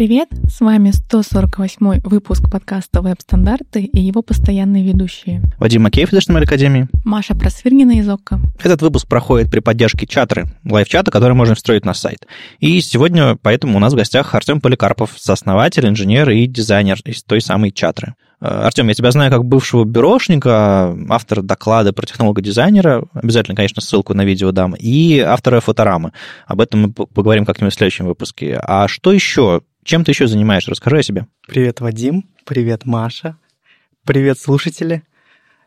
привет! С вами 148 выпуск подкаста «Веб-стандарты» и его постоянные ведущие. Вадим Макеев из HTML Академии. Маша Просвирнина из ОККО. Этот выпуск проходит при поддержке чатры, лайв-чата, который можно встроить на сайт. И сегодня поэтому у нас в гостях Артем Поликарпов, сооснователь, инженер и дизайнер из той самой чатры. Э, Артем, я тебя знаю как бывшего бюрошника, автора доклада про технолога-дизайнера, обязательно, конечно, ссылку на видео дам, и автора фоторамы. Об этом мы поговорим как-нибудь в следующем выпуске. А что еще? Чем ты еще занимаешься? Расскажи о себе. Привет, Вадим. Привет, Маша. Привет, слушатели.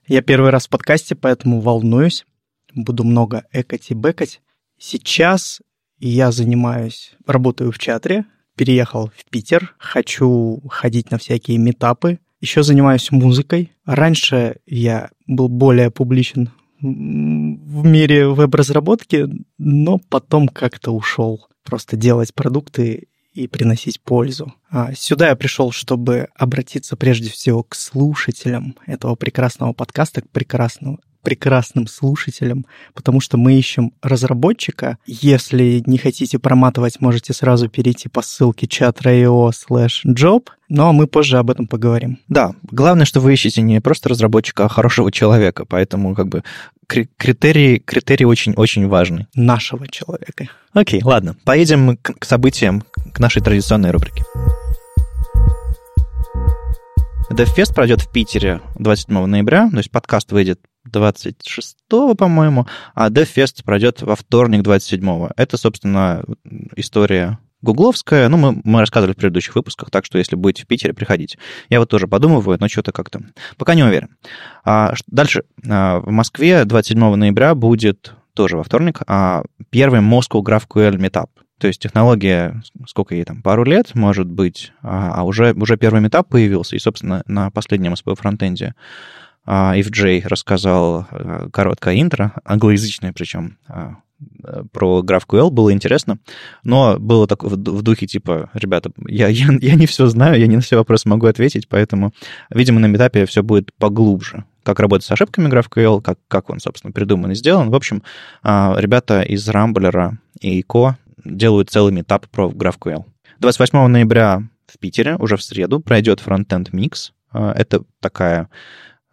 Я первый раз в подкасте, поэтому волнуюсь. Буду много экать и бэкать. Сейчас я занимаюсь, работаю в чатре, переехал в Питер, хочу ходить на всякие метапы, еще занимаюсь музыкой. Раньше я был более публичен в мире веб-разработки, но потом как-то ушел просто делать продукты и приносить пользу. А сюда я пришел, чтобы обратиться прежде всего к слушателям этого прекрасного подкаста, к прекрасному прекрасным слушателям, потому что мы ищем разработчика. Если не хотите проматывать, можете сразу перейти по ссылке chat.io slash job, но мы позже об этом поговорим. Да, главное, что вы ищете не просто разработчика, а хорошего человека, поэтому как бы критерии, критерии очень-очень важны. Нашего человека. Окей, ладно, поедем к, событиям, к нашей традиционной рубрике. DevFest пройдет в Питере 27 ноября, то есть подкаст выйдет 26, по-моему, а DevFest пройдет во вторник 27. Это, собственно, история гугловская. Ну, мы, мы рассказывали в предыдущих выпусках, так что если будете в Питере, приходите. Я вот тоже подумываю, но что-то как-то... Пока не уверен. А, дальше. А, в Москве 27 ноября будет тоже во вторник, а первый Moscow GraphQL Meetup. То есть технология, сколько ей там, пару лет, может быть, а, а уже, уже первый метап появился, и, собственно, на последнем SPO фронтенде FJ рассказал а, короткое интро, англоязычное причем, а, про GraphQL, было интересно, но было так в духе типа, ребята, я, я, я не все знаю, я не на все вопросы могу ответить, поэтому, видимо, на метапе все будет поглубже. Как работать с ошибками GraphQL, как, как он, собственно, придуман и сделан. В общем, ребята из Рамблера и Co делают целый метап про GraphQL. 28 ноября в Питере, уже в среду, пройдет Frontend Mix. Это такая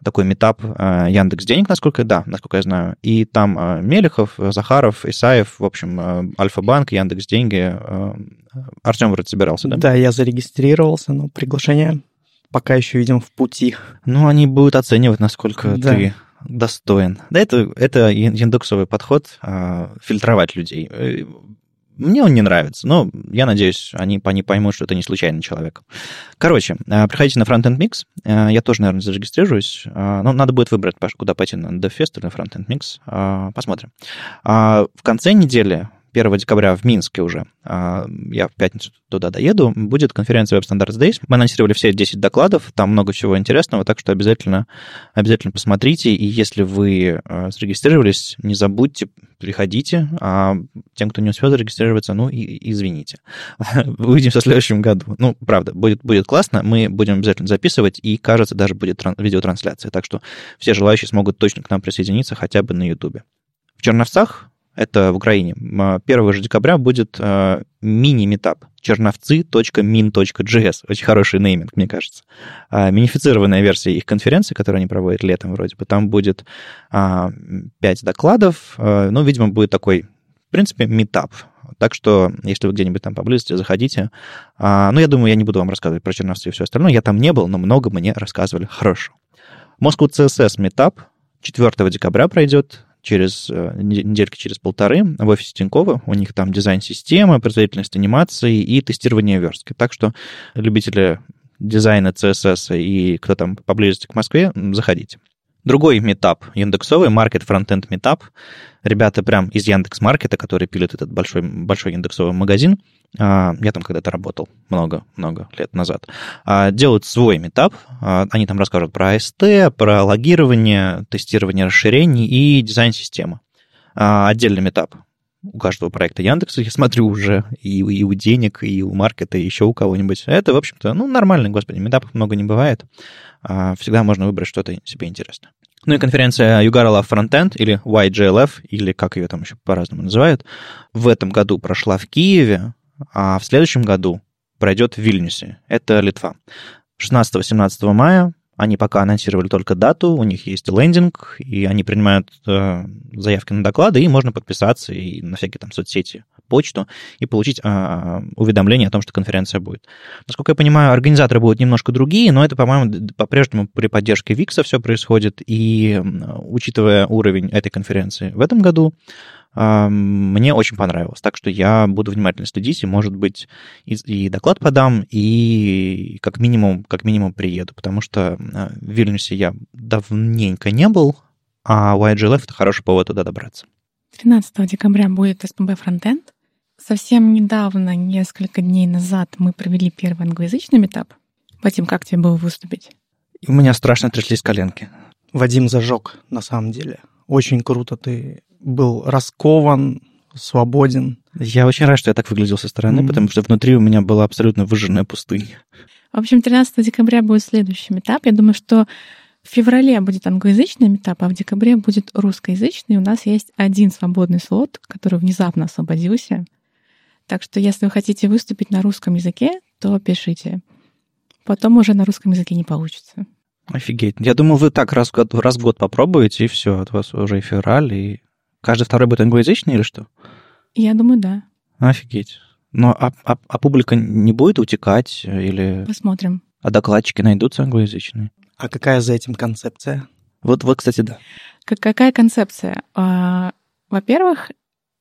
такой метап э, Яндекс Денег, насколько да, насколько я знаю. И там э, Мелехов, Захаров, Исаев, в общем, э, Альфа-банк, Яндекс Деньги. Артем вроде собирался, да? Да, я зарегистрировался, но приглашение пока еще, видим, в пути. Ну, они будут оценивать, насколько да. ты достоин. Да, это, это индексовый подход, фильтровать людей. Мне он не нравится, но я надеюсь, они, они поймут, что это не случайный человек. Короче, э, приходите на Frontend Mix. Э, я тоже, наверное, зарегистрируюсь. Э, но надо будет выбрать, куда пойти, на DevFest или на Frontend Mix. Посмотрим. В конце недели 1 декабря в Минске уже, а, я в пятницу туда доеду, будет конференция Web Standards Days. Мы анонсировали все 10 докладов, там много чего интересного, так что обязательно, обязательно посмотрите, и если вы а, зарегистрировались, не забудьте, приходите, а тем, кто не успел зарегистрироваться, ну, и, извините. Увидимся в следующем году. Ну, правда, будет, будет классно, мы будем обязательно записывать, и, кажется, даже будет видеотрансляция, так что все желающие смогут точно к нам присоединиться хотя бы на YouTube. В Черновцах это в Украине, 1 же декабря будет э, мини-метап черновцы.min.js. Очень хороший нейминг, мне кажется. А, минифицированная версия их конференции, которую они проводят летом вроде бы. Там будет а, 5 докладов. А, ну, видимо, будет такой, в принципе, метап. Так что, если вы где-нибудь там поблизости, заходите. А, ну, я думаю, я не буду вам рассказывать про черновцы и все остальное. Я там не был, но много мне рассказывали хорошо. Moscow CSS метап 4 декабря пройдет через э, недельки через полторы в офисе Тинькова. У них там дизайн системы, производительность анимации и тестирование верстки. Так что любители дизайна CSS и кто там поблизости к Москве, заходите. Другой метап индексовый, Market Frontend Meetup. Ребята прям из Яндекс Маркета, которые пилят этот большой, большой индексовый магазин, а, я там когда-то работал много-много лет назад, а, делают свой метап. А, они там расскажут про AST, про логирование, тестирование расширений и дизайн системы. Отдельный метап у каждого проекта Яндекса, я смотрю уже, и, и у денег, и у маркета, и еще у кого-нибудь. Это, в общем-то, ну, нормально, господи, метапов много не бывает. Всегда можно выбрать что-то себе интересное. Ну и конференция Yugarala Frontend, или YGLF, или как ее там еще по-разному называют, в этом году прошла в Киеве, а в следующем году пройдет в Вильнюсе. Это Литва. 16-17 мая они пока анонсировали только дату, у них есть лендинг, и они принимают э, заявки на доклады, и можно подписаться и на всякие там соцсети, почту, и получить э, уведомление о том, что конференция будет. Насколько я понимаю, организаторы будут немножко другие, но это, по-моему, по-прежнему при поддержке Викса все происходит, и учитывая уровень этой конференции в этом году, мне очень понравилось. Так что я буду внимательно следить, и, может быть, и, и доклад подам, и как минимум, как минимум приеду, потому что а, в Вильнюсе я давненько не был, а YGLF — это хороший повод туда добраться. 13 декабря будет СПБ Фронтенд. Совсем недавно, несколько дней назад, мы провели первый англоязычный метап. Вадим, как тебе было выступить? У меня страшно тряслись коленки. Вадим зажег, на самом деле. Очень круто ты был раскован, свободен. Я очень рад, что я так выглядел со стороны, mm-hmm. потому что внутри у меня была абсолютно выжженная пустыня. В общем, 13 декабря будет следующий этап. Я думаю, что в феврале будет англоязычный этап, а в декабре будет русскоязычный. У нас есть один свободный слот, который внезапно освободился. Так что если вы хотите выступить на русском языке, то пишите. Потом уже на русском языке не получится. Офигеть. Я думал, вы так раз в год, раз в год попробуете, и все, от вас уже и февраль, и Каждый второй будет англоязычный или что? Я думаю, да. Офигеть. Но а, а, а публика не будет утекать или... Посмотрим. А докладчики найдутся англоязычные? А какая за этим концепция? Вот, вот, кстати, да. Как, какая концепция? А, во-первых,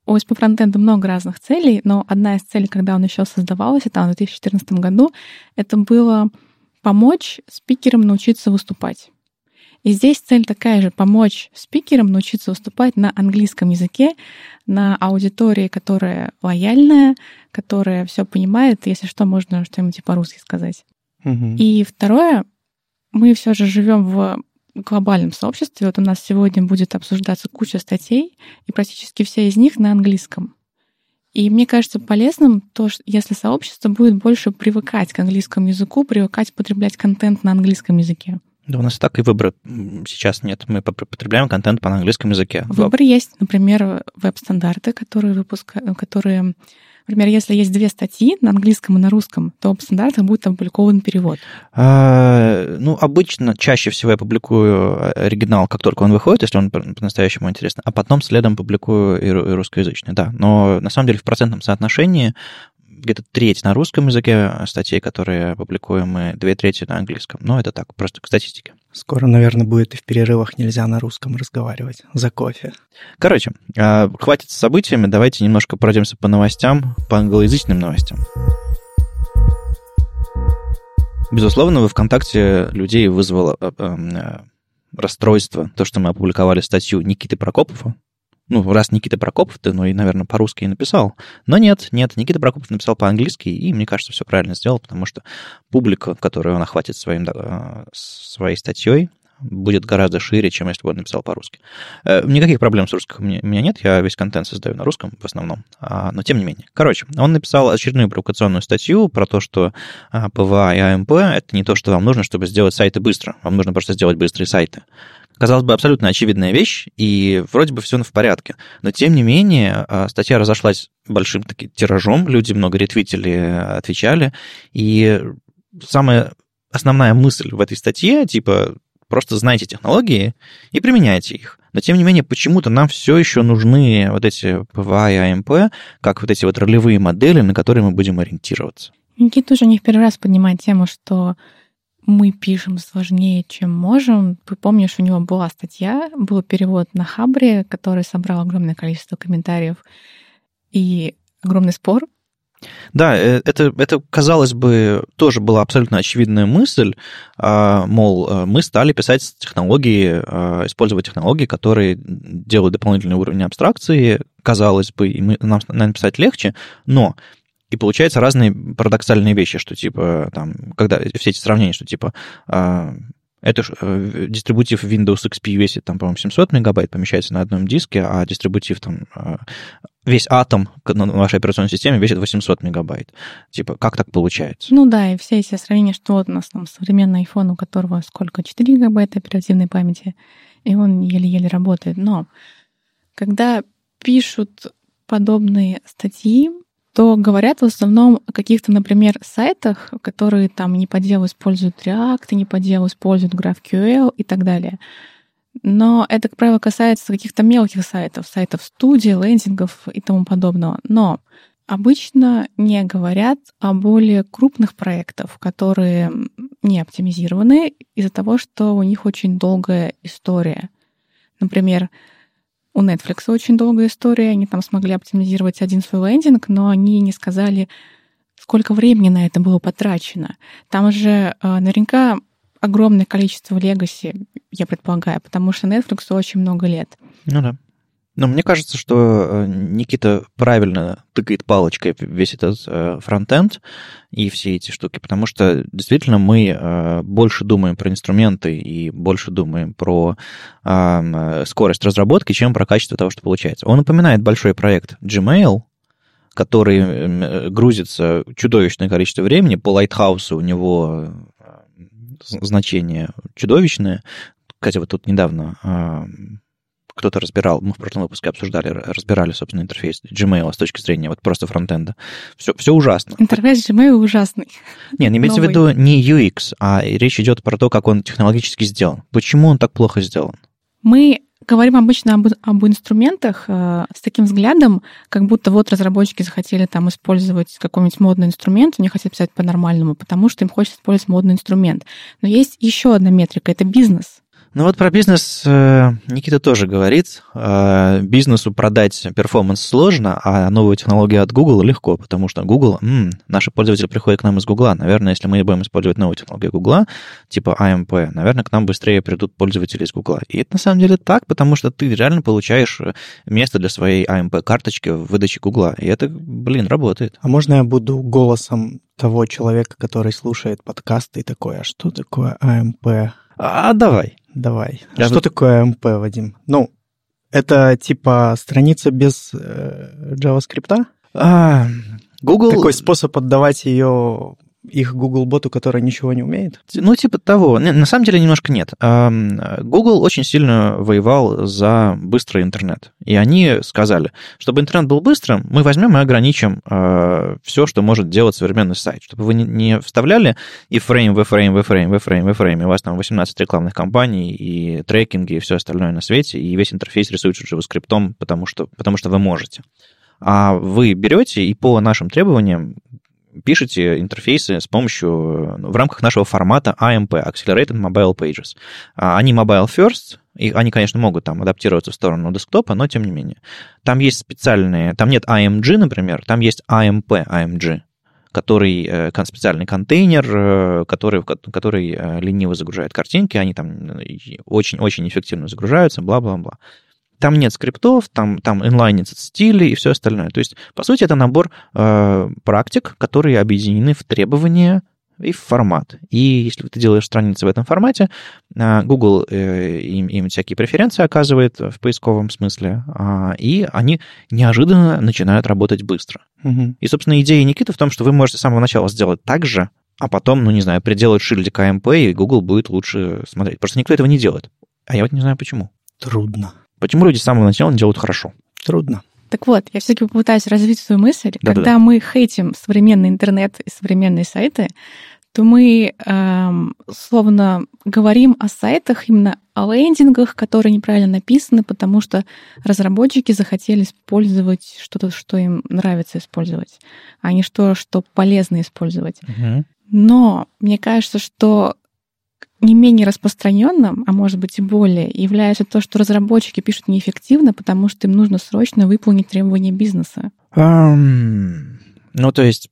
у SP Frontend много разных целей, но одна из целей, когда он еще создавался, там, в 2014 году, это было помочь спикерам научиться выступать. И здесь цель такая же — помочь спикерам научиться выступать на английском языке, на аудитории, которая лояльная, которая все понимает, если что, можно что-нибудь по-русски сказать. Угу. И второе, мы все же живем в глобальном сообществе. Вот у нас сегодня будет обсуждаться куча статей, и практически все из них на английском. И мне кажется полезным то, что если сообщество будет больше привыкать к английскому языку, привыкать потреблять контент на английском языке. Да у нас так и выбора сейчас нет. Мы потребляем контент по английскому языке. Выбор есть, например, веб-стандарты, которые выпускают, которые Например, если есть две статьи на английском и на русском, то в стандартах будет опубликован перевод. А, ну, обычно, чаще всего я публикую оригинал, как только он выходит, если он по-настоящему интересный, а потом следом публикую и русскоязычный, да. Но на самом деле в процентном соотношении где-то треть на русском языке статей, которые публикуем, и две трети на английском. Но это так, просто к статистике. Скоро, наверное, будет и в перерывах нельзя на русском разговаривать за кофе. Короче, а, хватит с событиями, давайте немножко пройдемся по новостям, по англоязычным новостям. Безусловно, во ВКонтакте людей вызвало э, э, расстройство, то, что мы опубликовали статью Никиты Прокопова, ну, раз Никита Прокопов, ты, ну и, наверное, по-русски и написал. Но нет, нет, Никита Прокопов написал по-английски, и, мне кажется, все правильно сделал, потому что публика, которую он охватит своим, своей статьей, будет гораздо шире, чем если бы он написал по-русски. Э, никаких проблем с русским у меня нет, я весь контент создаю на русском в основном, а, но тем не менее. Короче, он написал очередную провокационную статью про то, что а, PWA и АМП — это не то, что вам нужно, чтобы сделать сайты быстро. Вам нужно просто сделать быстрые сайты. Казалось бы, абсолютно очевидная вещь, и вроде бы все в порядке. Но, тем не менее, а, статья разошлась большим таки тиражом, люди много ретвитили, отвечали, и самая основная мысль в этой статье, типа, просто знайте технологии и применяйте их. Но, тем не менее, почему-то нам все еще нужны вот эти PWA и AMP, как вот эти вот ролевые модели, на которые мы будем ориентироваться. Никита уже не в первый раз поднимает тему, что мы пишем сложнее, чем можем. Ты помнишь, у него была статья, был перевод на Хабре, который собрал огромное количество комментариев и огромный спор. Да, э, это, это, казалось бы, тоже была абсолютно очевидная мысль, а, мол, э, мы стали писать технологии, а, использовать технологии, которые делают дополнительный уровень абстракции, казалось бы, и мы, нам, наверное, писать легче, но и получается разные парадоксальные вещи, что типа там, когда все эти сравнения, что типа а, это э, дистрибутив Windows XP весит там, по-моему, 700 мегабайт, помещается на одном диске, а дистрибутив там а, весь атом на вашей операционной системе весит 800 мегабайт. Типа, как так получается? Ну да, и все эти сравнения, что вот у нас там современный iPhone, у которого сколько, 4 гигабайта оперативной памяти, и он еле-еле работает. Но когда пишут подобные статьи, то говорят в основном о каких-то, например, сайтах, которые там не по делу используют React, не по делу используют GraphQL и так далее. Но это, как правило, касается каких-то мелких сайтов, сайтов студии, лендингов и тому подобного. Но обычно не говорят о более крупных проектах, которые не оптимизированы из-за того, что у них очень долгая история. Например, у Netflix очень долгая история, они там смогли оптимизировать один свой лендинг, но они не сказали, сколько времени на это было потрачено. Там же э, наверняка огромное количество легаси, я предполагаю, потому что Netflix очень много лет. Ну да. Но мне кажется, что э, Никита правильно тыкает палочкой весь этот э, фронтенд и все эти штуки, потому что действительно мы э, больше думаем про инструменты и больше думаем про скорость разработки, чем про качество того, что получается. Он напоминает большой проект Gmail, который грузится чудовищное количество времени. По Lighthouse у него значение чудовищное. Кстати, вот тут недавно кто-то разбирал, мы в прошлом выпуске обсуждали, разбирали, собственно, интерфейс Gmail с точки зрения вот просто фронтенда. Все, все ужасно. Интерфейс Gmail ужасный. Не, не имеется в виду не UX, а речь идет про то, как он технологически сделан. Почему он так плохо сделан? Мы говорим обычно об, об инструментах э, с таким взглядом, как будто вот разработчики захотели там использовать какой-нибудь модный инструмент, они хотят писать по-нормальному, потому что им хочется использовать модный инструмент. Но есть еще одна метрика — это бизнес. Ну вот про бизнес э, Никита тоже говорит. Э, бизнесу продать перформанс сложно, а новую технологию от Google легко, потому что Google, м-м, наши пользователи приходят к нам из Google. Наверное, если мы будем использовать новую технологию Google, типа AMP, наверное, к нам быстрее придут пользователи из Google. И это на самом деле так, потому что ты реально получаешь место для своей AMP-карточки в выдаче Google. И это, блин, работает. А можно я буду голосом того человека, который слушает подкасты и такой, а что такое AMP? А давай. Давай. Я что бы... такое АМП, Вадим? Ну, это типа страница без э, JavaScript? А, Google... Такой способ отдавать ее их Google боту, который ничего не умеет? Ну, типа того. На самом деле немножко нет. Google очень сильно воевал за быстрый интернет. И они сказали, чтобы интернет был быстрым, мы возьмем и ограничим а, все, что может делать современный сайт. Чтобы вы не вставляли и фрейм, в фрейм, в фрейм, в фрейм, в фрейм, и у вас там 18 рекламных кампаний, и трекинги, и все остальное на свете, и весь интерфейс рисуется JavaScript, потому что, потому что вы можете. А вы берете и по нашим требованиям пишете интерфейсы с помощью, в рамках нашего формата AMP, Accelerated Mobile Pages. А, они mobile first, и они, конечно, могут там адаптироваться в сторону десктопа, но тем не менее. Там есть специальные, там нет AMG, например, там есть AMP AMG, который э, специальный контейнер, э, который, который э, лениво загружает картинки, они там очень-очень эффективно загружаются, бла-бла-бла. Там нет скриптов, там, там инлайнится стили и все остальное. То есть, по сути, это набор э, практик, которые объединены в требования и в формат. И если ты делаешь страницы в этом формате, э, Google э, им, им всякие преференции оказывает в поисковом смысле, а, и они неожиданно начинают работать быстро. Угу. И, собственно, идея Никиты в том, что вы можете с самого начала сделать так же, а потом, ну, не знаю, приделать шильдик AMP, и Google будет лучше смотреть. Просто никто этого не делает. А я вот не знаю, почему. Трудно. Почему люди с самого начала не делают хорошо? Трудно. Так вот, я все-таки попытаюсь развить свою мысль. Да, Когда да. мы хейтим современный интернет и современные сайты, то мы эм, словно говорим о сайтах, именно о лендингах, которые неправильно написаны, потому что разработчики захотели использовать что-то, что им нравится использовать, а не что, что полезно использовать. Угу. Но мне кажется, что не менее распространенным, а может быть и более, является то, что разработчики пишут неэффективно, потому что им нужно срочно выполнить требования бизнеса. Um, ну, то есть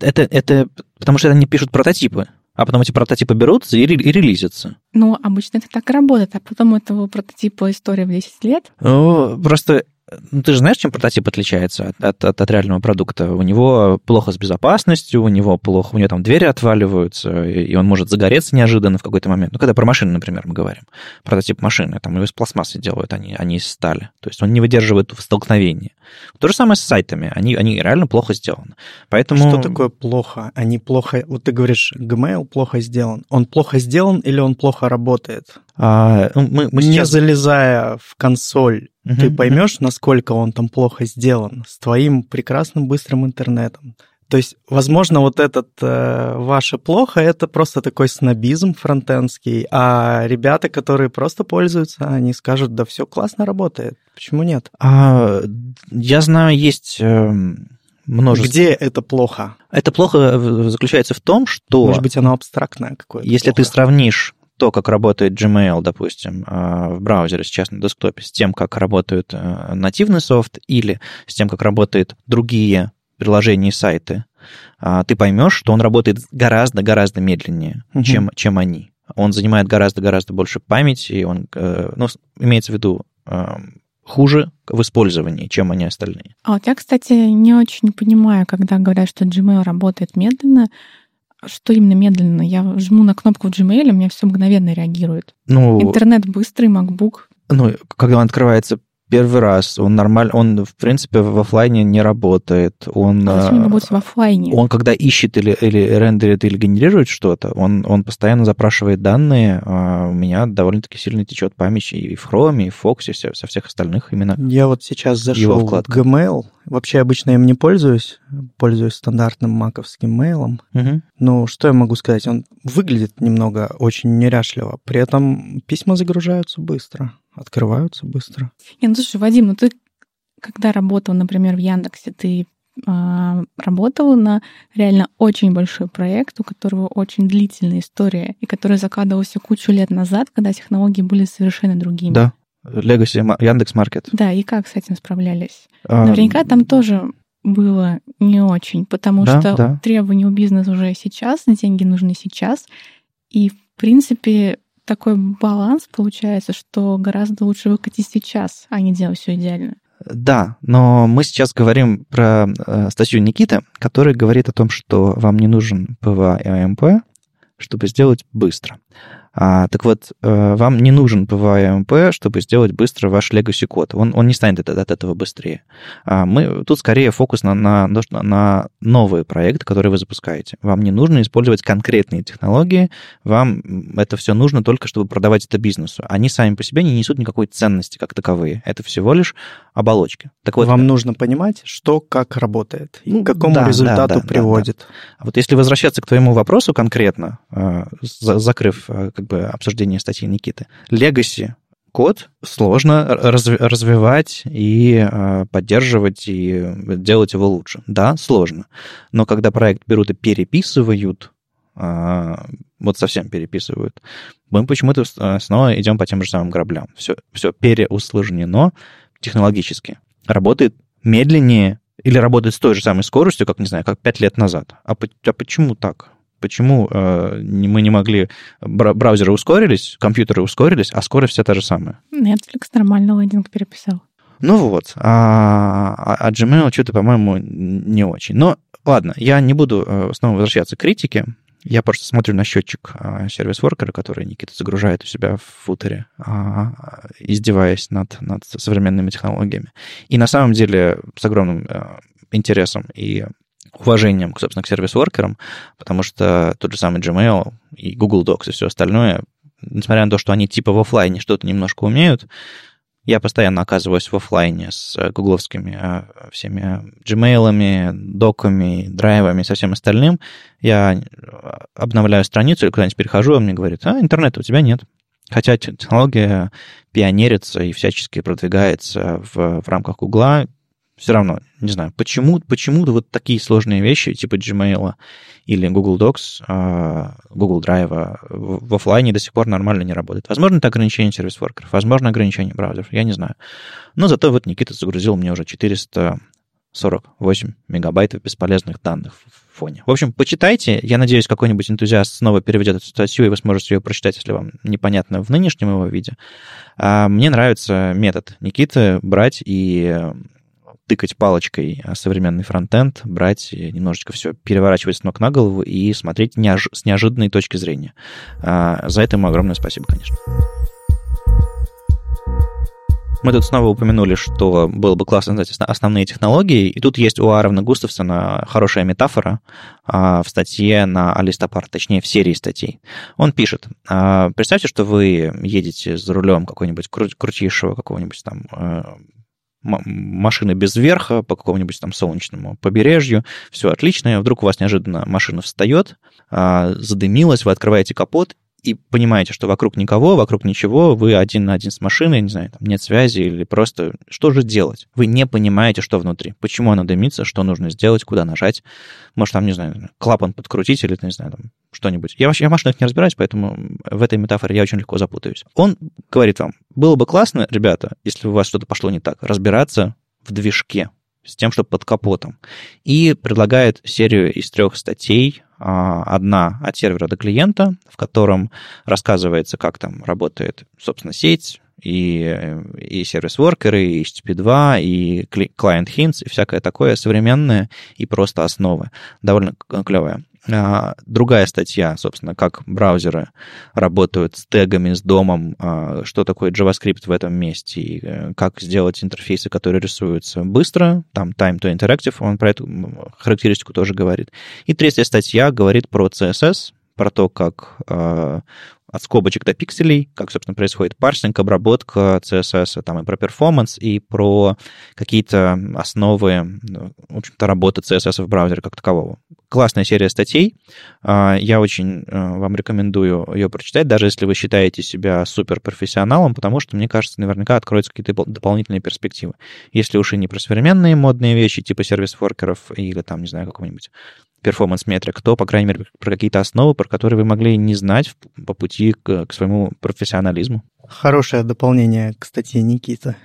это, это потому что они пишут прототипы, а потом эти прототипы берутся и, и релизятся. Ну, обычно это так и работает, а потом этого прототипа история в 10 лет. Ну, просто ну, ты же знаешь, чем прототип отличается от, от, от реального продукта? У него плохо с безопасностью, у него плохо, у него там двери отваливаются, и он может загореться неожиданно в какой-то момент. Ну, когда про машины, например, мы говорим. Прототип машины, там его из пластмассы делают, они, они из стали. То есть он не выдерживает столкновения. То же самое с сайтами. Они, они реально плохо сделаны. Поэтому... Что такое плохо? Они плохо... Вот ты говоришь, Gmail плохо сделан. Он плохо сделан или он плохо работает? А, ну, мы, мы Не сейчас... залезая в консоль, Мгм, ты поймешь, насколько он там плохо сделан с твоим прекрасным быстрым интернетом. То есть, возможно, вот этот э, ваше плохо, это просто такой снобизм фронтенский, а ребята, которые просто пользуются, они скажут, да все классно работает, почему нет? А, я знаю, есть эм, множество... Где это плохо? Это плохо в- заключается в том, что Может быть, оно абстрактное какое-то. если ты плохо. сравнишь то, как работает Gmail, допустим, а, в браузере сейчас на десктопе, с тем, как работает э, нативный софт, или с тем, как работают другие приложения и сайты, а, ты поймешь, что он работает гораздо-гораздо медленнее, Мгм. чем, чем они. Он занимает гораздо-гораздо больше памяти, и он, э, ну, имеется в виду, э, хуже в использовании, чем они остальные. А вот я, кстати, не очень понимаю, когда говорят, что Gmail работает медленно, что именно медленно? Я жму на кнопку в Gmail, у меня все мгновенно реагирует. Ну, Интернет быстрый, MacBook. ну, когда он открывается первый раз, он нормально, он, в принципе, в оффлайне не работает. Он, А зачем э, работать в оффлайне? он когда ищет или, или рендерит, или генерирует что-то, он, он постоянно запрашивает данные. а У меня довольно-таки сильно течет память и в Chrome, и в Fox, и со со всех остальных именно. Я вот сейчас зашел в. Gmail. Вообще обычно им не пользуюсь. Пользуюсь стандартным маковским мейлом. Мгм. Ну, что я могу сказать? Он выглядит немного очень неряшливо. При этом письма загружаются быстро, открываются быстро. Не, ну слушай, Вадим, ну ты когда работал, например, в Яндексе, ты а, работал на реально очень большой проект, у которого очень длительная история, и который закладывался кучу лет назад, когда технологии были совершенно другими. Да. Legacy, Ма- Яндекс.Маркет. Да, и как с этим справлялись? А, Наверняка там тоже было не очень, потому Да, что да. требования у бизнеса уже сейчас, деньги нужны сейчас. И, в принципе, такой баланс получается, что гораздо лучше выкатить сейчас, а не делать все идеально. Да, но мы сейчас говорим про э, статью Никиты, которая говорит о том, что вам не нужен PWA и AMP, чтобы сделать быстро. А, так вот, э, вам не нужен АМП, чтобы сделать быстро ваш legacy код. Он, он не станет от, от этого быстрее. А мы, тут скорее фокус на, на, на новые проекты, которые вы запускаете. Вам не нужно использовать конкретные технологии, вам это все нужно только, чтобы продавать это бизнесу. Они сами по себе не несут никакой ценности как таковые. Это всего лишь оболочки. Так вот, Вам нужно понимать, что как работает и Ну, к какому да, да, результату да, да, приводит. А Вот если возвращаться к твоему вопросу конкретно, э, за- закрыв э, как бы обсуждение статьи Никиты, Legacy код сложно разви- развивать и э, поддерживать и делать его лучше. Да, сложно. Но когда проект берут и переписывают, э, вот совсем переписывают, мы почему-то э, снова идем по тем же самым граблям. Все, все переусложнено технологически. Работает медленнее или работает с той же самой скоростью, как, не знаю, как пять лет назад. А, а почему так? Почему э, мы не могли... бра- Браузеры ускорились, компьютеры ускорились, а скорость вся та же самая? Netflix нормально лендинг переписал. Ну вот, а, а- а Gmail что-то, по-моему, не очень. Но ладно, я не буду э, снова возвращаться к критике. Я просто смотрю на счетчик сервис-воркера, который Никита загружает у себя в футере, а, издеваясь над, над современными технологиями. И на самом деле с огромным э, интересом и уважением, собственно, к сервис-воркерам, потому что тот же самый Gmail и Google Docs и все остальное, несмотря на то, что они типа в оффлайне что-то немножко умеют, я постоянно оказываюсь в оффлайне с гугловскими э, всеми Gmail'ами, доками, драйвами, со всем остальным. Я э, обновляю страницу или куда-нибудь перехожу, он мне говорит, а, интернета у тебя нет. Хотя технология пионерится и всячески продвигается в, в рамках Гугла, все равно, не знаю, почему, почему-то вот такие сложные вещи, типа Gmail или Google Docs, а, Google Drive в в оффлайне до сих пор нормально не работают. Возможно, это ограничение сервис-воркеров, возможно, ограничение браузеров, я не знаю. Но зато вот Никита загрузил мне уже 448 мегабайтов бесполезных данных в фоне. В общем, почитайте. Я надеюсь, какой-нибудь энтузиаст снова переведет эту статью, и вы сможете ее прочитать, если вам непонятно в нынешнем его виде. А Мне нравится метод Никиты брать и тыкать палочкой современный фронтенд, брать немножечко все переворачивать с ног на голову и смотреть неож- с неожиданной точки зрения. А, За это ему огромное спасибо, конечно. Мы тут снова упомянули, что было бы классно знать основные технологии, и тут есть у Ааровна Густавсона хорошая метафора а, в статье на Алистопар, точнее, в серии статей. Он пишет, а, представьте, что вы едете за рулем какой-нибудь крутейшего какого-нибудь там э, машины без верха по какому-нибудь там солнечному побережью, все отлично, и вдруг у вас неожиданно машина встает, а, задымилась, вы открываете капот, и понимаете, что вокруг никого, вокруг ничего, вы один на один с машиной, не знаю, там нет связи или просто что же делать? Вы не понимаете, что внутри, почему она дымится, что нужно сделать, куда нажать. Может, там, не знаю, клапан подкрутить или, не знаю, там что-нибудь. Я вообще я в машинах не разбираюсь, поэтому в этой метафоре я очень легко запутаюсь. Он говорит вам, было бы классно, ребята, если у вас что-то пошло не так, разбираться в движке, с тем, чтобы под капотом. И предлагает серию из трех статей. А, одна от сервера до клиента, в котором рассказывается, как там работает, собственно, сеть, и, и сервис-воркеры, и HTTP2, и client hints, и всякое такое современное и просто основы. Довольно клевое. А, другая статья, собственно, как браузеры работают с тегами, с домом, а, что такое JavaScript в этом месте, и э, как сделать интерфейсы, которые рисуются быстро, там time to interactive, он про эту характеристику тоже говорит. И третья статья говорит про CSS, про то, как а, от скобочек до пикселей, как, собственно, происходит парсинг, обработка CSS, там и про перформанс, и про какие-то основы, в общем-то, работы CSS в браузере как такового. Классная серия статей. А, я очень э, вам рекомендую ее прочитать, даже если вы считаете себя суперпрофессионалом, потому что, мне кажется, наверняка откроются какие-то дополнительные перспективы. Если уж и не про современные модные вещи, типа сервис-воркеров или там, не знаю, какого-нибудь перформанс-метрик, то, по крайней мере, про какие-то основы, про которые вы могли не знать по пути к, к своему профессионализму. Хорошее дополнение к статье Никиты.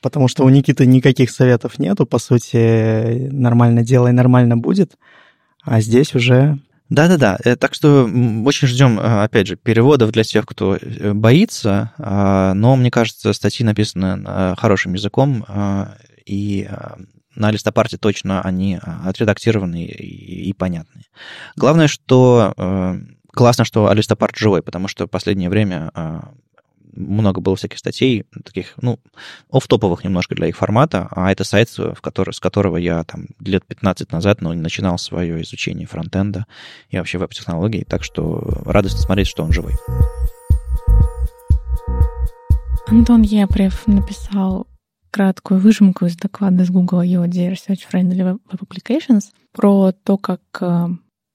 Потому что у Никиты никаких советов нету, по сути, нормально делай, нормально будет. А здесь уже да-да-да, э, так что очень ждем, э, опять же, переводов для тех, кто э, боится, а, но, мне кажется, статьи написаны хорошим языком, и на листопарте точно они а, отредактированы и, и понятны. Главное, что э, классно, что листопарт живой, потому что в последнее время э, много было всяких статей, таких, ну, оф-топовых немножко для их формата, а это сайт, в который, с которого я там лет 15 назад ну, начинал свое изучение фронтенда и вообще веб-технологий, так что радостно смотреть, что он живой. Антон Епрев написал краткую выжимку из доклада с Google I.O. Dear Research Friendly Web Applications про то, как э,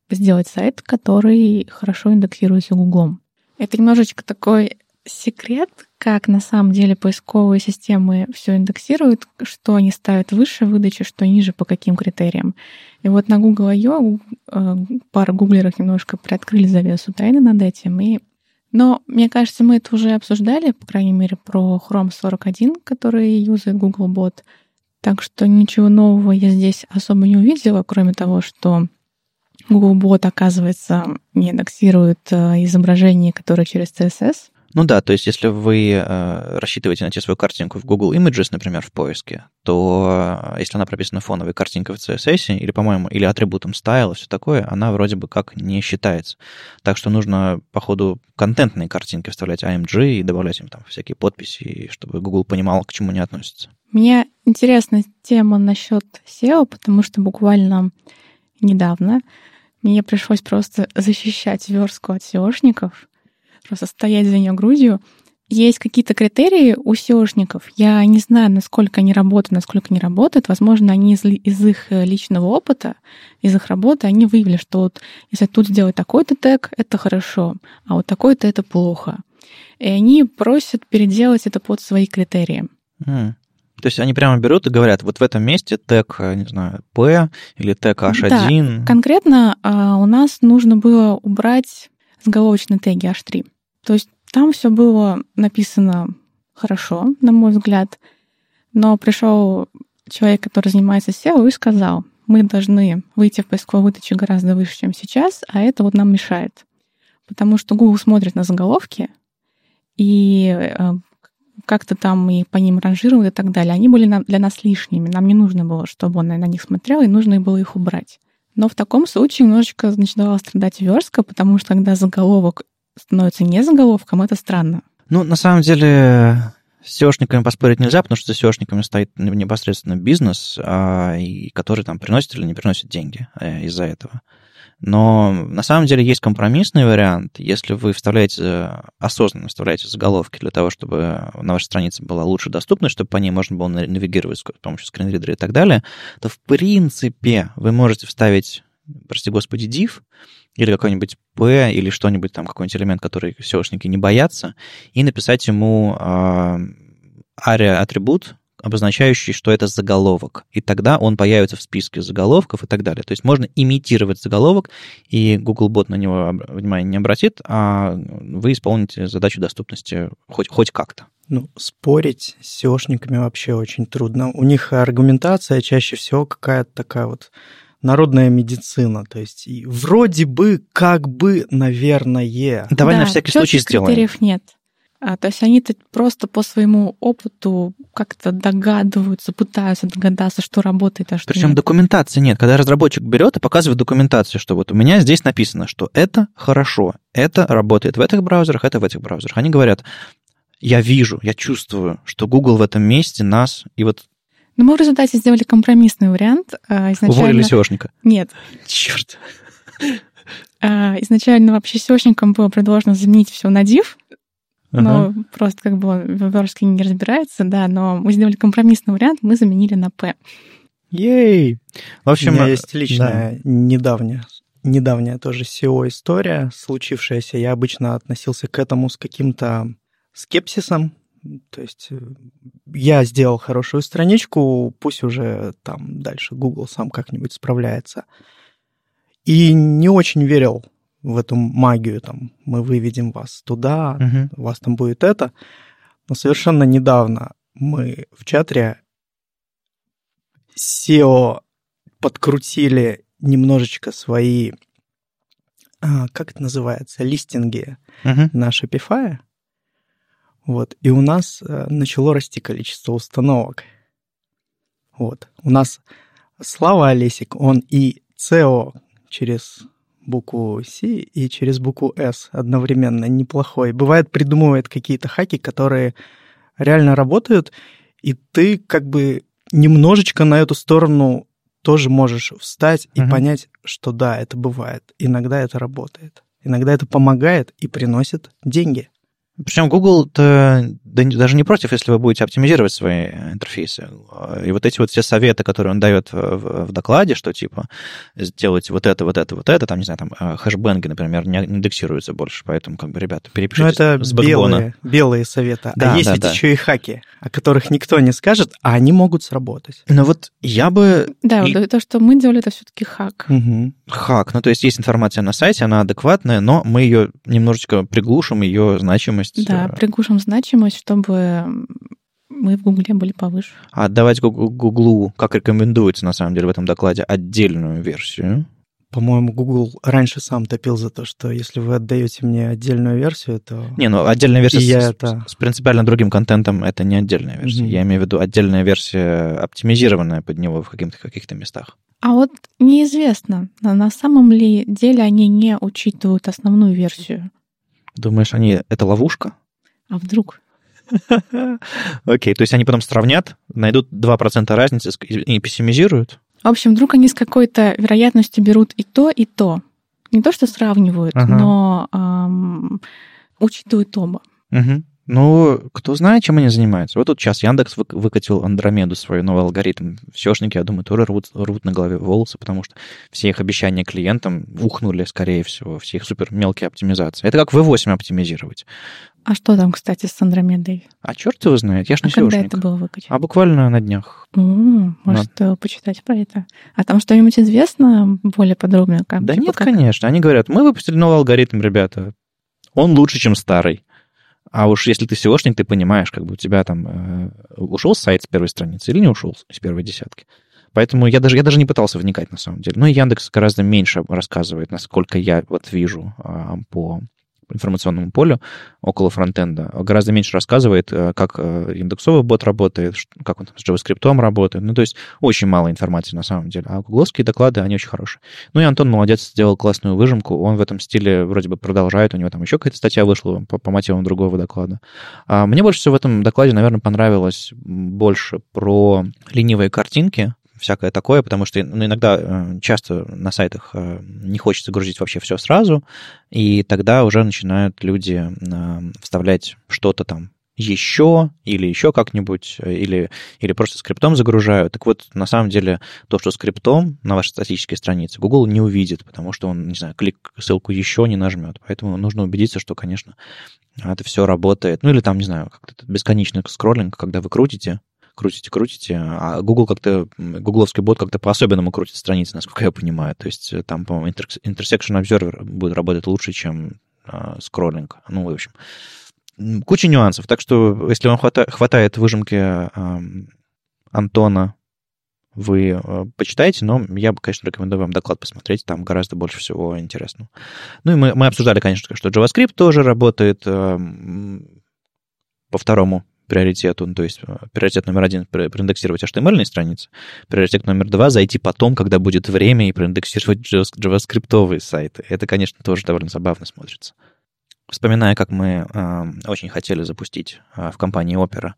сделать сайт, который хорошо индексируется Google. Это немножечко такой секрет, как на самом деле поисковые системы все индексируют, что они ставят выше выдачи, что ниже, по каким критериям. И вот на Google I.O. Э, пара гуглеров немножко приоткрыли завесу тайны над этим и но мне кажется, мы это уже обсуждали, по крайней мере, про Chrome 41, который юзает Googlebot. Так что ничего нового я здесь особо не увидела, кроме того, что Googlebot, оказывается, не индексирует э, изображение, которое через CSS. Ну да, то есть если вы э, рассчитываете найти свою картинку в Google Images, например, в поиске, то э, если она прописана фоновой картинкой в CSS, или, по-моему, или атрибутом style и все такое, она вроде бы как не считается. Так что нужно, по ходу, контентные картинки вставлять AMG и добавлять им там всякие подписи, чтобы Google понимал, к чему они относятся. Мне интересна тема насчет SEO, потому что буквально недавно мне пришлось просто защищать верстку от SEOшников, просто стоять за нее грудью. Есть какие-то критерии у SEOшников. Я не знаю, насколько они работают, насколько не работают. Возможно, они из, из их э, личного опыта, из их работы, они выявили, что вот если тут сделать такой-то тег, это хорошо, а вот такой-то это плохо. И они просят переделать это под свои критерии. Mm. То есть они прямо берут и говорят, вот в этом месте тег, э, не знаю, P или тег H1. Да, конкретно а, у нас нужно было убрать заголовочные теги H3. То есть там все было написано хорошо, на мой взгляд, но пришел человек, который занимается SEO, и сказал, мы должны выйти в поисковой выдаче гораздо выше, чем сейчас, а это вот нам мешает. Потому что Google смотрит на заголовки, и э, как-то там и по ним ранжировал и так далее. Они были для нас лишними. Нам не нужно было, чтобы он на них смотрел, и нужно было их убрать. Но в таком случае немножечко начинала страдать верстка, потому что когда заголовок становится не заголовком, это странно. Ну, на самом деле, С SEOшниками поспорить нельзя, потому что за SEOшниками стоит непосредственно бизнес, а, и который там приносит или не приносит деньги э, из-за этого. Но на самом деле есть компромиссный вариант. Если вы вставляете, осознанно вставляете заголовки для того, чтобы на вашей странице была лучше доступна, чтобы по ней можно было навигировать с помощью скринридера и так далее, то в принципе вы можете вставить, прости господи, div, или какой-нибудь P, или что-нибудь там, какой-нибудь элемент, который SEOшники не боятся, и написать ему э, атрибут, обозначающий, что это заголовок. И тогда он появится в списке заголовков и так далее. То есть можно имитировать заголовок, и Googlebot на него внимания не обратит, а вы исполните задачу доступности хоть, хоть как-то. Ну, спорить с SEOшниками вообще очень трудно. У них аргументация чаще всего какая-то такая вот народная медицина. То есть и вроде бы, как бы, наверное. Давай да, на всякий случай сделаем. критериев нет. А, то есть они просто по своему опыту как-то догадываются, пытаются догадаться, что работает, а что Причем нет. документации нет. Когда разработчик берет и показывает документацию, что вот у меня здесь написано, что это хорошо, это работает в этих браузерах, это в этих браузерах. Они говорят, я вижу, я чувствую, что Google в этом месте нас, и вот но мы в результате сделали компромиссный вариант. А, изначально... Уволили SEOшника? Нет. Черт. А, изначально вообще SEOшникам было предложено заменить все на div, но ага. просто как бы он в верстке не разбирается, да, но мы сделали компромиссный вариант, мы заменили на P. Ей! В общем, У меня есть личная да. недавняя, недавняя тоже SEO-история, случившаяся. Я обычно относился к этому с каким-то скепсисом, то есть э, я сделал хорошую страничку, пусть уже там дальше Google сам как-нибудь справляется. И не очень верил в эту магию, там, мы выведем вас туда, uh-huh. у вас там будет это. Но совершенно недавно мы в чатре SEO подкрутили немножечко свои, а, как это называется, листинги uh-huh. на Shopify. Вот. И у нас э, начало расти количество установок. Вот. У нас Слава Олесик, он и SEO через букву C и через букву S одновременно неплохой. Бывает, придумывает какие-то хаки, которые реально работают, и ты как бы немножечко на эту сторону тоже можешь встать и uh-huh. понять, что да, это бывает. Иногда это работает. Иногда это помогает и приносит деньги. Причем Google да, даже не против, если вы будете оптимизировать свои интерфейсы. И вот эти вот все советы, которые он дает в, в докладе, что типа сделайте вот это, вот это, вот это, там, не знаю, там э, хэшбэнги, например, не индексируются больше, поэтому, как бы, ребята, перепишите Ну, это с белые, белые советы. Да, а есть да, ведь да. еще и хаки, о которых никто не скажет, а они могут сработать. Ну вот я бы... Да, и... то, что мы делали, это все-таки хак. Угу. Хак. Ну, то есть есть информация на сайте, она адекватная, но мы ее немножечко приглушим, ее значимость. Да, э, приглушим значимость, чтобы мы в Гугле были повыше. А отдавать Гуглу, как рекомендуется на самом деле в этом докладе, отдельную версию. По-моему, Google раньше сам топил за то, что если вы отдаете мне отдельную версию, то... Не, ну отдельная версия с, я это... с принципиально другим контентом это не отдельная версия. Mm-hmm. Я имею в виду отдельная версия, оптимизированная под него в каких-то, каких-то местах. А вот неизвестно, на самом ли деле они не учитывают основную версию. Думаешь, они это ловушка? А вдруг? Окей, то есть они потом сравнят, найдут 2% разницы и пессимизируют? В общем, вдруг они с какой-то вероятностью берут и то, и то. Не то, что сравнивают, ага. но эм, учитывают оба. Угу. Ну, кто знает, чем они занимаются. Вот тут сейчас Яндекс выкатил Андромеду, свой новый алгоритм. Сешники, я думаю, тоже рвут, рвут на голове волосы, потому что все их обещания клиентам ухнули, скорее всего, все их супер мелкие оптимизации. Это как V8 оптимизировать. А что там, кстати, с Андромедой? А черт его знает, я ж не а когда это было выкачано? А буквально на днях. О, может, Но... почитать про это. А там что-нибудь известно более подробно? Как, да типа, нет, как? конечно. Они говорят, мы выпустили новый алгоритм, ребята. Он лучше, чем старый. А уж если ты SEOшник, ты понимаешь, как бы у тебя там э, ушел сайт с первой страницы или не ушел с первой десятки. Поэтому я даже, я даже не пытался вникать на самом деле. Ну и Яндекс гораздо меньше рассказывает, насколько я вот вижу э, по информационному полю около фронтенда. Гораздо меньше рассказывает, э, как э, индексовый бот работает, как он с JavaScript работает. Ну, то есть очень мало информации на самом деле. А гугловские доклады, они очень хорошие. Ну и Антон молодец, сделал классную выжимку. Он в этом стиле вроде бы продолжает. У него там еще какая-то статья вышла по, по мотивам другого доклада. А мне больше всего в этом докладе, наверное, понравилось больше про ленивые картинки, всякое такое, потому что ну, иногда э, часто на сайтах э, не хочется грузить вообще все сразу, и тогда уже начинают люди э, вставлять что-то там еще или еще как-нибудь, или, или просто скриптом загружают. Так вот, на самом деле, то, что скриптом на вашей статической странице Google не увидит, потому что он, не знаю, клик, ссылку еще не нажмет. Поэтому нужно убедиться, что, конечно, это все работает. Ну или там, не знаю, как-то бесконечный скроллинг, когда вы крутите, крутите, крутите, а Google как-то, гугловский бот как-то по-особенному крутит страницы, насколько я понимаю. То есть э, там, по-моему, Intersection Observer будет работать лучше, чем э, скроллинг. Ну, в общем, куча нюансов. Так что, если вам хвата- хватает выжимки э, Антона, вы э, почитаете, но я бы, конечно, рекомендую вам доклад посмотреть, там гораздо больше всего интересного. Ну и мы, мы обсуждали, конечно, что JavaScript тоже работает э, по второму приоритету, ну, то есть э, приоритет номер один проиндексировать HTML страницы, приоритет номер два зайти потом, когда будет время, и проиндексировать JavaScript сайты. Это, конечно, тоже довольно забавно смотрится. Вспоминая, как мы э, очень хотели запустить э, в компании Opera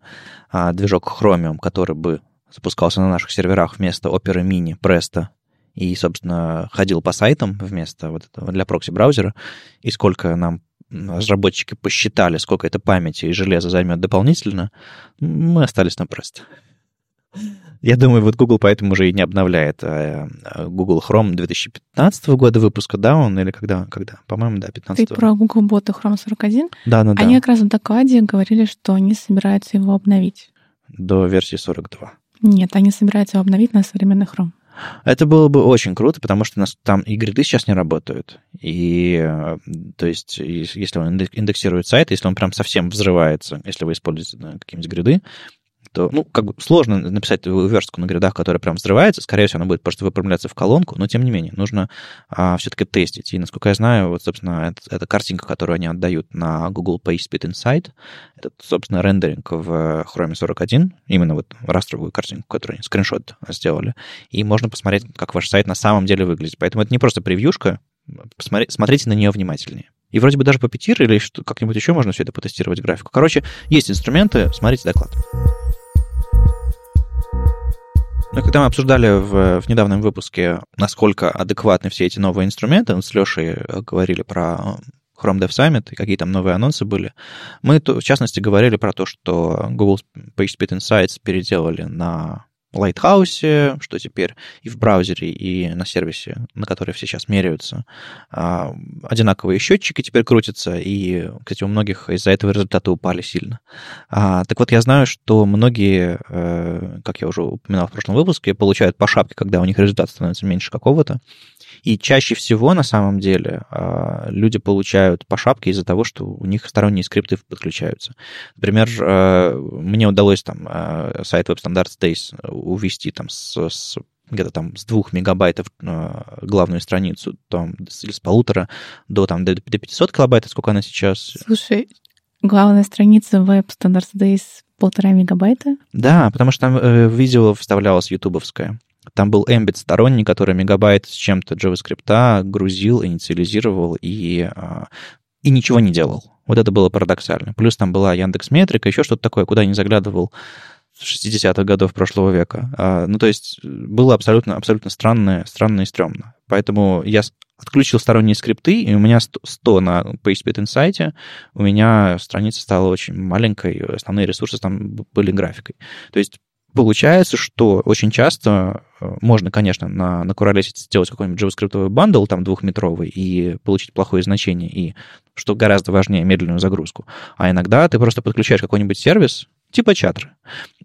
э, движок Chromium, который бы запускался на наших серверах вместо Opera Mini, Presto, и, собственно, ходил по сайтам вместо вот этого для прокси-браузера, и сколько нам разработчики посчитали, сколько это памяти и железа займет дополнительно, мы остались на просто. Я думаю, вот Google поэтому уже и не обновляет а, а, Google Chrome 2015 года выпуска, да, он или когда? когда? По-моему, да, 15 Ты про Google Bot Chrome 41? Да, да, да. Они как раз в докладе говорили, что они собираются его обновить. До версии 42. Нет, они собираются его обновить на современный Chrome. Это было бы очень круто, потому что у нас там и гриды сейчас не работают. И, э, то есть, если он индексирует сайт, если он прям совсем взрывается, если вы используете какие-нибудь гриды, то, ну, как бы сложно написать верстку на грядах, которая прям взрывается. Скорее всего, она будет просто выпрямляться в колонку, но тем не менее, нужно а, все-таки тестить. И, насколько я знаю, вот, собственно, это, это картинка, которую они отдают на Google PageSpeed Insight. Это, собственно, рендеринг в Chrome 41, именно вот растровую картинку, которую они скриншот сделали. И можно посмотреть, как ваш сайт на самом деле выглядит. Поэтому это не просто превьюшка, посмотри, смотрите на нее внимательнее. И вроде бы даже по Puppeteer или как-нибудь еще можно все это потестировать графику. Короче, есть инструменты, смотрите доклад. Ну, когда мы обсуждали в, в недавнем выпуске, насколько адекватны все эти новые инструменты, мы с Лешей э, говорили про Chrome Dev Summit и какие там новые анонсы были, мы, в частности, говорили про то, что Google PageSpeed Insights переделали на Lighthouse, что теперь и в браузере, и на сервисе, на который все сейчас меряются, а, одинаковые счетчики теперь крутятся, и, кстати, у многих из-за этого результаты упали сильно. А, так вот, я знаю, что многие, э, как я уже упоминал в прошлом выпуске, получают по шапке, когда у них результат становится меньше какого-то, и чаще всего, на самом деле, а, люди получают по шапке из-за того, что у них сторонние скрипты подключаются. Например, э, мне удалось там э, сайт Web Standards Days увести там с, с где-то там с двух мегабайтов э, главную страницу, там, или с полутора до, там, до 500 килобайт, сколько она сейчас. Слушай, главная страница Web Standards Days полтора мегабайта? Да, потому что там э, видео вставлялось ютубовское. Там был Embedded сторонний, который мегабайт с чем-то JavaScript грузил, инициализировал и, а, и ничего не делал. Вот это было парадоксально. Плюс там была Яндекс Метрика, еще что-то такое, куда я не заглядывал с 60-х годов прошлого века. А, ну, то есть было абсолютно, абсолютно странное, странно и стрёмно. Поэтому я отключил сторонние скрипты, и у меня 100 на PageSpeed Insight, у меня страница стала очень маленькой, основные ресурсы там были графикой. То есть Получается, что очень часто э, можно, конечно, на, на Куролесе сделать какой-нибудь JavaScript бандл, там, двухметровый, и получить плохое значение, и, что гораздо важнее, медленную загрузку. А иногда ты просто подключаешь какой-нибудь сервис, типа чатры,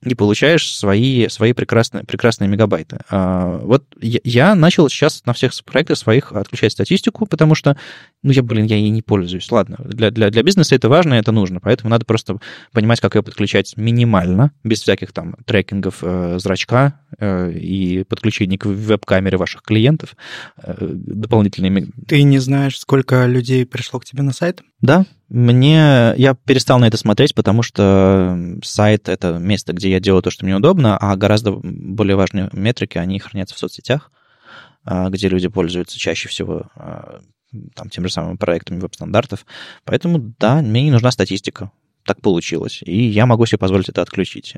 и получаешь свои, свои прекрасные, прекрасные мегабайты. А, вот я, начал сейчас на всех проектах своих отключать статистику, потому что ну, я, блин, я ей не пользуюсь. Ладно, для, для, для бизнеса это важно, это нужно, поэтому надо просто понимать, как ее подключать минимально, без всяких там трекингов э, зрачка э, и подключения к веб-камере ваших клиентов э, дополнительными. Ты не знаешь, сколько людей пришло к тебе на сайт? Да, мне... Я перестал на это смотреть, потому что сайт — это место, где я делаю то, что мне удобно, а гораздо более важные метрики, они хранятся в соцсетях, а, где люди пользуются чаще всего а, там, тем же самым проектами веб-стандартов. Поэтому, да, мне не нужна статистика. Так получилось. И я могу себе позволить это отключить.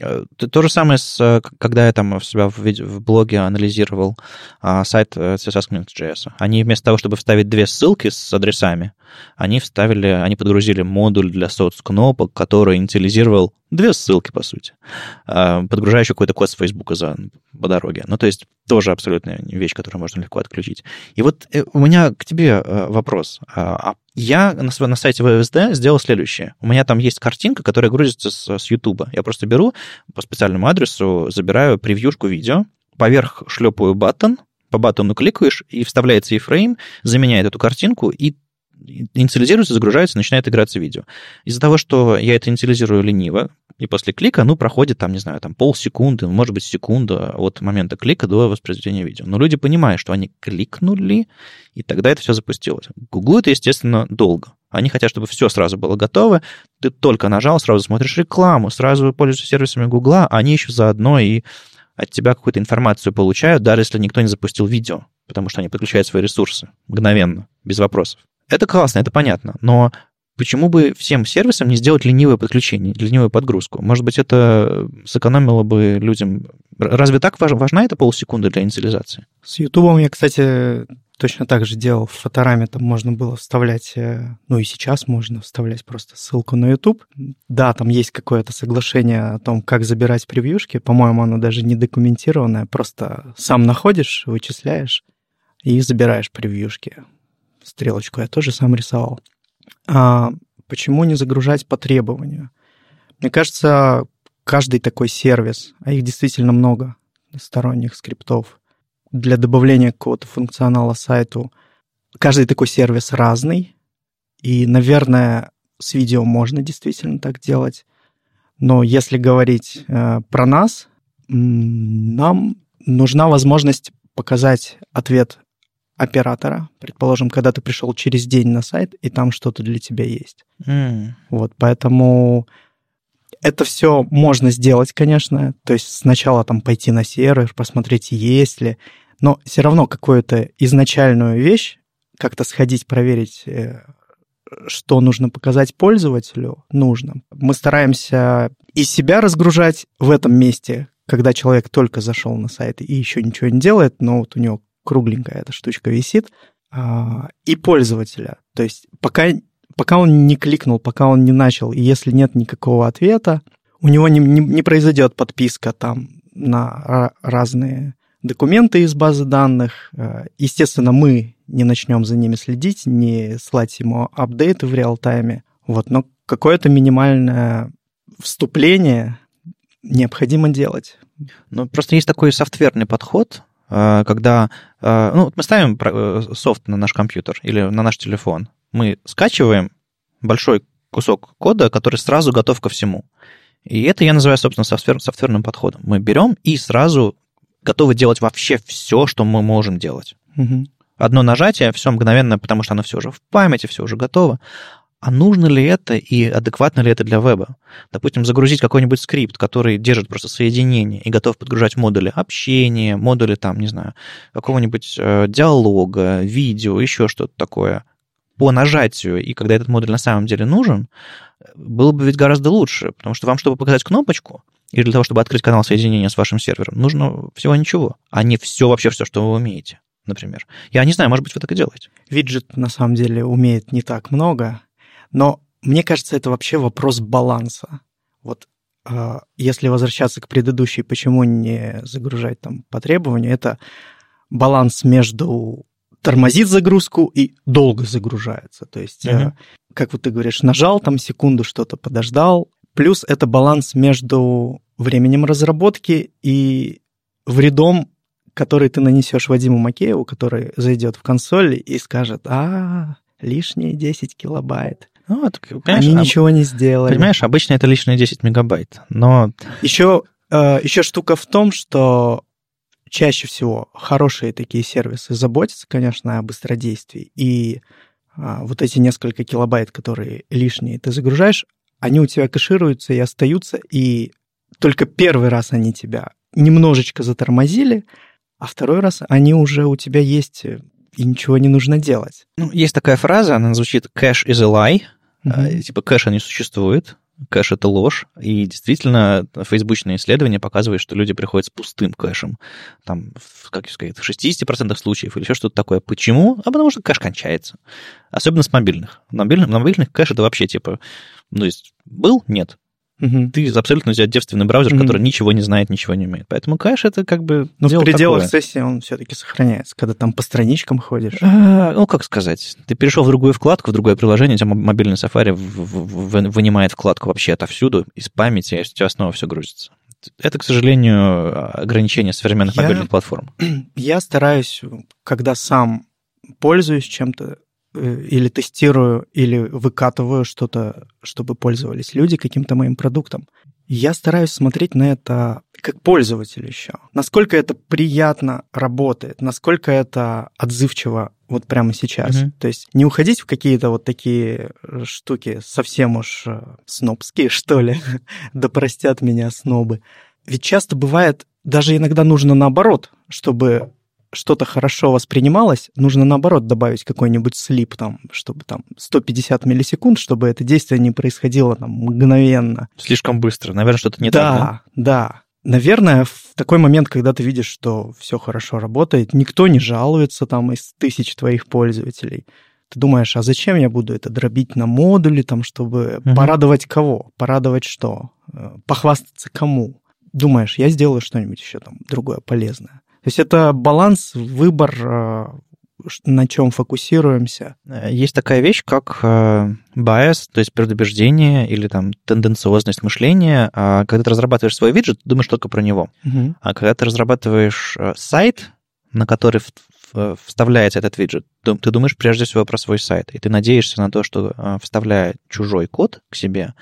Э, то же самое, с, когда я там в себя в, в блоге анализировал а, сайт э, CSS Они вместо того, чтобы вставить две ссылки с адресами, они вставили, они подгрузили модуль для соцкнопок, который инициализировал две ссылки, по сути, а, подгружающий какой-то код с Фейсбука за, по дороге. Ну, то есть тоже абсолютная вещь, которую можно легко отключить. И вот э, у меня к тебе э, вопрос. А, а я на, на сайте VSD сделал следующее. У меня там есть картинка, которая грузится с, с YouTube. Я просто беру по специальному адресу, забираю превьюшку видео, поверх шлепаю баттон, по баттону кликаешь, и вставляется iframe, заменяет эту картинку, и инициализируется, загружается, начинает играться видео. Из-за того, что я это инициализирую лениво, и после клика, ну, проходит там, не знаю, там полсекунды, может быть, секунда от момента клика до воспроизведения видео. Но люди понимают, что они кликнули, и тогда это все запустилось. Гуглу это, естественно, долго. Они хотят, чтобы все сразу было готово. Ты только нажал, сразу смотришь рекламу, сразу пользуешься сервисами Гугла, они еще заодно и от тебя какую-то информацию получают, даже если никто не запустил видео, потому что они подключают свои ресурсы мгновенно, без вопросов. Это классно, это понятно, но почему бы всем сервисам не сделать ленивое подключение, ленивую подгрузку? Может быть, это сэкономило бы людям... Разве так важна эта полсекунды для инициализации? С Ютубом я, кстати, точно так же делал. В фотораме там можно было вставлять, э, ну и сейчас можно вставлять просто ссылку на YouTube. Да, там есть какое-то соглашение о том, как забирать превьюшки. По-моему, оно даже не документированное. Просто сам находишь, вычисляешь и забираешь превьюшки стрелочку я тоже сам рисовал. А почему не загружать по требованию? Мне кажется, каждый такой сервис, а их действительно много, сторонних скриптов, для добавления какого-то функционала сайту, каждый такой сервис разный, и, наверное, с видео можно действительно так делать. Но если говорить э, про нас, нам нужна возможность показать ответ оператора, предположим, когда ты пришел через день на сайт, и там что-то для тебя есть. Mm. Вот, поэтому это все можно сделать, конечно. То есть сначала там пойти на сервер, посмотреть, есть ли, но все равно какую-то изначальную вещь, как-то сходить, проверить, э, что нужно показать пользователю, нужно. Мы стараемся и себя разгружать в этом месте, когда человек только зашел на сайт и еще ничего не делает, но вот у него кругленькая эта штучка висит, а, и пользователя. То есть пока, пока он не кликнул, пока он не начал, и если нет никакого ответа, у него не, не, не произойдет подписка там на разные документы из базы данных. А, естественно, мы не начнем за ними следить, не слать ему апдейты в реал-тайме. Вот, но какое-то минимальное вступление необходимо делать. Ну, просто есть такой софтверный подход, а, когда а, ну, мы ставим э, софт на наш компьютер или на наш телефон, мы скачиваем большой кусок кода, который сразу готов ко всему. И это я называю, собственно, софтвер, софтверным подходом. Мы берем и сразу готовы делать вообще все, что мы можем делать. Угу. Одно нажатие, все мгновенно, потому что оно все уже в памяти, все уже готово а нужно ли это и адекватно ли это для веба? Допустим, загрузить какой-нибудь скрипт, который держит просто соединение и готов подгружать модули общения, модули там, не знаю, какого-нибудь э, диалога, видео, еще что-то такое по нажатию, и когда этот модуль на самом деле нужен, было бы ведь гораздо лучше, потому что вам, чтобы показать кнопочку, или для того, чтобы открыть канал соединения с вашим сервером, нужно всего ничего, а не все вообще все, что вы умеете, например. Я не знаю, может быть, вы так и делаете. Виджет на самом деле умеет не так много, но мне кажется, это вообще вопрос баланса. Вот э, если возвращаться к предыдущей, почему не загружать там по требованию, это баланс между тормозит загрузку и долго загружается. То есть, uh-huh. как вот ты говоришь, нажал там секунду, что-то подождал. Плюс это баланс между временем разработки и вредом который ты нанесешь Вадиму Макееву, который зайдет в консоль и скажет, а, лишние 10 килобайт. Ну, вот, Они ничего не сделали. Понимаешь, обычно это лишние 10 мегабайт, но... Еще, э, еще штука в том, что чаще всего хорошие такие сервисы заботятся, конечно, о быстродействии, и а, вот эти несколько килобайт, которые лишние ты загружаешь, они у тебя кэшируются и остаются, и только первый раз они тебя немножечко затормозили, а второй раз они уже у тебя есть, и ничего не нужно делать. Ну, есть такая фраза, она звучит «cache is a lie», mm-hmm. типа кэша не существует, кэш — это ложь, и действительно фейсбучные исследования показывают, что люди приходят с пустым кэшем, там, как сказать, в 60% случаев или еще что-то такое. Почему? А потому что кэш кончается. Особенно с мобильных. На мобильных, на мобильных кэш — это вообще типа, ну, есть был? Нет. Угу. Ты абсолютно взять девственный браузер, угу. который ничего не знает, ничего не умеет. Поэтому кэш это как бы. Но в пределах такое. сессии он все-таки сохраняется, когда там по страничкам ходишь. А, ну, как сказать, ты перешел в другую вкладку, в другое приложение, у тебя мобильный Safari вынимает вкладку вообще отовсюду из памяти, и у тебя снова все грузится. Это, к сожалению, ограничение современных я, мобильных платформ. Я стараюсь, когда сам пользуюсь чем-то, или тестирую, или выкатываю что-то, чтобы пользовались люди каким-то моим продуктом. Я стараюсь смотреть на это как пользователь еще. Насколько это приятно работает, насколько это отзывчиво вот прямо сейчас. Mm-hmm. То есть не уходить в какие-то вот такие э, штуки совсем уж э, снобские, что ли. да простят меня снобы. Ведь часто бывает, даже иногда нужно наоборот, чтобы что-то хорошо воспринималось, нужно наоборот добавить какой-нибудь слип, там, чтобы там 150 миллисекунд, чтобы это действие не происходило там мгновенно. Слишком быстро. Наверное, что-то не да, так, да? Да, Наверное, в такой момент, когда ты видишь, что все хорошо работает, никто не жалуется там из тысяч твоих пользователей. Ты думаешь, а зачем я буду это дробить на модули, там, чтобы угу. порадовать кого? Порадовать что? Э, похвастаться кому? Думаешь, я сделаю что-нибудь еще там другое полезное. То есть это баланс, выбор, э, на чем фокусируемся. Э, есть такая вещь, как э, bias, то есть предубеждение или там тенденциозность мышления. А когда ты разрабатываешь свой виджет, думаешь только про него. Угу. А когда ты разрабатываешь сайт, на который вставляется этот виджет, ты думаешь прежде всего про свой сайт. И ты надеешься на то, что вставляя чужой код к себе,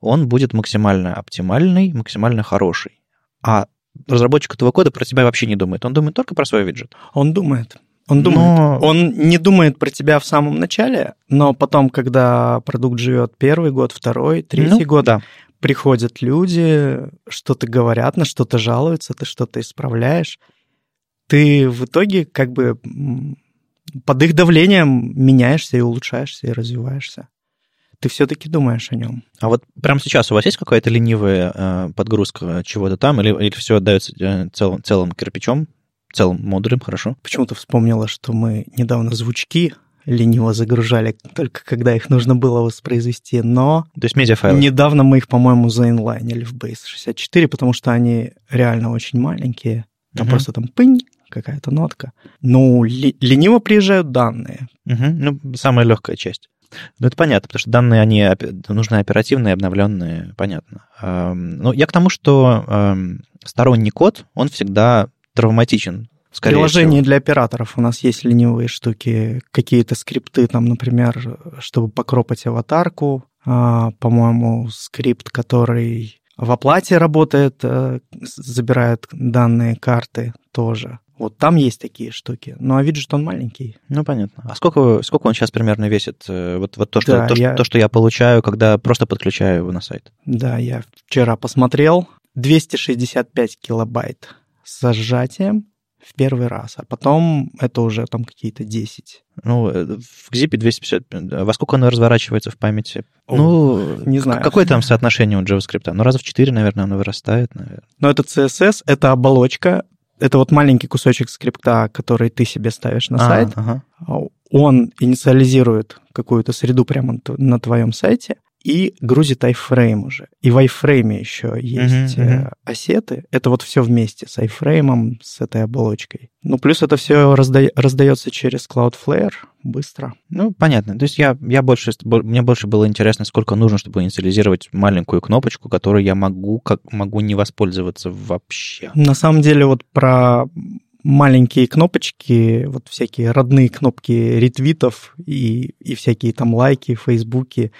он будет максимально оптимальный, максимально хороший. А разработчик этого кода про тебя вообще не думает. Он думает только про свой виджет. Он думает. Он думает. Но... Он не думает про тебя в самом начале, но потом, когда продукт живет первый год, второй, третий ну, год, да. приходят люди, что-то говорят, на что-то жалуются, ты что-то исправляешь. Ты в итоге как бы под их давлением меняешься и улучшаешься и развиваешься ты все-таки думаешь о нем. А вот прямо сейчас у вас есть какая-то ленивая э, подгрузка чего-то там, или, или все отдается э, целым, целым кирпичом, целым модулем, хорошо? Почему-то вспомнила, что мы недавно звучки лениво загружали, только когда их нужно было воспроизвести, но... То есть медиафайлы? Недавно мы их, по-моему, заинлайнили в Base 64, потому что они реально очень маленькие. Там угу. просто там пынь, какая-то нотка. Ну, лениво приезжают данные. Угу. Ну, самая легкая часть. Ну, это понятно, потому что данные, они нужны оперативные, обновленные, понятно. Ну, я к тому, что сторонний код, он всегда травматичен. Скорее Приложение всего. для операторов. У нас есть ленивые штуки, какие-то скрипты, там, например, чтобы покропать аватарку. А, по-моему, скрипт, который в оплате работает, э, забирает данные карты тоже. Вот там есть такие штуки. Ну, а виджет, он маленький. Ну, понятно. А сколько, сколько он сейчас примерно весит? Э, вот, вот то, что, да, то, я... то, что я получаю, когда просто подключаю его на сайт. Да, я вчера посмотрел. 265 килобайт с сжатием в первый раз, а потом это уже там какие-то 10. Ну, э, в ZIP 250. Во сколько оно разворачивается в памяти? О, ну, не знаю. Какое там соотношение у JavaScript? Ну, раза в 4, наверное, оно вырастает, наверное. Но это CSS, это оболочка, это вот маленький кусочек скрипта, который ты себе ставишь на а, сайт. Ага. Он инициализирует какую-то среду прямо на твоем сайте, и грузит iFrame уже. И в iFrame еще есть uh-huh, uh-huh. Это вот все вместе с iFrame, с этой оболочкой. Ну, плюс это все разда... раздается через Cloudflare быстро. Ну, понятно. То есть я, я больше, мне больше было интересно, сколько нужно, чтобы инициализировать маленькую кнопочку, которую я могу, как могу не воспользоваться вообще. На самом деле вот про маленькие кнопочки, вот всякие родные кнопки ретвитов и, и всякие там лайки в Фейсбуке,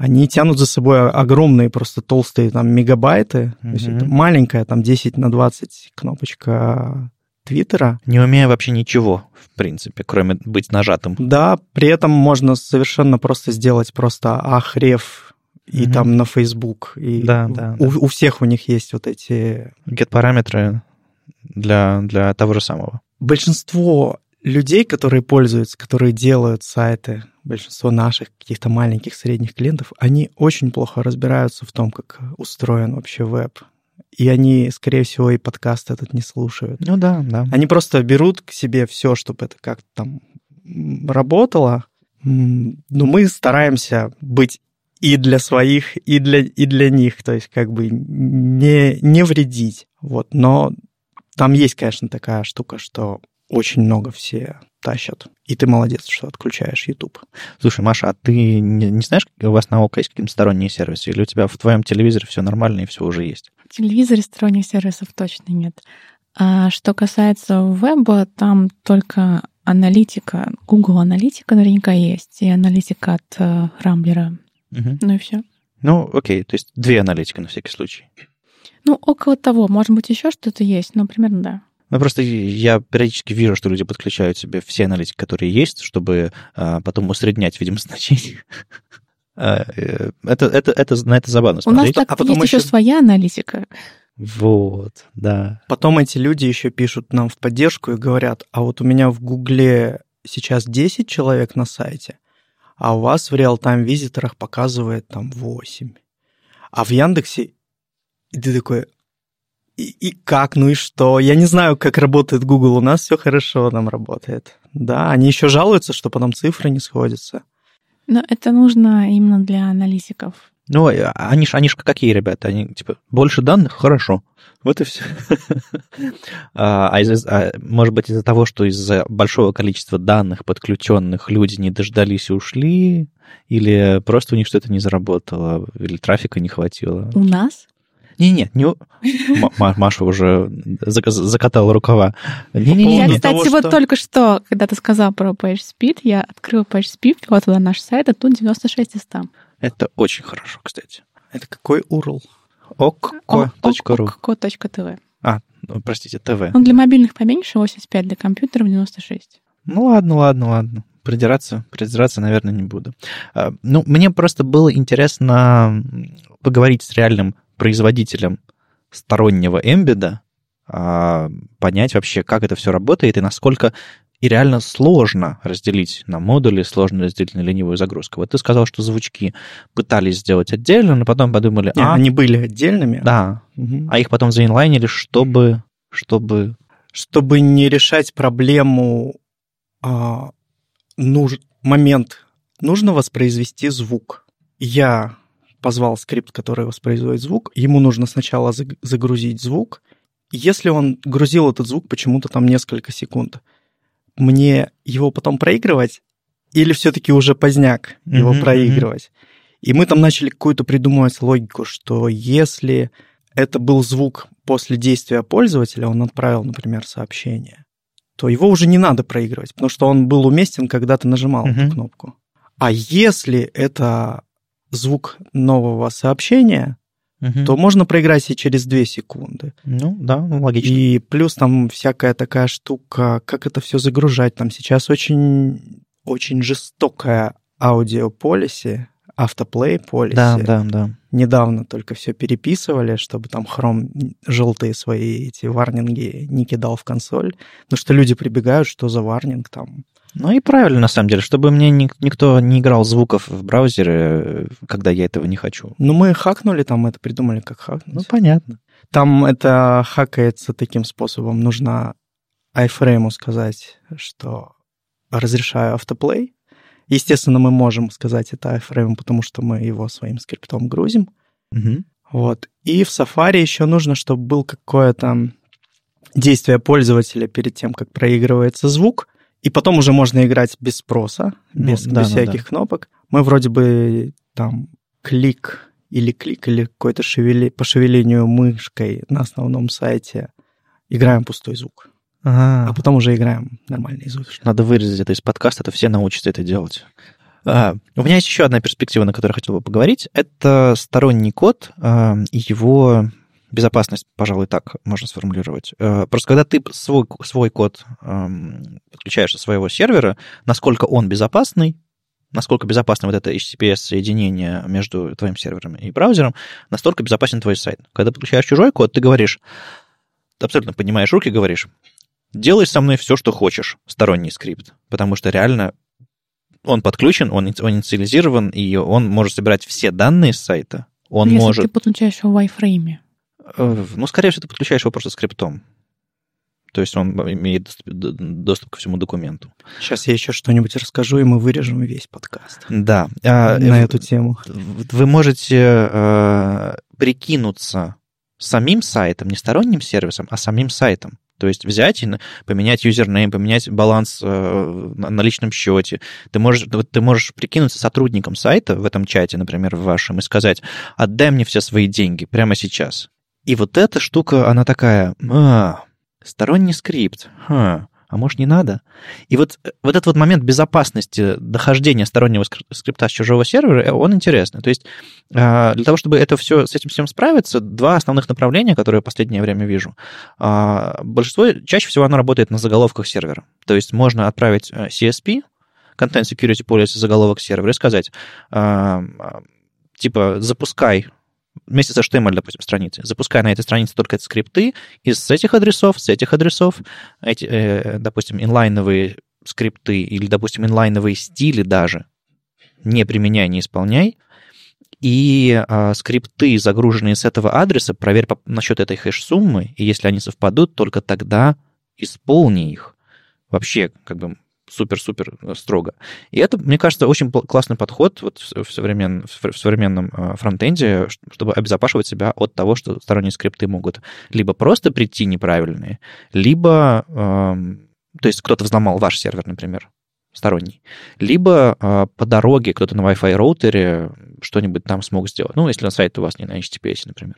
они тянут за собой огромные, просто толстые там мегабайты. Mm-hmm. То есть это маленькая, там 10 на 20 кнопочка Твиттера. Не умея вообще ничего, в принципе, кроме быть нажатым. Да, при этом можно совершенно просто сделать просто ахрев и mm-hmm. там на Facebook. И да, да, у, да. у всех у них есть вот эти... Get-параметры для, для того же самого. Большинство людей, которые пользуются, которые делают сайты, большинство наших каких-то маленьких, средних клиентов, они очень плохо разбираются в том, как устроен вообще веб. И они, скорее всего, и подкаст этот не слушают. Ну да, да. Они просто берут к себе все, чтобы это как-то там работало. Но мы стараемся быть и для своих, и для, и для них, то есть как бы не, не вредить. Вот. Но там есть, конечно, такая штука, что очень много все тащат. И ты молодец, что отключаешь YouTube. Слушай, Маша, а ты не, не знаешь, у вас на ОК есть какие-то сторонние сервисы? Или у тебя в твоем телевизоре все нормально и все уже есть? В телевизоре сторонних сервисов точно нет. А что касается веба, там только аналитика, Google аналитика наверняка есть, и аналитика от э, Рамблера. Угу. Ну и все. Ну, окей, то есть две аналитики на всякий случай. Ну, около того, может быть, еще что-то есть, но примерно да. Ну, просто я периодически вижу, что люди подключают себе все аналитики, которые есть, чтобы а, потом усреднять, видимо, значение. А, э, это, это, это, на это забавно смотреть. У нас так а потом есть еще своя аналитика. Вот, да. Потом эти люди еще пишут нам в поддержку и говорят, а вот у меня в Гугле сейчас 10 человек на сайте, а у вас в реал-тайм визиторах показывает там 8. А в Яндексе и ты такой, и, и как, ну и что? Я не знаю, как работает Google, у нас все хорошо там работает. Да, они еще жалуются, что потом цифры не сходятся. Но это нужно именно для аналитиков. Ну, а они ж, они ж какие ребята? Они, типа, больше данных? Хорошо. Вот и все. а, а, а может быть, из-за того, что из-за большого количества данных подключенных люди не дождались и ушли, или просто у них что-то не заработало, или трафика не хватило? У нас? Не-не, не... Маша уже закатала рукава. Не, не, не, я, кстати, того, вот что... только что, когда ты сказал про PageSpeed, я открыла PageSpeed, вот туда наш сайт, а тут 96 из 100. Это очень хорошо, кстати. Это какой URL? okko.ru okko.tv. А, ну, простите, ТВ. Ну, для мобильных поменьше, 85, для компьютеров 96. Ну, ладно, ладно, ладно. Придираться, придираться, наверное, не буду. А, ну, мне просто было интересно поговорить с реальным производителем стороннего эмбеда, а, понять вообще, как это все работает и насколько и реально сложно разделить на модули, сложно разделить на ленивую загрузку. Вот ты сказал, что звучки пытались сделать отдельно, но потом подумали, а... Они были отдельными? Да. Угу. А их потом заинлайнили, чтобы... Чтобы... Чтобы не решать проблему а, нуж... момент. Нужно воспроизвести звук. Я позвал скрипт, который воспроизводит звук. Ему нужно сначала загрузить звук. Если он грузил этот звук почему-то там несколько секунд, мне его потом проигрывать или все-таки уже поздняк его mm-hmm, проигрывать? И мы там начали какую-то придумывать логику, что если это был звук после действия пользователя, он отправил, например, сообщение, то его уже не надо проигрывать, потому что он был уместен, когда ты нажимал mm-hmm. эту кнопку. А если это звук нового сообщения, угу. то можно проиграть и через 2 секунды. Ну, да, ну, логично. И плюс там всякая такая штука, как это все загружать. Там сейчас очень, очень жестокая аудиополиси, автоплей полиси. Да, да, да. Недавно только все переписывали, чтобы там хром желтые свои эти варнинги не кидал в консоль. Потому что люди прибегают, что за варнинг там. Ну и правильно, на самом деле, чтобы мне никто не играл звуков в браузере, когда я этого не хочу. Ну, мы хакнули там, это придумали, как хакнуть. Ну, понятно. Там это хакается таким способом. Нужно iFrame сказать, что разрешаю автоплей. Естественно, мы можем сказать это iFrame, потому что мы его своим скриптом грузим. Угу. Вот. И в Safari еще нужно, чтобы был какое-то действие пользователя перед тем, как проигрывается звук – и потом уже можно играть без спроса, ну, без, да, без да, всяких да. кнопок. Мы вроде бы там клик или клик, или какое то шевели, по шевелению мышкой на основном сайте играем пустой звук. а потом уже играем нормально из офиса. Надо вырезать это из подкаста, то все научатся это делать. А, у меня есть еще одна перспектива, на которой я хотел бы поговорить. Это сторонний код и его безопасность, пожалуй, так можно сформулировать. Просто когда ты свой, свой код подключаешь со своего сервера, насколько он безопасный, насколько безопасно вот это HTTPS-соединение между твоим сервером и браузером, настолько безопасен твой сайт. Когда подключаешь чужой код, ты говоришь, ты абсолютно поднимаешь руки, говоришь, делай со мной все, что хочешь, сторонний скрипт, потому что реально он подключен, он, он инициализирован, и он может собирать все данные с сайта. Он Если может... ты подключаешь его в iFrame. Э, ну, скорее всего, ты подключаешь его просто скриптом. То есть он имеет доступ, ко всему документу. Сейчас я еще что-нибудь расскажу, и мы вырежем весь подкаст. Да. А, на эту тему. Вы можете э, прикинуться самим сайтом, не сторонним сервисом, а самим сайтом. То есть взять и поменять юзернейм, поменять баланс э, на личном счете. Ты можешь, ты можешь прикинуться сотрудником сайта в этом чате, например, в вашем, и сказать, отдай мне все свои деньги прямо сейчас. И вот эта штука, она такая, а, сторонний скрипт, ха, а может, не надо? И вот, э, вот этот вот момент безопасности дохождения стороннего скрипта с чужого сервера, э, он интересный. То есть а, для того, чтобы это все, с этим всем справиться, два основных направления, которые я в последнее время вижу. А, большинство, чаще всего оно работает на заголовках сервера. То есть можно отправить э, CSP, Content Security Policy заголовок сервера, и сказать, а, типа, запускай вместе с HTML, допустим, страницы. Запуская на этой странице только скрипты из этих адресов, с этих адресов, эти, э, допустим, инлайновые скрипты или, допустим, инлайновые стили даже, не применяй, не исполняй, и э, скрипты, загруженные с этого адреса, проверь по, насчет этой хэш-суммы, и если они совпадут, только тогда исполни их. Вообще, как бы, супер-супер э, строго. И это, мне кажется, очень классный подход вот в, современ, в современном э, фронтенде, чтобы обезопашивать себя от того, что сторонние скрипты могут либо просто прийти неправильные, либо, эм, то есть кто-то взломал ваш сервер, например, сторонний, либо э, по дороге кто-то на Wi-Fi роутере что-нибудь там смог сделать. Ну, если на сайт у вас не на HTTPS, например.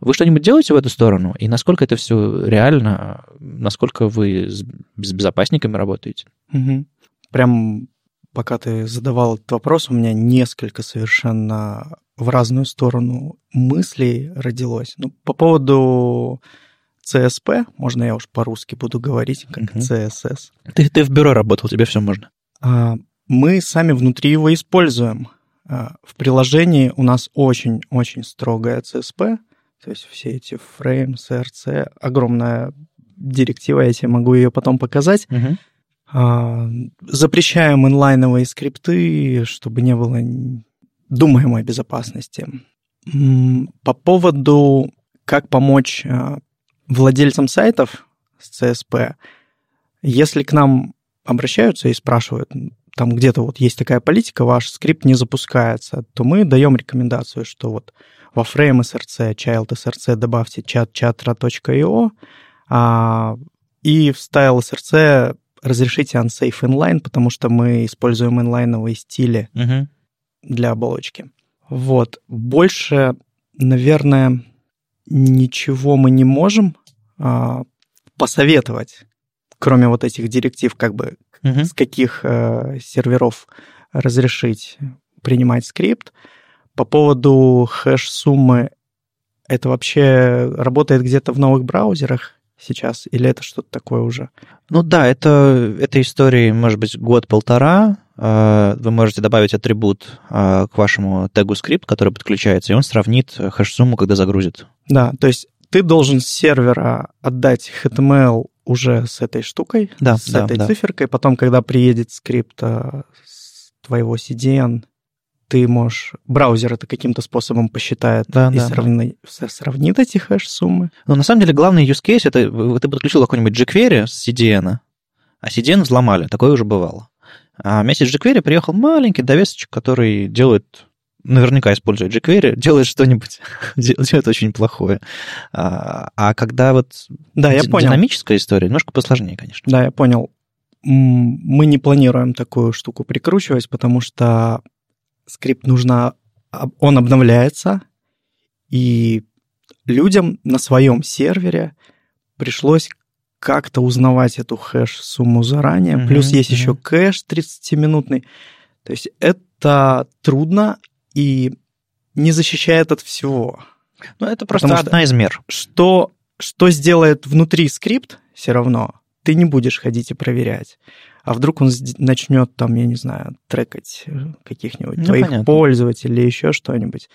Вы что-нибудь делаете в эту сторону? И насколько это все реально? Насколько вы с, с безопасниками работаете? Угу. Прям пока ты задавал этот вопрос, у меня несколько совершенно в разную сторону мыслей родилось. Ну, по поводу CSP, можно я уж по-русски буду говорить, как угу. CSS. Ты, ты в бюро работал, тебе все можно. А, мы сами внутри его используем. А, в приложении у нас очень-очень строгая CSP, то есть все эти фрейм, CRC, огромная директива, я тебе могу ее потом показать. Угу. Запрещаем инлайновые скрипты, чтобы не было думаемой безопасности. По поводу, как помочь владельцам сайтов с CSP, если к нам обращаются и спрашивают, там где-то вот есть такая политика, ваш скрипт не запускается, то мы даем рекомендацию, что вот во frame src, child src добавьте chat chatra.io, а, и в style src разрешите unsafe inline, потому что мы используем инлайновые стили uh-huh. для оболочки. Вот. Больше, наверное, ничего мы не можем а, посоветовать, кроме вот этих директив, как бы угу. с каких а, серверов разрешить принимать скрипт. По поводу хэш-суммы, это вообще работает где-то в новых браузерах сейчас, или это что-то такое уже? Ну да, это, это истории, может быть, год-полтора. А, вы можете добавить атрибут а, к вашему тегу скрипт, который подключается, и он сравнит хэш-сумму, когда загрузит. Да, то есть ты должен с сервера отдать HTML уже с этой штукой, да, с да, этой да. циферкой. Потом, когда приедет скрипт с твоего CDN, ты можешь... Браузер это каким-то способом посчитает да, и да, сравнит, да. сравнит эти хэш-суммы. Но на самом деле главный use case — это ты подключил какой-нибудь jQuery с CDN, а CDN взломали. Такое уже бывало. А вместе с jQuery приехал маленький довесочек, который делает наверняка использует jQuery, делает что-нибудь, делает очень плохое. А, а когда вот да, я понял. динамическая история, немножко посложнее, конечно. Да, я понял. Мы не планируем такую штуку прикручивать, потому что скрипт нужно... Он обновляется, и людям на своем сервере пришлось как-то узнавать эту хэш-сумму заранее. Мгм, Плюс есть мгм. еще кэш 30-минутный. То есть это трудно и не защищает от всего. Ну, это просто Потому что- одна из мер. Что, что сделает внутри скрипт, все равно ты не будешь ходить и проверять. А вдруг он начнет там, я не знаю, трекать э, каких-нибудь Ну, твоих понятно. пользователей или еще что-нибудь.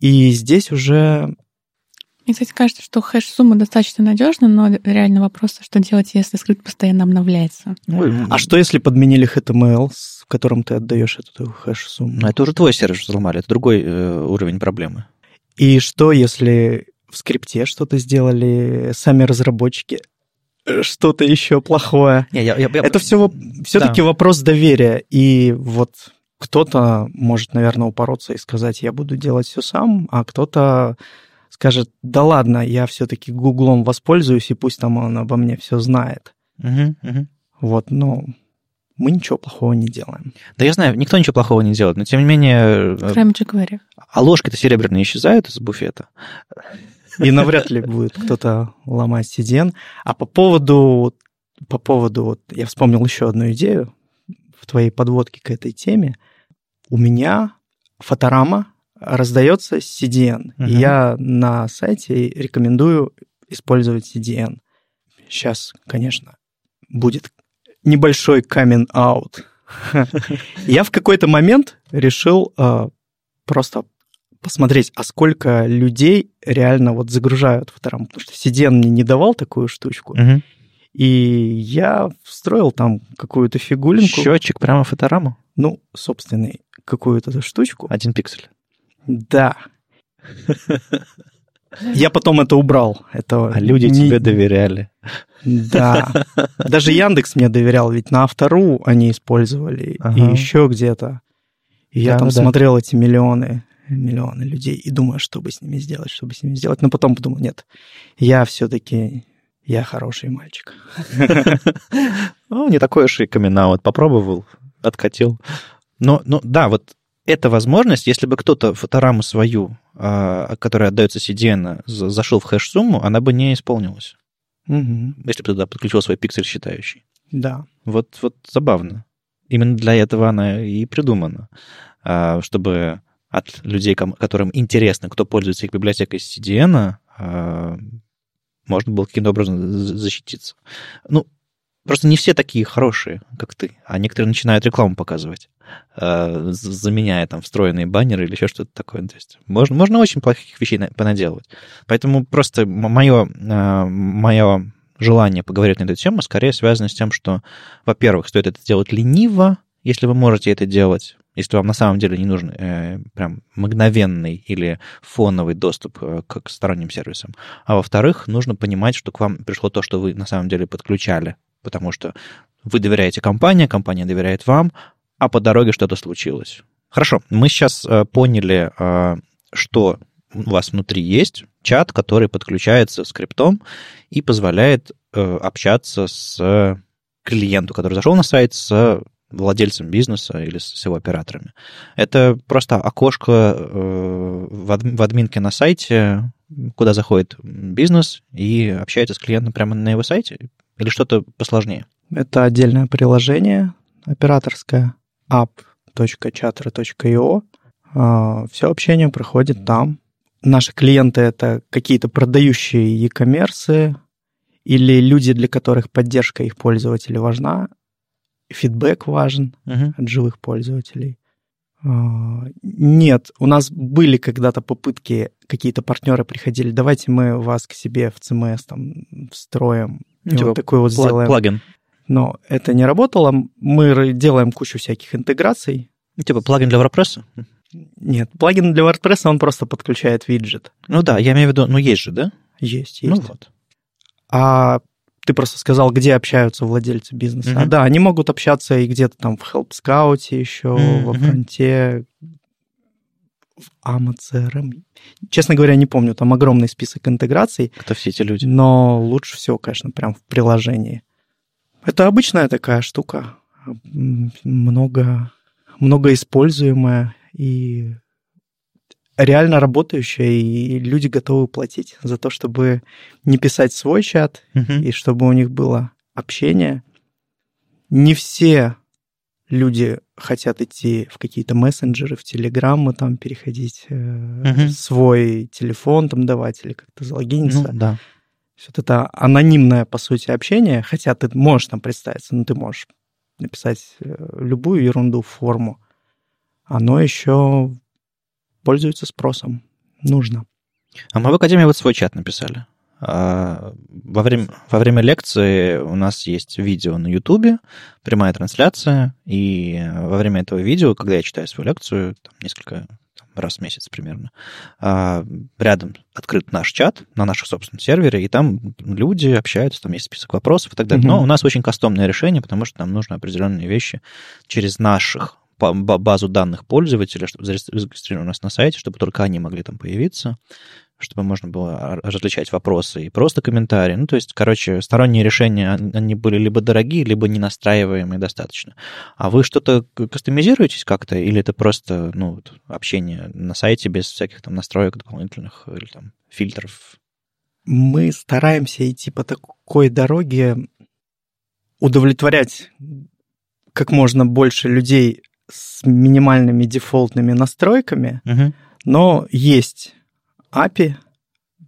И здесь уже Мне, кстати, кажется, что хэш-сумма достаточно надежна, но реально вопрос, что делать, если скрипт постоянно обновляется. Ой, А что если подменили HTML, с которым ты отдаешь эту хэш-сумму? Ну, это уже твой сервис взломали, это другой э, уровень проблемы. И что если в скрипте что-то сделали сами разработчики, что-то еще плохое? Не, я- я- я- Это все все-таки вопрос доверия. И вот кто-то может, наверное, упороться и сказать, я буду делать все сам, а кто-то скажет, да ладно, я все-таки Гуглом воспользуюсь, и пусть там он обо мне все знает. Мгм, мгм. Вот, но мы ничего плохого не делаем. Да я знаю, никто ничего плохого не делает, но тем не менее, э, Кроме jQuery. а ложки-то серебряные исчезают из буфета. И навряд ли будет кто-то ломать CDN. А по поводу, по поводу, вот я вспомнил еще одну идею в твоей подводке к этой теме. У меня фоторама раздается CDN. Мгм. И я на сайте рекомендую использовать CDN. Сейчас, конечно, будет небольшой out. Я в какой-то момент решил э, просто посмотреть, а сколько людей реально вот загружают фотораму. Потому что CDN мне не давал такую штучку. И я встроил там какую-то фигулинку. Счетчик прямо в фотораму, Ну, собственный, какую-то штучку. один пиксель. Да. Я потом это убрал. Это А люди не- тебе доверяли. Да. Даже Яндекс мне доверял, ведь на автору они использовали Ага. и еще где-то. И я там да. смотрел эти миллионы, миллионы людей и думаю, что бы с ними сделать, что бы с ними сделать. Но потом подумал, нет, я все-таки, я хороший мальчик. Ну, не такой уж и камин Попробовал, откатил. Но, ну, да, вот эта возможность, если бы кто-то фотораму свою, а, которая отдается CDN, за- зашел в хэш-сумму, она бы не исполнилась, Мгм. если бы туда подключил свой пиксель считающий. Да. Вот, вот забавно. Именно для этого она и придумана, а, чтобы от людей, которым интересно, кто пользуется их библиотекой CDN, а, можно было каким-то образом за- защититься. Ну, просто не все такие хорошие, как ты, а некоторые начинают рекламу показывать, з- заменяя там встроенные баннеры или еще что-то такое. То есть можно, можно очень плохих вещей на- понаделывать. Поэтому просто мое, мое желание поговорить на эту тему скорее связано с тем, что, во-первых, стоит это делать лениво, если вы можете это делать, если вам на самом деле не нужен э, прям мгновенный или фоновый доступ э, к сторонним сервисам. А во-вторых, нужно понимать, что к вам пришло то, что вы на самом деле подключали, потому что вы доверяете компании, компания доверяет вам, а по дороге что-то случилось. Хорошо, мы сейчас э, поняли, э, что у вас внутри есть чат, который подключается скриптом и позволяет э, общаться с клиенту, который зашел на сайт, с владельцем бизнеса или с его операторами. Это просто окошко э, в, адм- в админке на сайте, куда заходит бизнес и общается с клиентом прямо на его сайте, или что-то посложнее. Это отдельное приложение операторское app.chatter.io. Все А, общение проходит там. Наши клиенты — это какие-то продающие e-commerce или люди, для которых поддержка их пользователей важна. Фидбэк важен Мгм. от живых пользователей. А, Нет, у нас были когда-то попытки, какие-то партнеры приходили, давайте мы вас к себе в CMS там встроим, и Типа вот такой вот сделаем. Плагин. Но это не работало. Мы делаем кучу всяких интеграций. Типа плагин для WordPress? Нет, плагин для WordPress, он просто подключает виджет. Ну да, я имею в виду, ну есть же, да? Есть, Ну есть. вот. А ты просто сказал, где общаются владельцы бизнеса. Мгм. А, да, они могут общаться и где-то там в Help Scout еще, Мгм. во фронте, в AMA-CRM. Честно говоря, не помню, там огромный список интеграций, Кто все эти люди? но лучше всего, конечно, прям в приложении. Это обычная такая штука, много, много используемая, и реально работающая, и люди готовы платить за то, чтобы не писать свой чат, Мгм. и чтобы у них было общение. Не все люди хотят идти в какие-то мессенджеры, в телеграммы там переходить, Мгм. свой телефон там давать или как-то залогиниться. Ну, да. Вот это анонимное, по сути, общение, хотя ты можешь там представиться, но ты можешь написать э, любую ерунду в форму. Оно еще пользуется спросом. Нужно. А мы в Академии вот свой чат написали. А, Во время, во время лекции у нас есть видео на Ютубе, прямая трансляция, и во время этого видео, когда я читаю свою лекцию, там, несколько там, раз в месяц примерно, а, рядом открыт наш чат на нашем собственном сервере, и там люди общаются, там есть список вопросов и так далее. Мгм. Но у нас очень кастомное решение, потому что нам нужны определенные вещи через наших базу данных пользователя, чтобы зарегистрированы у нас на сайте, чтобы только они могли там появиться, чтобы можно было различать вопросы и просто комментарии. Ну, то есть, короче, сторонние решения, он- они были либо дорогие, либо не настраиваемые достаточно. А вы что-то кастомизируетесь как-то, или это просто, ну, общение на сайте без всяких там настроек дополнительных или там фильтров? Мы стараемся идти по такой дороге, удовлетворять как можно больше людей с минимальными дефолтными настройками, Мгм. но есть API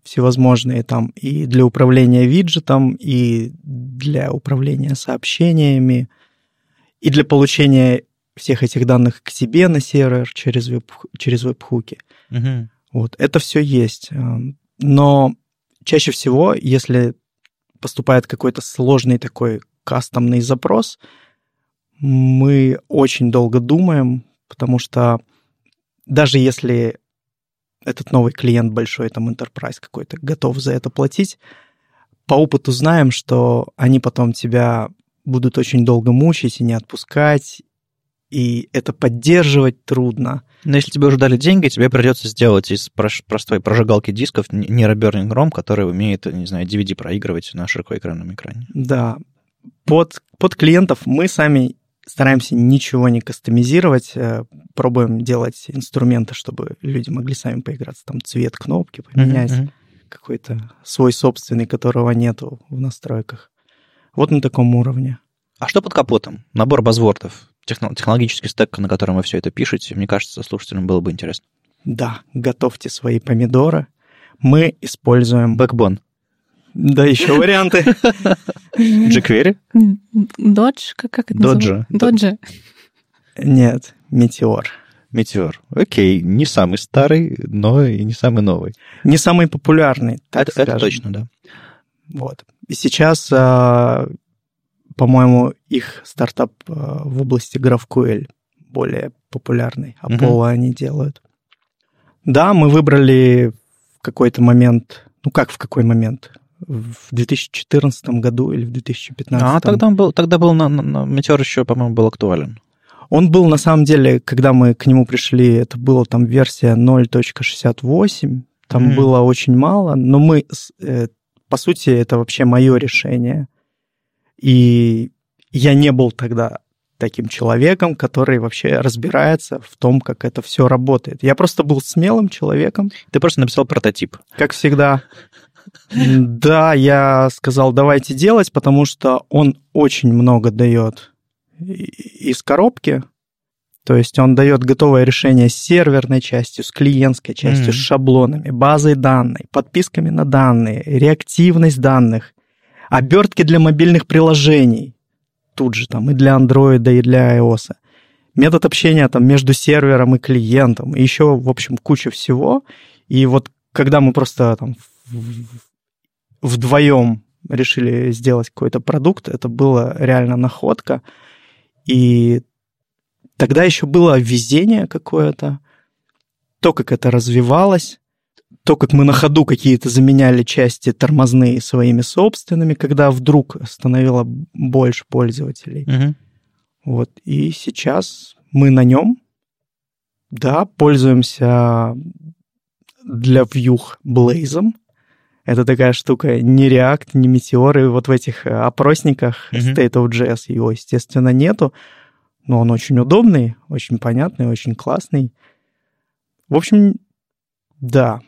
всевозможные там и для управления виджетом, и для управления сообщениями, и для получения всех этих данных к себе на сервер через, веб, через веб-хуки. Мгм. Вот, это все есть. Эм, Но чаще всего, если поступает какой-то сложный такой кастомный запрос, мы очень долго думаем, потому что даже если этот новый клиент большой, там enterprise какой-то, готов за это платить, по опыту знаем, что они потом тебя будут очень долго мучить и не отпускать, и это поддерживать трудно. Но если тебе уже дали деньги, тебе придется сделать из простой прожигалки дисков нейроберный ROM, который умеет, не знаю, DVD проигрывать на широкоэкранном экране. Да. Под, под клиентов мы сами стараемся ничего не кастомизировать, э, пробуем делать инструменты, чтобы люди могли сами поиграться. Там цвет кнопки поменять, мгм. какой-то свой собственный, которого нету в настройках. Вот на таком уровне. А что под капотом? Набор базвордов, техно- технологический стек, на котором вы все это пишете, мне кажется, слушателям было бы интересно. Да, готовьте свои помидоры. Мы используем... Backbone. Да, еще варианты. jQuery? Додж, как, как это Доджа. называется? Доджа. Нет, метеор. Meteor. Окей, не самый старый, но и не самый новый. Не самый популярный, так это, это точно, да. Вот. И сейчас, а, по-моему, их стартап а, в области GraphQL более популярный. Мгм. Apollo они делают. Да, мы выбрали в какой-то момент, ну как в какой момент? В 2014 году или в 2015. А тогда он был, тогда был на, на- на- Meteor еще, по-моему, был актуален. Он был, на самом деле, когда мы к нему пришли, это была там версия 0.68, там Мгм. было очень мало, но мы, э, по сути, это вообще мое решение. И я не был тогда таким человеком, который вообще разбирается в том, как это все работает. Я просто был смелым человеком, Ты просто написал прототип. как всегда. Да, я сказал, давайте делать, потому что он очень много дает из коробки. То есть он дает готовое решение с серверной частью, с клиентской частью, Мгм. с шаблонами, базой данных, подписками на данные, реактивность данных, обертки для мобильных приложений. Тут же там и для Android, и для iOS. Метод общения там между сервером и клиентом. И еще, в общем, куча всего. И вот когда мы просто там вдвоем решили сделать какой-то продукт, это было реально находка. И тогда еще было везение какое-то, то, как это развивалось, то, как мы на ходу какие-то заменяли части тормозные своими собственными, когда вдруг становило больше пользователей. Мгм. Вот. И сейчас мы на нем, да, пользуемся для вьюх Blazem. Это такая штука, не React, не и вот в этих э, опросниках Мгм. State of JS его, естественно, нету, но он очень удобный, очень понятный, очень классный. В общем, Да.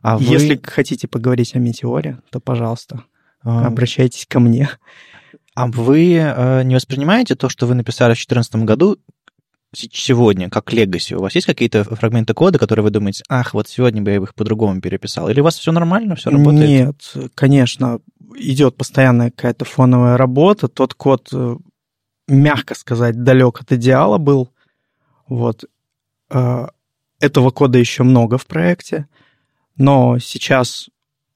А вы... Если хотите поговорить о метеоре, то, пожалуйста, а, обращайтесь ко мне. А вы э, не воспринимаете то, что вы написали в 2014 году, сегодня, как легаси? У вас есть какие-то фрагменты кода, которые вы думаете, ах, вот сегодня бы я их по-другому переписал? Или у вас все нормально, все работает? Нет, конечно, идет постоянная какая-то фоновая работа. Тот код, э, мягко сказать, далек от идеала был. Вот. Э, Этого кода еще много в проекте, но сейчас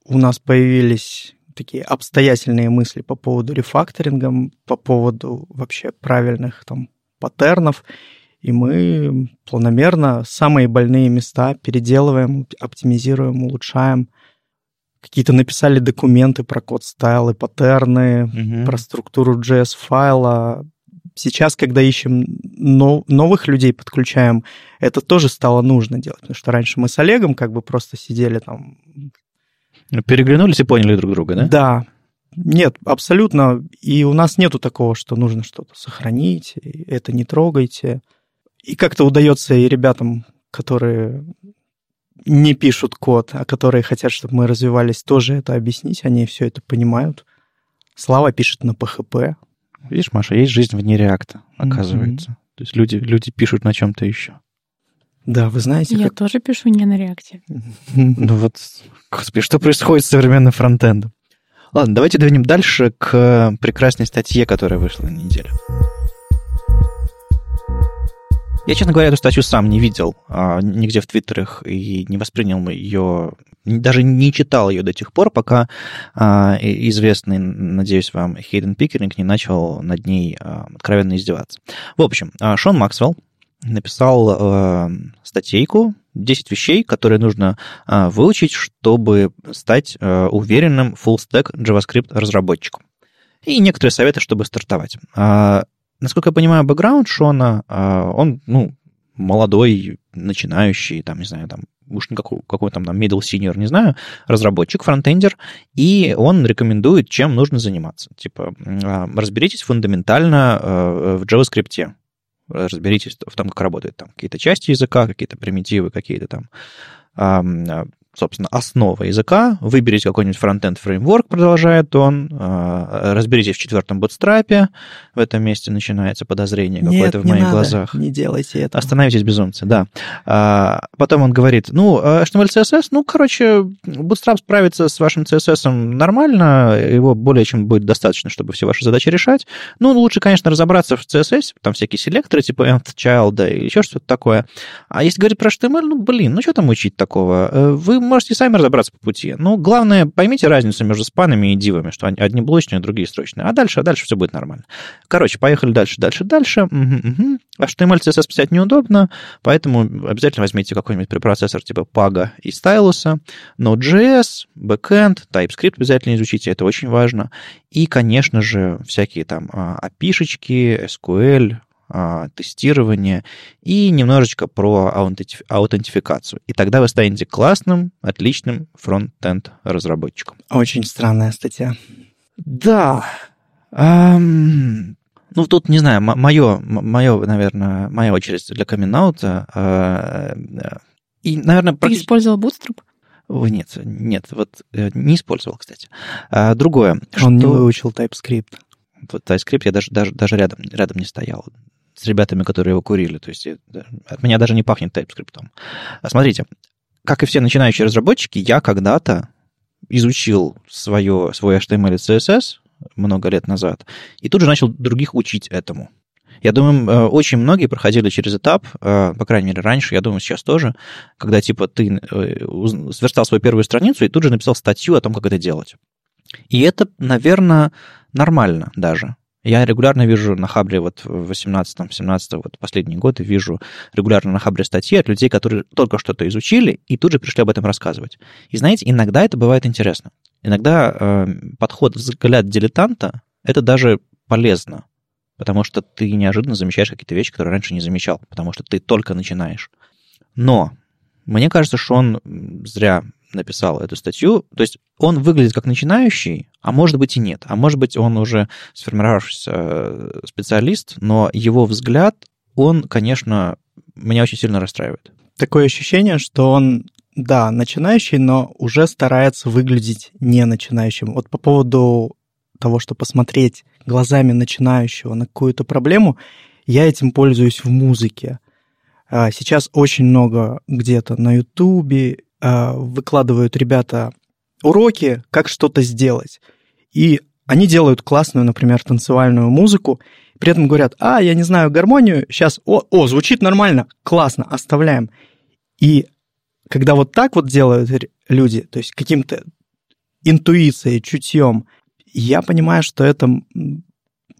у нас появились такие обстоятельные мысли по поводу рефакторинга, по поводу вообще правильных там паттернов, и мы планомерно самые больные места переделываем, оптимизируем, улучшаем. Какие-то написали документы про код стайлы, паттерны, Мгм. про структуру JS-файла. Сейчас, когда ищем но- новых людей, подключаем, это тоже стало нужно делать, потому что раньше мы с Олегом как бы просто сидели там Переглянулись и поняли друг друга, да? да. Нет, абсолютно. И у нас нету такого, что нужно что-то сохранить, это не трогайте. И как-то удается и ребятам, которые не пишут код, а которые хотят, чтобы мы развивались, тоже это объяснить. Они все это понимают. Слава пишет на PHP. Видишь, Маша, есть жизнь вне реакта, оказывается. То есть люди, люди пишут на чем-то еще. Да, вы знаете, Я как... тоже пишу не на реакте. Ну вот, господи, что происходит с современным фронтендом? Ладно, давайте двинем дальше к прекрасной статье, которая вышла на неделе. Я, честно говоря, эту статью сам не видел а, нигде в твиттерах и не воспринял ее, даже не читал ее до тех пор, пока а, известный, надеюсь, вам Хейден Пикеринг не начал над ней а, откровенно издеваться. В общем, а, Шон Максвелл написал а, статейку 10 вещей, которые нужно а, выучить, чтобы стать а, уверенным full-stack JavaScript разработчиком. И некоторые советы, чтобы стартовать. Насколько я понимаю, бэкграунд Шона, а, он, ну, молодой, начинающий, там, не знаю, там, уж никакой, какой там, там, middle senior, не знаю, разработчик, фронтендер, и он рекомендует, чем нужно заниматься. Типа, а, разберитесь фундаментально а, в JavaScript, разберитесь в том, как работают там какие-то части языка, какие-то примитивы, какие-то там ам, собственно, основа языка, выберите какой-нибудь фронтенд фреймворк, продолжает он, а, разберитесь в четвертом бутстрапе, в этом месте начинается подозрение какое-то в не моих надо, глазах. не делайте это. Остановитесь, безумцы, да. А, потом он говорит, ну, а HTML, CSS, ну, короче, Bootstrap справится с вашим CSS нормально, его более чем будет достаточно, чтобы все ваши задачи решать. Ну, лучше, конечно, разобраться в CSS, там всякие селекторы, типа nth child, да, или еще что-то такое. А если говорить про HTML, ну, блин, ну, что там учить такого? Э, Вы можете сами разобраться по пути. Ну, главное, поймите разницу между спанами и дивами, что они одни блочные, другие строчные. А дальше, а дальше все будет нормально. Короче, поехали дальше, дальше, дальше. Мгм, мгм. HTML, CSS писать неудобно, поэтому обязательно возьмите какой-нибудь препроцессор типа Pega и Stylus, Node.js, Backend, TypeScript обязательно изучите, это очень важно. И, конечно же, всякие там а, API-шечки, SQL, а, тестирование и немножечко про аутентиф- аутентификацию. И тогда вы станете классным, отличным фронт-энд разработчиком. Очень странная статья. Да. Ам, ну, тут, не знаю, мое, мое, наверное, моя очередь для камин И, наверное, Ты практически... использовал Bootstrap? Нет, нет, вот э, не использовал, кстати. А, другое. Он не что- выучил TypeScript. вот TypeScript я даже, даже, даже рядом, рядом не стоял с ребятами, которые его курили. То есть это- от меня даже не пахнет TypeScript. А смотрите, как и все начинающие разработчики, я когда-то изучил свое, свой HTML и CSS много лет назад, и тут же начал других учить этому. Я думаю, э, очень многие проходили через этап, э, по крайней мере, раньше, я думаю, сейчас тоже, когда, типа, ты э, сверстал свою первую страницу и тут же написал статью о том, как это делать. И это, наверное, нормально даже. Я регулярно вижу на Хабре вот в 18-17 вот последние годы вижу регулярно на Хабре статьи от людей, которые только что-то изучили и тут же пришли об этом рассказывать. И знаете, иногда это бывает интересно. Иногда э, подход, взгляд дилетанта — это даже полезно, потому что ты неожиданно замечаешь какие-то вещи, которые раньше не замечал, потому что ты только начинаешь. Но мне кажется, что он зря написал эту статью. То есть он выглядит как начинающий, а может быть и нет. А может быть он уже сформировавшийся э, специалист, но его взгляд, он, конечно, меня очень сильно расстраивает. Такое ощущение, что он да, начинающий, но уже старается выглядеть не начинающим. Вот по поводу того, что посмотреть глазами начинающего на какую-то проблему, я этим пользуюсь в музыке. А, сейчас очень много где-то на Ютубе выкладывают ребята уроки, как что-то сделать. И они делают классную, например, танцевальную музыку, при этом говорят, а, я не знаю гармонию, сейчас, о, о, звучит нормально, классно, оставляем. И когда вот так вот делают люди, то есть каким-то интуицией, чутьем, я понимаю, что это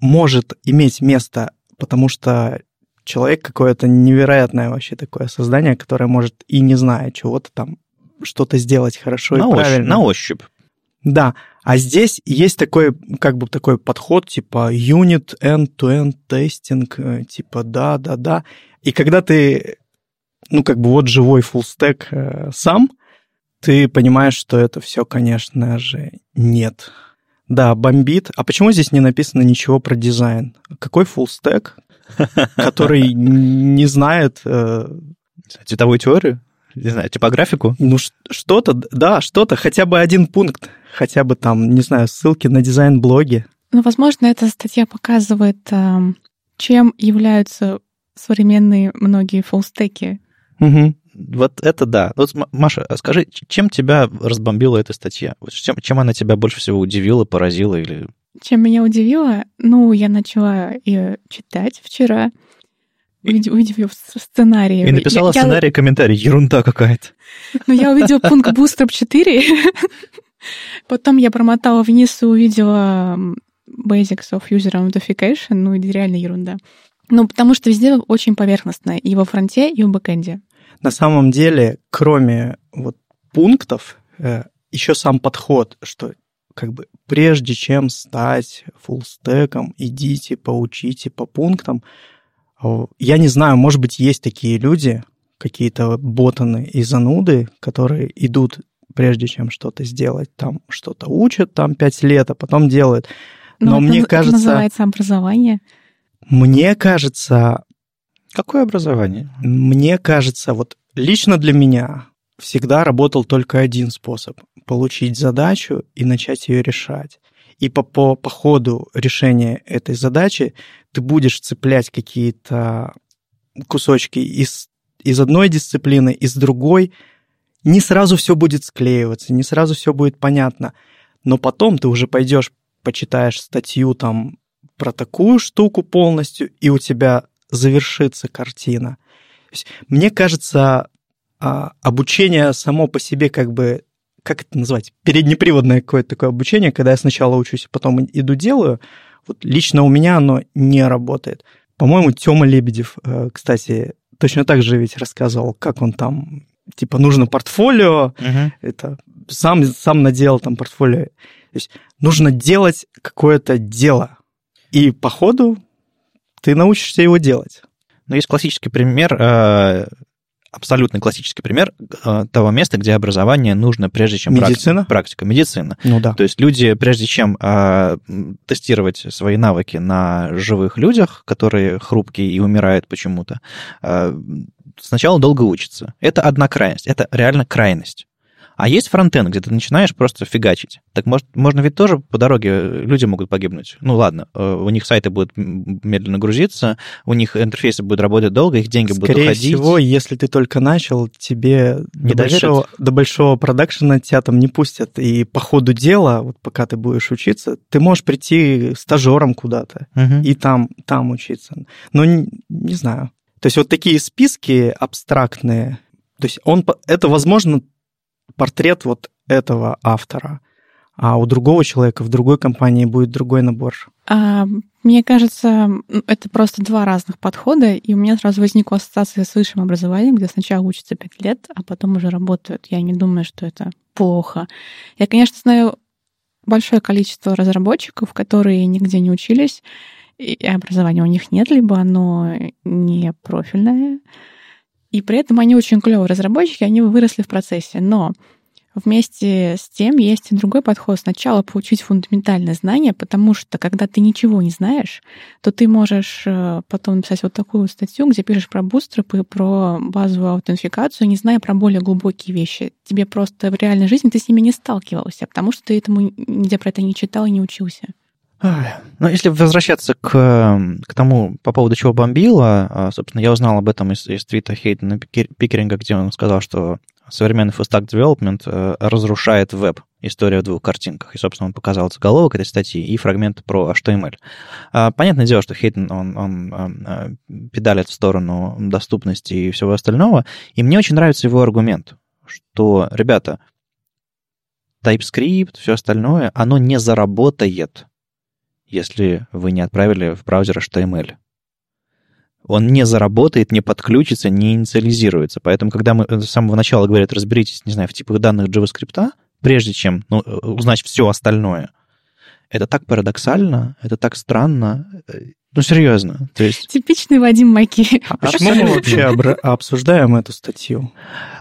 может иметь место, потому что человек какое-то невероятное вообще такое создание, которое может и не зная чего-то там что-то сделать хорошо на и ощупь, правильно. На ощупь. Да, а здесь есть такой, как бы такой подход, типа unit end-to-end testing, э, типа да-да-да. И когда ты, ну, как бы вот живой full stack э, сам, ты понимаешь, что это все, конечно же, нет. Да, бомбит. А почему здесь не написано ничего про дизайн? Какой full stack, который не знает... Э, Цветовую теорию? Не знаю, типографику? Ну, что-то, да, что-то, хотя бы один пункт, хотя бы там, не знаю, ссылки на дизайн-блоги. Ну, возможно, эта статья показывает, эм, чем являются современные многие фуллстеки. Угу. Вот это да. Вот, Маша, а скажи, чем тебя разбомбила эта статья? Чем, чем она тебя больше всего удивила, поразила или... Чем меня удивило? Ну, я начала ее читать вчера, увидев ее в сценарии. И написала я, сценарий, я... комментарий. Ерунда какая-то. Ну, я увидела пункт Bootstrap 4. Потом я промотала вниз и увидела Basics of User Identification. Ну, это реально ерунда. Ну, потому что везде очень поверхностно. И во фронте, и в бэкэнде. На самом деле, кроме вот пунктов, э, еще сам подход, что как бы прежде чем стать фуллстеком, идите, поучите по пунктам, я не знаю, может быть, есть такие люди, какие-то ботаны и зануды, которые идут прежде чем что-то сделать, там что-то учат, там пять лет, а потом делают. Но, Но мне это, кажется... Это называется образование. Мне кажется... Какое образование? Мне кажется, вот лично для меня всегда работал только один способ — получить задачу и начать ее решать и по, по, по ходу решения этой задачи ты будешь цеплять какие-то кусочки из, из одной дисциплины, из другой. Не сразу все будет склеиваться, не сразу все будет понятно, но потом ты уже пойдешь, почитаешь статью там про такую штуку полностью, и у тебя завершится картина. мне кажется, а, обучение само по себе как бы как это назвать, переднеприводное какое-то такое обучение, когда я сначала учусь, потом иду делаю, вот лично у меня оно не работает. По-моему, Тёма Лебедев, э, кстати, точно так же ведь рассказывал, как он там, типа, нужно портфолио, угу. это сам, сам наделал там портфолио. То есть нужно делать какое-то дело, и по ходу ты научишься его делать. Ну, есть классический пример э, абсолютно классический пример э, того места, где образование нужно прежде чем медицина? практика. Практика, медицина. Ну да. То есть люди, прежде чем э, тестировать свои навыки на живых людях, которые хрупкие и умирают почему-то, э, сначала долго учатся. Это одна крайность, это реально крайность. А есть фронтенд, где ты начинаешь просто фигачить. Так может, можно ведь тоже по дороге люди могут погибнуть. Ну ладно, э, у них сайты будут медленно грузиться, у них интерфейсы будут работать долго, их деньги Скорее будут уходить. Скорее всего, если ты только начал, тебе не до большого, до большого продакшена тебя там не пустят. И по ходу дела, вот пока ты будешь учиться, ты можешь прийти стажером куда-то угу. и там, там учиться. Но не, не знаю. То есть вот такие списки абстрактные, то есть он, это возможно портрет вот этого автора, а у другого человека в другой компании будет другой набор. А, мне кажется, это просто два разных подхода, и у меня сразу возникла ассоциация с высшим образованием, где сначала учатся пять лет, а потом уже работают. Я не думаю, что это плохо. Я, конечно, знаю большое количество разработчиков, которые нигде не учились, и образования у них нет, либо оно не профильное, и при этом они очень клевые разработчики, они выросли в процессе. Но Вместе с тем есть другой подход. Сначала получить фундаментальное знание, потому что когда ты ничего не знаешь, то ты можешь э, потом написать вот такую статью, где пишешь про бустеры, про базовую аутентификацию, не зная про более глубокие вещи. Тебе просто в реальной жизни ты с ними не сталкивался, потому что ты этому нигде про это не читал и не учился. Ну, если возвращаться к, к тому, по поводу чего бомбило, а, собственно, я узнал об этом из, из твита Хейдена Пикеринга, где он сказал, что современный full-stack development э, разрушает веб, история в двух картинках. И, собственно, он показал заголовок этой статьи и фрагмент про HTML. А, понятное дело, что Хейтен, он, он, он а, педалит в сторону доступности и всего остального. И мне очень нравится его аргумент, что, ребята, TypeScript, все остальное, оно не заработает если вы не отправили в браузер HTML. Он не заработает, не подключится, не инициализируется. Поэтому, когда мы с самого начала говорят, разберитесь, не знаю, в типах данных JavaScript, прежде чем ну, узнать все остальное, это так парадоксально, это так странно. Ну, серьезно. То есть... Типичный Вадим Маки. А почему мы вообще обсуждаем эту статью?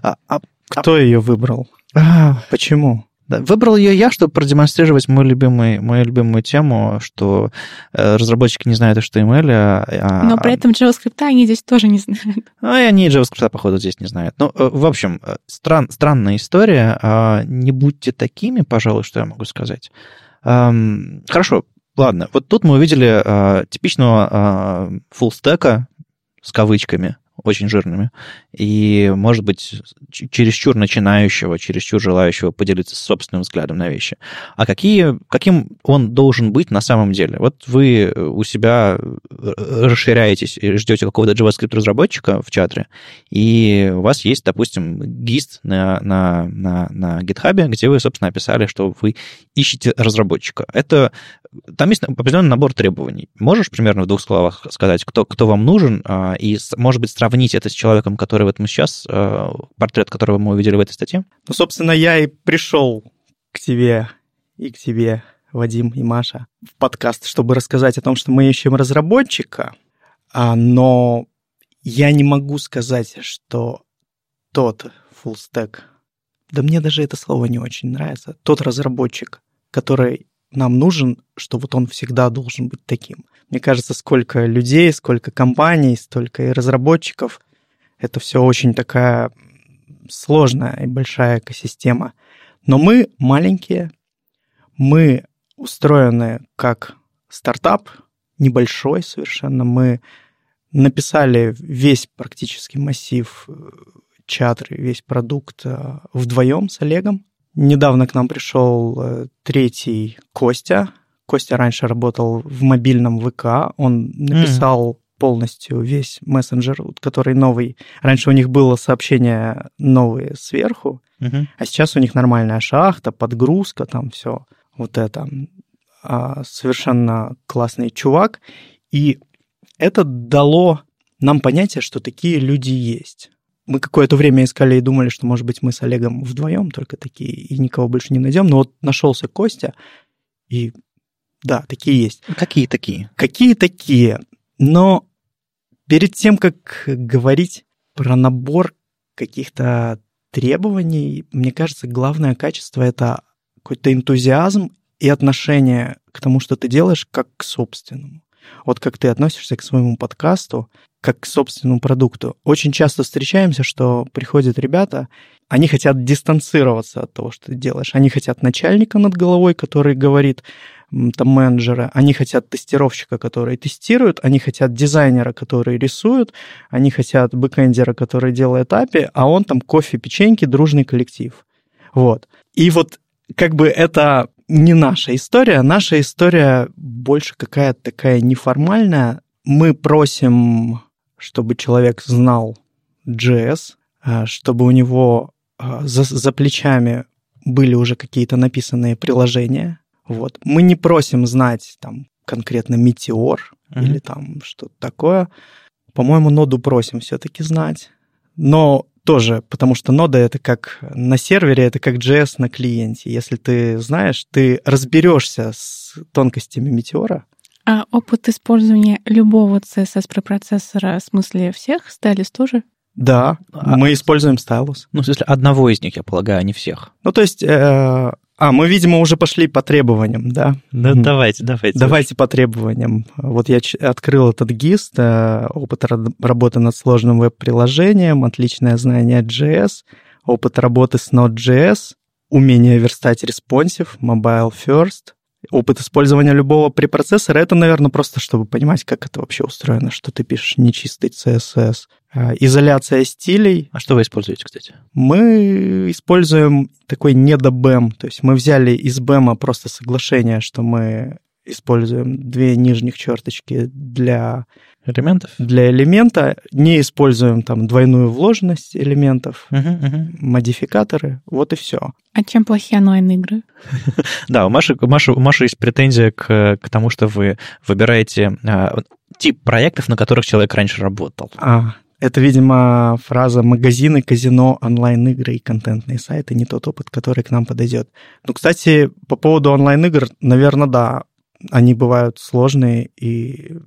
А, а, Кто ее выбрал? А, почему? Да, выбрал ее я, чтобы продемонстрировать мою любимую, мою любимую тему, что э, разработчики не знают HTML. А, а, Но при этом JavaScript они здесь тоже не знают. Ну, и они JavaScript, походу, здесь не знают. Ну, э, в общем, э, стран, странная история. А, не будьте такими, пожалуй, что я могу сказать. Хорошо, ладно. Вот тут мы увидели типичного фуллстека с кавычками, очень жирными, и, может быть, чересчур начинающего, чересчур желающего поделиться собственным взглядом на вещи. А какие, каким он должен быть на самом деле? Вот вы у себя расширяетесь и ждете какого-то JavaScript-разработчика в чатре, и у вас есть, допустим, гист на, на, на, на GitHub, где вы, собственно, описали, что вы ищете разработчика. Это там есть определенный набор требований. Можешь примерно в двух словах сказать, кто, кто вам нужен, а, и, может быть, сравнить это с человеком, который в этом сейчас, а, портрет которого мы увидели в этой статье? Ну, собственно, я и пришел к тебе и к тебе, Вадим и Маша, в подкаст, чтобы рассказать о том, что мы ищем разработчика, а, но я не могу сказать, что тот full да мне даже это слово не очень нравится, тот разработчик, который нам нужен, что вот он всегда должен быть таким. Мне кажется, сколько людей, сколько компаний, столько и разработчиков. Это все очень такая сложная и большая экосистема. Но мы маленькие, мы устроены как стартап, небольшой совершенно. Мы написали весь практически массив э, чатры, весь продукт э, вдвоем с Олегом. Недавно к нам пришел э, третий Костя. Костя раньше работал в мобильном ВК. Он написал mm. полностью весь мессенджер, который новый. Раньше у них было сообщение новые сверху, mm-hmm. а сейчас у них нормальная шахта, подгрузка, там все вот это. А, совершенно классный чувак. И это дало нам понятие, что такие люди есть мы какое-то время искали и думали, что, может быть, мы с Олегом вдвоем только такие, и никого больше не найдем. Но вот нашелся Костя, и да, такие есть. Какие такие? Какие такие? Но перед тем, как говорить про набор каких-то требований, мне кажется, главное качество — это какой-то энтузиазм и отношение к тому, что ты делаешь, как к собственному. Вот как ты относишься к своему подкасту, как к собственному продукту. Очень часто встречаемся, что приходят ребята, они хотят дистанцироваться от того, что ты делаешь. Они хотят начальника над головой, который говорит, там, менеджера, они хотят тестировщика, который тестирует, они хотят дизайнера, который рисует, они хотят бэкэндера, который делает API, а он там кофе, печеньки, дружный коллектив. Вот. И вот как бы это не наша история, наша история больше какая-то такая неформальная. Мы просим чтобы человек знал JS, а, чтобы у него а, за, за плечами были уже какие-то написанные приложения. Вот. Мы не просим знать там конкретно метеор mm-hmm. или там что-то такое. По-моему, ноду просим все-таки знать. Но тоже, потому что нода это как на сервере, это как JS на клиенте. Если ты знаешь, ты разберешься с тонкостями метеора, а опыт использования любого CSS-препроцессора, в смысле всех, Stylus тоже? Да, А- мы используем стайлус. Ну, в смысле, одного из них, я полагаю, а не всех. Ну, то есть, э, а, мы, видимо, уже пошли по требованиям, да? Да, Мгм. давайте, давайте. Давайте по требованиям. Вот я открыл этот ГИСТ, э, опыт работы над сложным веб-приложением, отличное знание JS, опыт работы с Node.js, умение верстать responsive, mobile first, опыт использования любого препроцессора. Это, наверное, просто чтобы понимать, как это вообще устроено, что ты пишешь нечистый CSS. Э, Изоляция стилей, А что вы используете, кстати? мы используем такой недобэм, то есть мы взяли из бэма просто соглашение, что мы используем две нижних черточки для, Элементов? для элемента, не используем там двойную вложенность элементов, Мгм, мгм. модификаторы, вот и все. А чем плохие онлайн-игры? Да, у Маши, у Маши, у Маши есть претензия к, к тому, что вы выбираете а, тип проектов, на которых человек раньше работал. А, это, видимо, фраза «магазины, казино, онлайн-игры и контентные сайты» не тот опыт, который к нам подойдет. Ну, кстати, по поводу онлайн-игр, наверное, да, они бывают сложные и,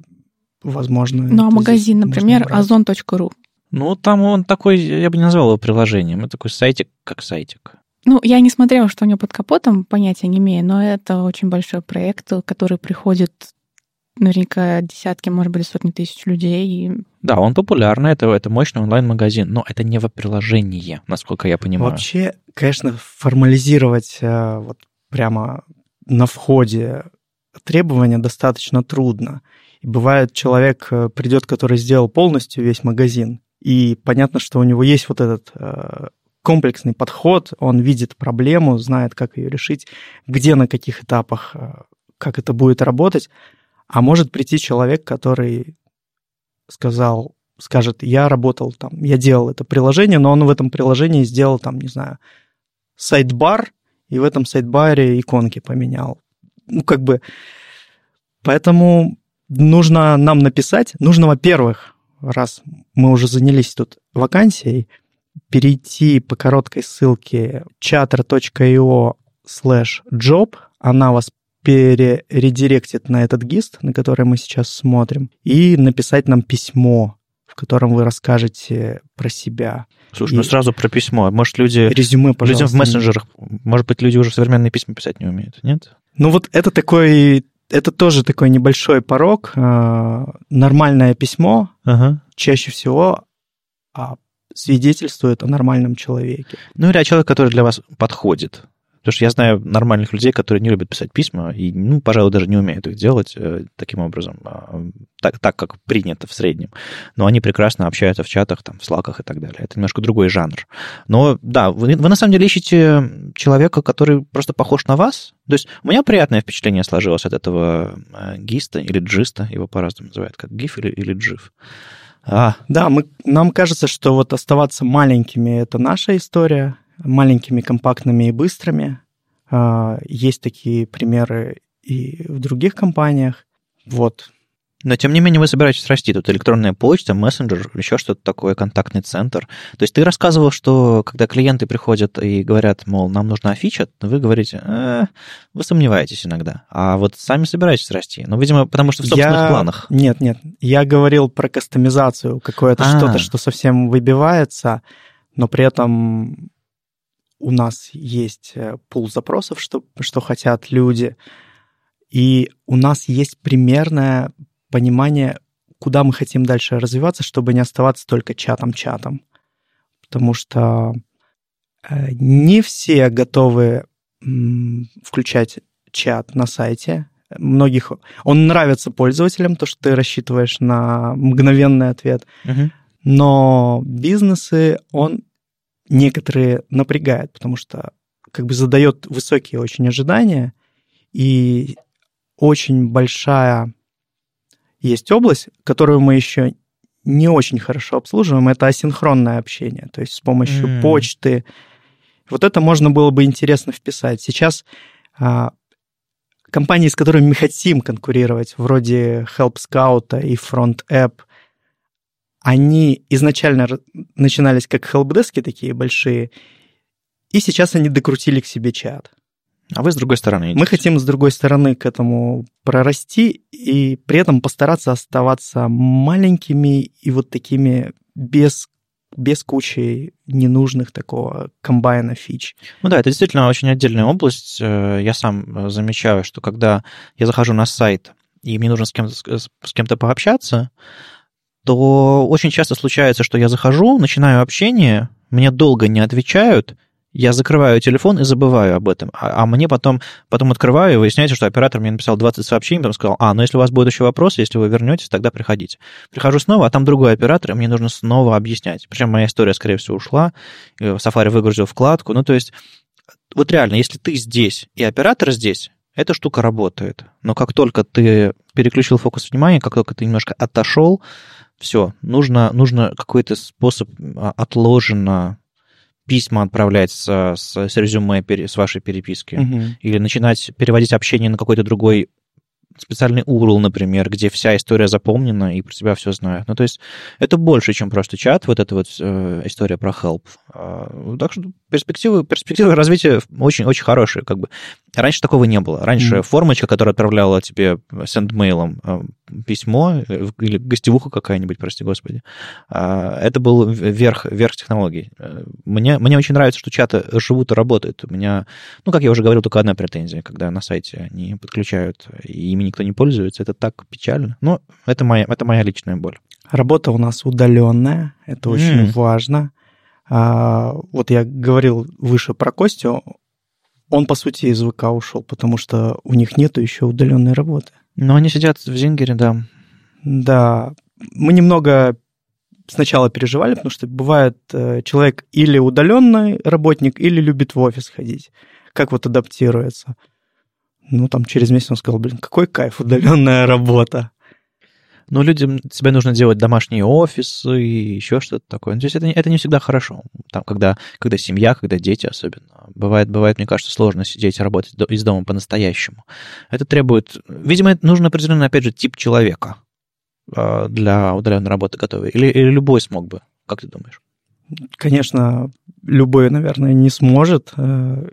возможно... Ну, а магазин, например, ozon.ru. Ну, там он такой, я бы не назвал его приложением, это такой сайтик, как сайтик. Ну, я не смотрела, что у него под капотом, понятия не имею, но это очень большой проект, который приходит наверняка десятки, может быть, сотни тысяч людей. И Да, он популярный, это, это мощный онлайн-магазин, но это не веб-приложение, насколько я понимаю. Вообще, конечно, формализировать э, вот прямо на входе требования достаточно трудно. И бывает, человек э, придет, который сделал полностью весь магазин, и понятно, что у него есть вот этот э, комплексный подход, он видит проблему, знает, как ее решить, где, на каких этапах, э, как это будет работать. А может прийти человек, который сказал, скажет, я работал там, я делал это приложение, но он в этом приложении сделал там, не знаю, сайт-бар, и в этом сайт-баре иконки поменял. Ну, как бы, поэтому нужно нам написать, нужно, во-первых, раз мы уже занялись тут вакансией, перейти по короткой ссылке chatter.io slash job, она вас перередиректит на этот гист, на который мы сейчас смотрим, и написать нам письмо, в котором вы расскажете про себя. Слушай, ну И- сразу про письмо. Может, люди... Резюме, Людям пожалуйста. в мессенджерах, может быть, люди уже современные письма писать не умеют, нет? Ну вот это такой, это тоже такой небольшой порог. Э, Нормальное письмо Ага. чаще всего а, свидетельствует о нормальном человеке. Ну или о человеке, который для вас подходит. Потому что я знаю нормальных людей, которые не любят писать письма и, ну, пожалуй, даже не умеют их делать э, таким образом, а, так, так, как принято в среднем. Но они прекрасно общаются в чатах, там, в слаках и так далее. Это немножко другой жанр. Но да, вы, вы на самом деле ищете человека, который просто похож на вас. То есть у меня приятное впечатление сложилось от этого э, гиста или джиста, его по-разному называют, как гиф или, или джив. А, Да, мы, нам кажется, что вот оставаться маленькими – это наша история, маленькими, компактными и быстрыми. А, Есть такие примеры и в других компаниях. Вот. Но, тем не менее, вы собираетесь расти. Тут электронная почта, мессенджер, еще что-то такое, контактный центр. То есть ты рассказывал, что когда клиенты приходят и говорят, мол, нам нужна фича, вы говорите, «Э, вы сомневаетесь иногда. А вот сами собираетесь расти. Ну, видимо, потому что в собственных Я- планах. Нет, нет. Я говорил про кастомизацию, какое-то А. что-то, что совсем выбивается, но при этом у нас есть э, пул запросов, что, что хотят люди, и у нас есть примерное понимание, куда мы хотим дальше развиваться, чтобы не оставаться только чатом-чатом. Потому что э, не все готовы включать чат на сайте. Многих он нравится пользователям, то, что ты рассчитываешь на мгновенный ответ, Мгм. но бизнесы он некоторые напрягает, потому что как бы задает высокие очень ожидания, и очень большая есть область, которую мы еще не очень хорошо обслуживаем, это асинхронное общение, то есть с помощью М. почты. Вот это можно было бы интересно вписать. Сейчас а, компании, с которыми мы хотим конкурировать, вроде Help Scout и Front App, они изначально начинались как helpdesk такие большие, и сейчас они докрутили к себе чат. А вы с другой стороны идете. Мы хотим с другой стороны к этому прорасти и при этом постараться оставаться маленькими и вот такими без без кучи ненужных такого комбайна фич. Ну да, это действительно очень отдельная область. Э, я сам замечаю, что когда я захожу на сайт, и мне нужно с кем-то, с кем-то пообщаться, то очень часто случается, что я захожу, начинаю общение, мне долго не отвечают, я закрываю телефон и забываю об этом. А, а мне потом, потом открываю, и выясняется, что оператор мне написал 20 сообщений, потом сказал, а, ну если у вас будут еще вопросы, если вы вернетесь, тогда приходите. Прихожу снова, а там другой оператор, и мне нужно снова объяснять. Причем моя история, скорее всего, ушла, Safari выгрузил вкладку. Ну, то есть, вот реально, если ты здесь и оператор здесь, эта штука работает. Но как только ты переключил фокус внимания, как только ты немножко отошел, все, нужно, нужно какой-то способ а, отложенно письма отправлять с, с, с резюме, с вашей переписки, угу. или начинать переводить общение на какой-то другой специальный URL, например, где вся история запомнена и про тебя все знают. Ну, то есть это больше, чем просто чат, вот эта вот э, история про help. Э, так что перспективы, перспективы развития очень-очень хорошие. Как бы. Раньше такого не было. Раньше mm. формочка, которая отправляла тебе сендмейлом э, письмо э, или гостевуха какая-нибудь, прости господи, э, это был верх, верх технологий. Э, мне, мне очень нравится, что чаты живут и работают. У меня, ну, как я уже говорил, только одна претензия, когда на сайте они подключают, и ими никто не пользуется. Это так печально. Но это моя, это моя личная боль. Работа у нас удаленная, это mm. очень важно. А, вот я говорил выше про Костю, он, по сути, из ВК ушел, потому что у них нету еще удаленной работы. Но они сидят в Зингере, да. Да. Мы немного сначала переживали, потому что бывает э, человек или удаленный работник, или любит в офис ходить. Как вот адаптируется? Ну, там через месяц он сказал, блин, какой кайф, удаленная работа. Но людям тебе нужно делать домашние офисы и еще что-то такое. То есть это, это не всегда хорошо. Там, когда, когда семья, когда дети особенно. Бывает, бывает, мне кажется, сложно сидеть и работать из дома по-настоящему. Это требует... Видимо, это нужен определенный, опять же, тип человека а, для удаленной работы готовый. Или, или любой смог бы. Как ты думаешь? Конечно, любой, наверное, не сможет. Э,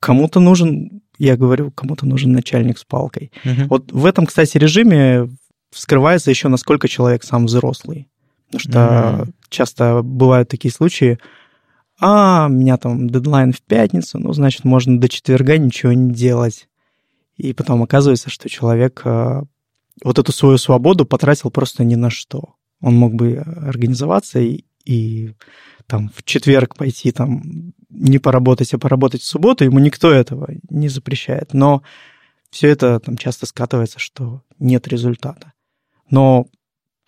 кому-то нужен, я говорю, кому-то нужен начальник с палкой. Угу. Вот в этом, кстати, режиме вскрывается еще, насколько человек сам взрослый. Потому что mm-hmm. часто бывают такие случаи, а, у меня там дедлайн в пятницу, ну, значит, можно до четверга ничего не делать. И потом оказывается, что человек э, вот эту свою свободу потратил просто ни на что. Он мог бы организоваться и, и там в четверг пойти там не поработать, а поработать в субботу, ему никто этого не запрещает. Но все это там часто скатывается, что нет результата. Но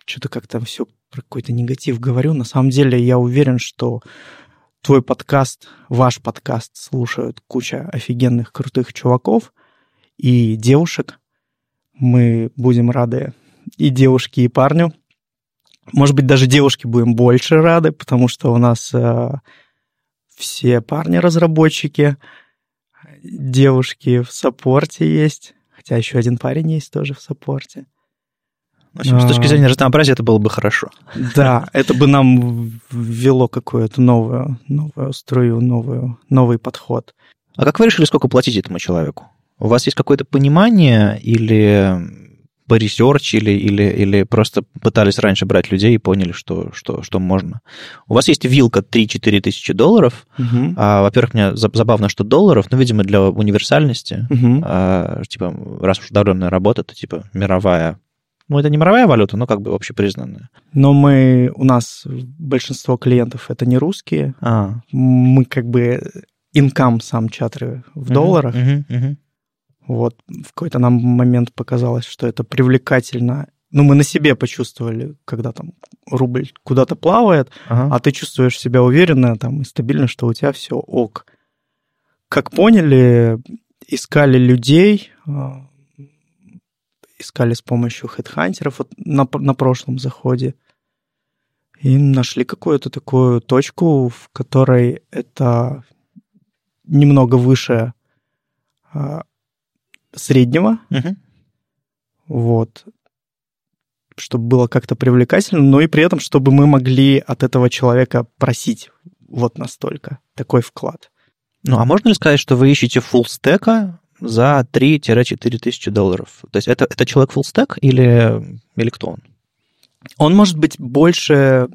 что-то как-то все про какой-то негатив говорю. На самом деле я уверен, что твой подкаст, ваш подкаст слушают куча офигенных, крутых чуваков и девушек. Мы будем рады и девушке, и парню. Может быть, даже девушки будем больше рады, потому что у нас э, все парни-разработчики, девушки в саппорте есть, хотя еще один парень есть тоже в саппорте. В общем, с точки а. зрения разнообразия это было бы хорошо. Да, это бы нам ввело какую-то новую, новую струю, новую, новый подход. А как вы решили, сколько платить этому человеку? У вас есть какое-то понимание или по research, или, или, просто пытались раньше брать людей и поняли, что, что, что можно? У вас есть вилка 3-4 тысячи долларов. Угу. А, во-первых, мне забавно, что долларов, ну, видимо, для универсальности, угу. а, типа, раз уж удаленная работа, то, типа, мировая ну, это не мировая валюта, но как бы общепризнанная. Но мы, у нас большинство клиентов это не русские. А. Мы как бы инкам сам чатры в uh долларах. uh uh Вот в какой-то нам момент показалось, что это привлекательно. Ну, мы на себе почувствовали, когда там рубль куда-то плавает, ага. а ты чувствуешь себя уверенно там и стабильно, что у тебя все ок. Как поняли, искали людей, а, искали с помощью хедхантеров вот на, на прошлом заходе. И нашли какую-то такую точку, в которой это немного выше а, среднего. Угу. Вот. Чтобы было как-то привлекательно, но и при этом, чтобы мы могли от этого человека просить вот настолько. Такой вклад. Ну, а можно ли сказать, что вы ищете full стека за 3-4 тысячи долларов. То есть это, это человек stack или, или кто он? Он может быть больше...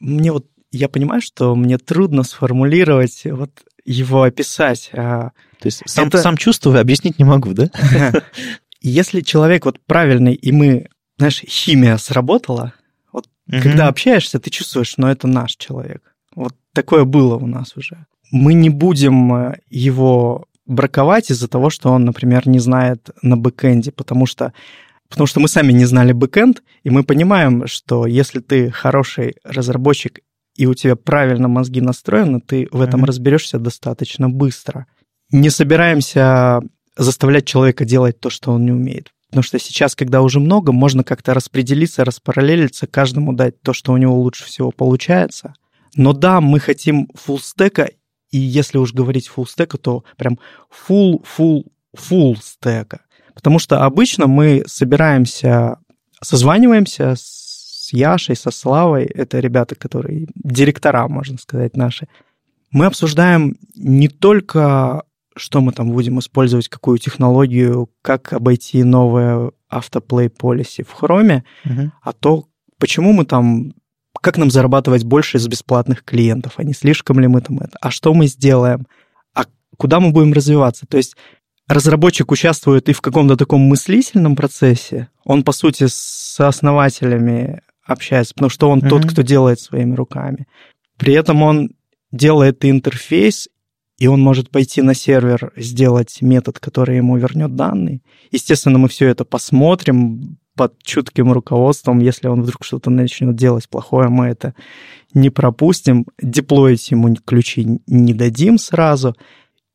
Мне вот я понимаю, что мне трудно сформулировать, вот его описать. То есть сам, это... сам чувствую, объяснить не могу, да? Если человек вот правильный, и мы, знаешь, химия сработала, вот угу. когда общаешься, ты чувствуешь, но это наш человек. Вот такое было у нас уже. Мы не будем э, его браковать из-за того, что он, например, не знает на бэкэнде, потому что потому что мы сами не знали бэкэнд, и мы понимаем, что если ты хороший разработчик и у тебя правильно мозги настроены, ты в этом mm-hmm. разберешься достаточно быстро. Не собираемся заставлять человека делать то, что он не умеет. Потому что сейчас, когда уже много, можно как-то распределиться, распараллелиться, каждому дать то, что у него лучше всего получается. Но да, мы хотим фуллстека, и если уж говорить фуллстека, то прям full, full, full стека. Потому что обычно мы собираемся, созваниваемся с Яшей, со Славой, это ребята, которые директора, можно сказать, наши. Мы обсуждаем не только, что мы там будем использовать, какую технологию, как обойти новое автоплей policy в хроме, угу. а то, почему мы там как нам зарабатывать больше из бесплатных клиентов, а не слишком ли мы там это, а что мы сделаем, а куда мы будем развиваться. То есть разработчик участвует и в каком-то таком мыслительном процессе, он, по сути, с основателями общается, потому что он mm-hmm. тот, кто делает своими руками. При этом он делает интерфейс, и он может пойти на сервер, сделать метод, который ему вернет данные. Естественно, мы все это посмотрим под чутким руководством. Если он вдруг что-то начнет делать плохое, мы это не пропустим. Деплоить ему ключи не дадим сразу.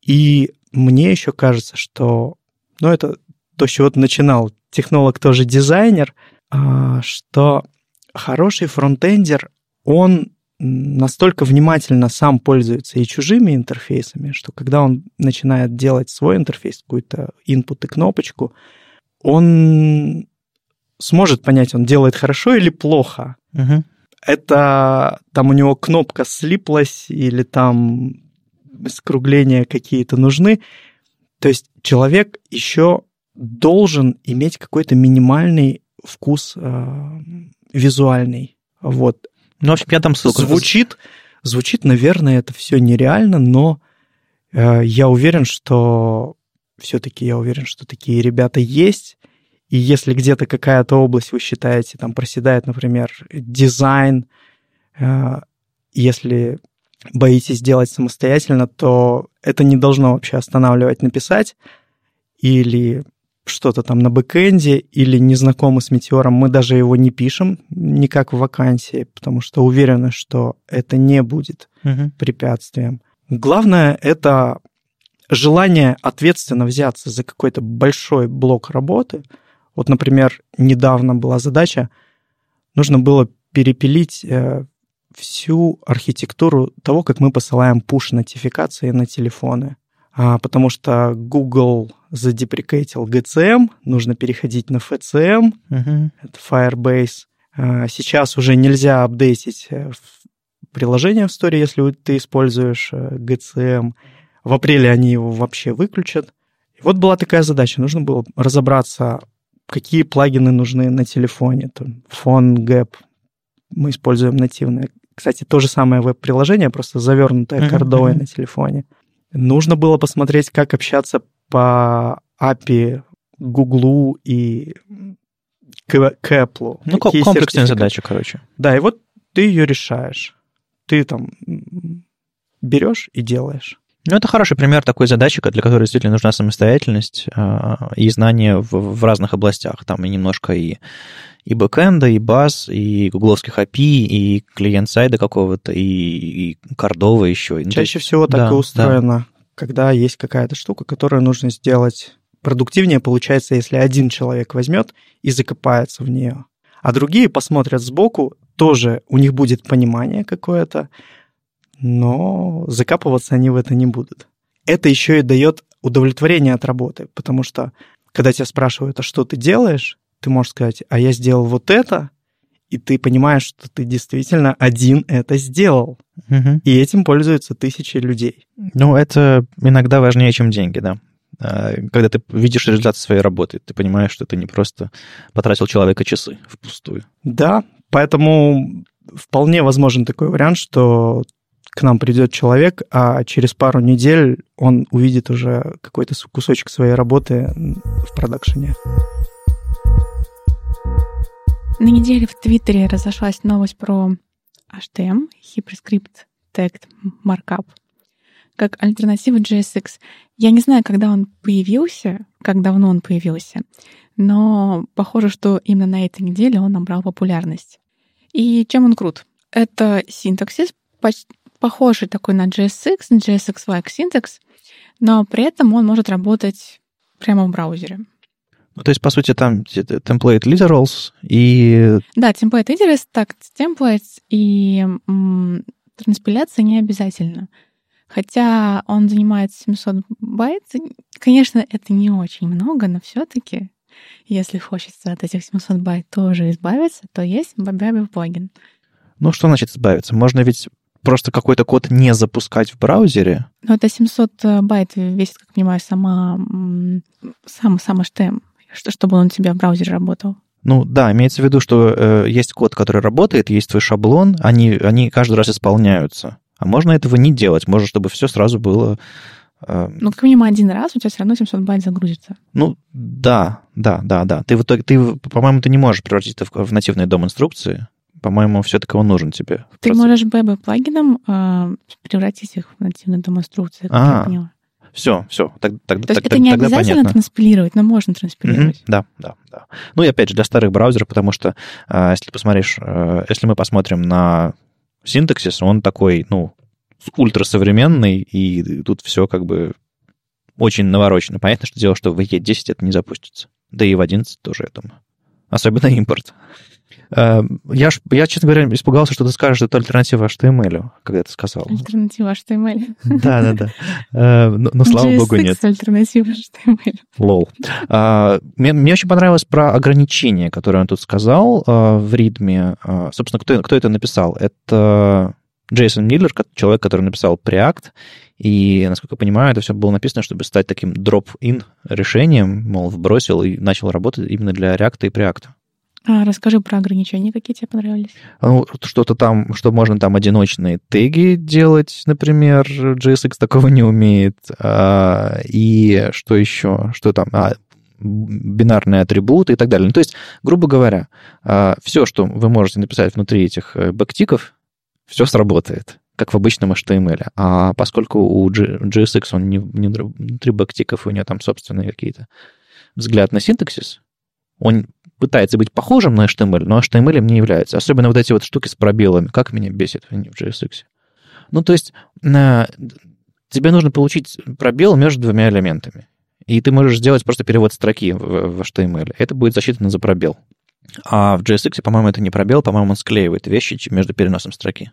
И мне еще кажется, что, ну, это то, с чего ты начинал, технолог тоже дизайнер, а, что хороший фронтендер, он настолько внимательно сам пользуется и чужими интерфейсами, что когда он начинает делать свой интерфейс, какой-то input и кнопочку, он сможет понять, он делает хорошо или плохо. Угу. Это там у него кнопка слиплась или там скругления какие-то нужны. То есть человек еще должен иметь какой-то минимальный вкус э, визуальный. Вот. Ну, в общем, я там ссылку. Звучит, звучит, наверное, это все нереально, но э, я уверен, что все-таки я уверен, что такие ребята есть. И если где-то какая-то область вы считаете, там проседает, например, дизайн, э, если боитесь делать самостоятельно, то это не должно вообще останавливать написать или что-то там на бэкэнде, или не знакомы с метеором, мы даже его не пишем никак в вакансии, потому что уверены, что это не будет угу. препятствием. Главное — это желание ответственно взяться за какой-то большой блок работы. Вот, например, недавно была задача, нужно было перепилить э, всю архитектуру того, как мы посылаем push-нотификации на телефоны. А, потому что Google задеприкейтил GCM, нужно переходить на FCM, uh-huh. это Firebase. А, сейчас уже нельзя апдейтить э, приложение в Store, если ты используешь GCM. В апреле они его вообще выключат. И вот была такая задача, нужно было разобраться, какие плагины нужны на телефоне. Там, PhoneGap, мы используем нативное. Кстати, то же самое веб-приложение, просто завернутое uh-huh, кордовой на телефоне. Нужно было посмотреть, как общаться по API Гуглу и к, к Apple. Ну, Какие комплексная задача, короче. Да, и вот ты ее решаешь. Ты там берешь и делаешь. Ну, это хороший пример такой задачи, для которой действительно нужна самостоятельность э, и знания в, в разных областях. Там и немножко и, и бэкэнда, и баз, и гугловских API, и клиент-сайда какого-то, и, и кордова еще. Ну, Чаще всего так да, и устроено, да. Когда есть какая-то штука, которую нужно сделать продуктивнее, получается, если один человек возьмет и закопается в нее. А другие посмотрят сбоку, тоже у них будет понимание какое-то, но закапываться они в это не будут. Это еще и дает удовлетворение от работы, потому что когда тебя спрашивают, а что ты делаешь, ты можешь сказать, а я сделал вот это, и ты понимаешь, что ты действительно один это сделал. Угу. И этим пользуются тысячи людей. Ну, это иногда важнее, чем деньги, да. А, когда ты видишь результат своей работы, ты понимаешь, что ты не просто потратил человека часы впустую. Да, поэтому вполне возможен такой вариант, что к нам придет человек, а через пару недель он увидит уже какой-то кусочек своей работы в продакшене. На неделе в Твиттере разошлась новость про HTM, Hyperscript Tagged Markup, как альтернатива JSX. Я не знаю, когда он появился, как давно он появился, но похоже, что именно на этой неделе он набрал популярность. И чем он крут? Это синтаксис, похожий такой на JSX, JSX-like синтакс, но при этом он может работать прямо в браузере. Ну, то есть, по сути, там template literals и... Да, template literals, tagged templates и м, транспиляция не обязательно. Хотя он занимает 700 байт, конечно, это не очень много, но все таки если хочется от этих 700 байт тоже избавиться, то есть Babel плагин. Ну, что значит избавиться? Можно ведь просто какой-то код не запускать в браузере? Ну, это 700 э, байт весит, как понимаю, сама, сам, сам HTML, чтобы он у тебя в браузере работал. Ну да, имеется в виду, что э, есть код, который работает, есть твой шаблон, они, они каждый раз исполняются. А можно этого не делать, можно, чтобы все сразу было... Э, ну, как минимум один раз у тебя все равно 700 байт загрузится. Ну, да, да, да, да. Ты в итоге, ты, по-моему, ты не можешь превратить это в, в нативные дом-инструкции по-моему, все-таки он нужен тебе. Ты можешь BB плагином э, превратить их в нативную демонструкцию, как а, я поняла. Все, все. Так, так, То есть так, это не обязательно понятно. транспилировать, но можно транспилировать. Mm-hmm, да, да, да. Ну и опять же, для старых браузеров, потому что э, если посмотришь, э, если мы посмотрим на синтаксис, он такой, ну, ультрасовременный, и тут все как бы очень наворочено. Понятно, что дело, что в E10 это не запустится. Да и в 11 тоже, я думаю. Особенно импорт. Эм, я, я, честно говоря, испугался, что ты скажешь, что это альтернатива HTML, когда ты сказал. Альтернатива HTML. Да, да, да. Но, но слава богу, нет. альтернатива HTML. Лол. А, мне, мне очень понравилось про ограничения, которые он тут сказал в ритме. Собственно, кто, кто это написал? Это Джейсон Миллер, человек, который написал Preact, и, насколько я понимаю, это все было написано, чтобы стать таким дроп-ин решением, мол, вбросил и начал работать именно для React и Preact. А расскажи про ограничения, какие тебе понравились. Ну, что-то там, что можно там одиночные теги делать, например, JSX такого не умеет. А, и что еще? Что там? А, бинарные атрибуты и так далее. Ну, то есть, грубо говоря, а, все, что вы можете написать внутри этих э, бэктиков, все сработает, как в обычном HTML. А поскольку у JSX он не, не внутри бэктиков, у него там собственные какие-то взгляд на синтаксис, он пытается быть похожим на HTML, но HTML не является. Особенно вот эти вот штуки с пробелами. Как меня бесит в JSX. Ну, то есть тебе нужно получить пробел между двумя элементами. И ты можешь сделать просто перевод строки в, HTML. Это будет засчитано за пробел. А в JSX, по-моему, это не пробел, по-моему, он склеивает вещи между переносом строки.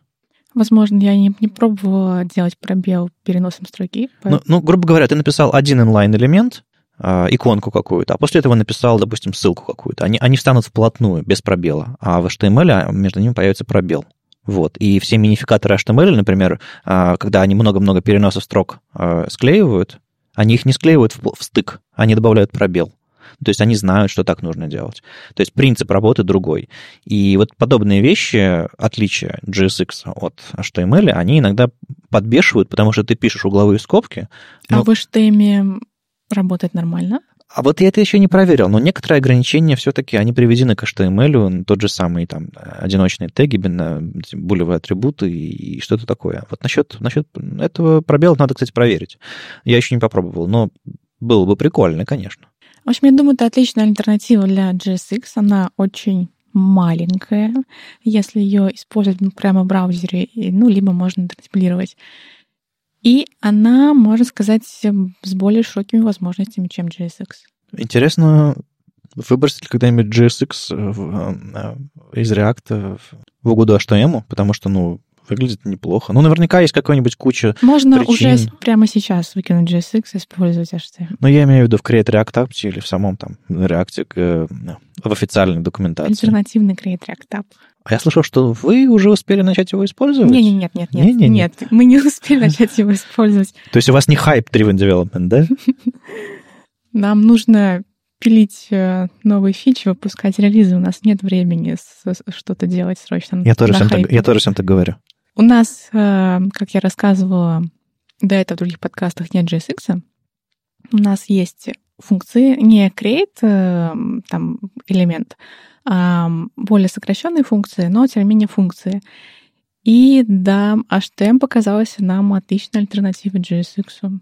Возможно, я не, не пробовала делать пробел переносом строки. Поэтому... Ну, ну, грубо говоря, ты написал один inline-элемент, а, иконку какую-то, а после этого написал, допустим, ссылку какую-то. Они, они встанут вплотную, без пробела. А в HTML а, между ними появится пробел. Вот. И все минификаторы HTML, например, а, когда они много-много переносов строк склеивают, они их не склеивают в, в стык, они добавляют пробел. То есть они знают, что так нужно делать. То есть принцип работы другой. И вот подобные вещи, отличия JSX от HTML, они иногда подбешивают, потому что ты пишешь угловые скобки. Но... А в HTML работает нормально? А вот я это еще не проверил, но некоторые ограничения все-таки, они приведены к HTML, тот же самый там одиночные теги, булевые атрибуты и, что-то такое. Вот насчет, насчет этого пробела надо, кстати, проверить. Я еще не попробовал, но было бы прикольно, конечно. В общем, я думаю, это отличная альтернатива для JSX. Она очень маленькая, если ее использовать прямо в браузере, ну, либо можно транспилировать. И она, можно сказать, с более широкими возможностями, чем JSX. Интересно, выбросить ли когда-нибудь JSX в, э, из React в угоду HTML, потому что, ну, выглядит неплохо. Ну, наверняка есть какая-нибудь куча Можно причин. уже прямо сейчас выкинуть JSX и использовать HTML. Ну, я имею в виду в Create React App или в самом там React э, в официальной документации. Альтернативный Create React App. А я слышал, что вы уже успели начать его использовать? Нет, нет, нет, нет, нет, нет, мы не успели начать его использовать. То есть у вас не hype driven development, да? Нам нужно пилить э, новые фичи, выпускать релизы. У нас нет времени что-то делать срочно. Я тоже, всем так, я тоже всем так говорю. У нас, э, как я рассказывала до этого в других подкастах, нет JSX. У нас есть функции, не create э, там элемент, а более сокращенные функции, но тем не менее функции. И да, HTML показалась нам отличной альтернативой JSX.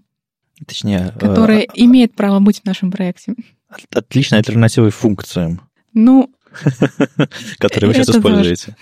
Точнее... Которая э, имеет право быть в нашем проекте. Отличной альтернативой функциям. Ну... Которые вы сейчас используете.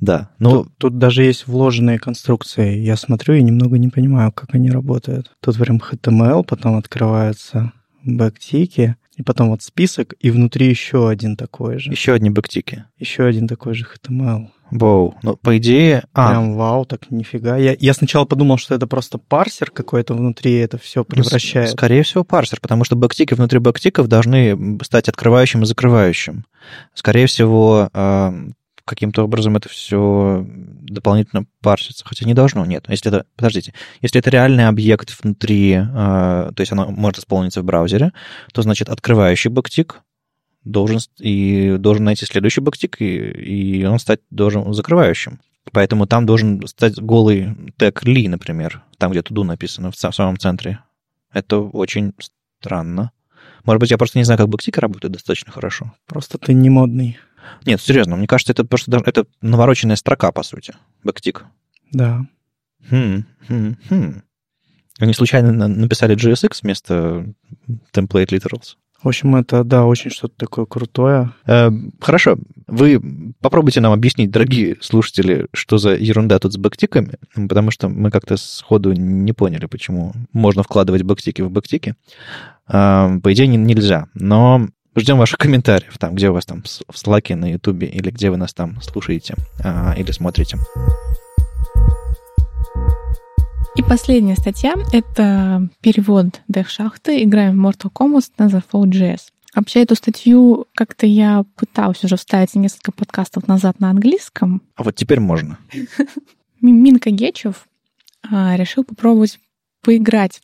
Да. Ну, тут, тут даже есть вложенные конструкции. Я смотрю и немного не понимаю, как они работают. Тут прям HTML, потом открываются бэктики, и потом вот список, и внутри еще один такой же. Еще одни бэктики. Еще один такой же HTML. Вау. Ну, по идее... А. Прям вау, так нифига. Я, я сначала подумал, что это просто парсер какой-то внутри это все превращает. Ну, скорее всего, парсер, потому что бэктики внутри бэктиков должны стать открывающим и закрывающим. Скорее всего, а, каким-то образом это все дополнительно парсится. Хотя не должно, нет. Если это, подождите, если это реальный объект внутри, э, то есть оно может исполниться в браузере, то значит открывающий бэктик должен, и должен найти следующий бэктик, и, и он стать должен закрывающим. Поэтому там должен стать голый тег ли, например, там, где туду написано, в самом центре. Это очень странно. Может быть, я просто не знаю, как бэктики работают достаточно хорошо. Просто ты не модный. Нет, серьезно, мне кажется, это просто это навороченная строка, по сути, бэктик. Да. Хм, хм, хм. Они случайно написали JSX вместо template literals? В общем, это, да, очень что-то такое крутое. Э, хорошо. Вы попробуйте нам объяснить, дорогие слушатели, что за ерунда тут с бэктиками, потому что мы как-то сходу не поняли, почему можно вкладывать бэктики в бэктики. Э, по идее, нельзя. Но Ждем ваших комментариев, там, где у вас там в Slack, на YouTube, или где вы нас там слушаете а, или смотрите. Последняя статья — это перевод Death Шахты «Играем в Mortal Kombat» на The Вообще, эту статью как-то я пыталась уже вставить несколько подкастов назад на английском. А вот теперь можно. Минка Гечев а, решил попробовать поиграть,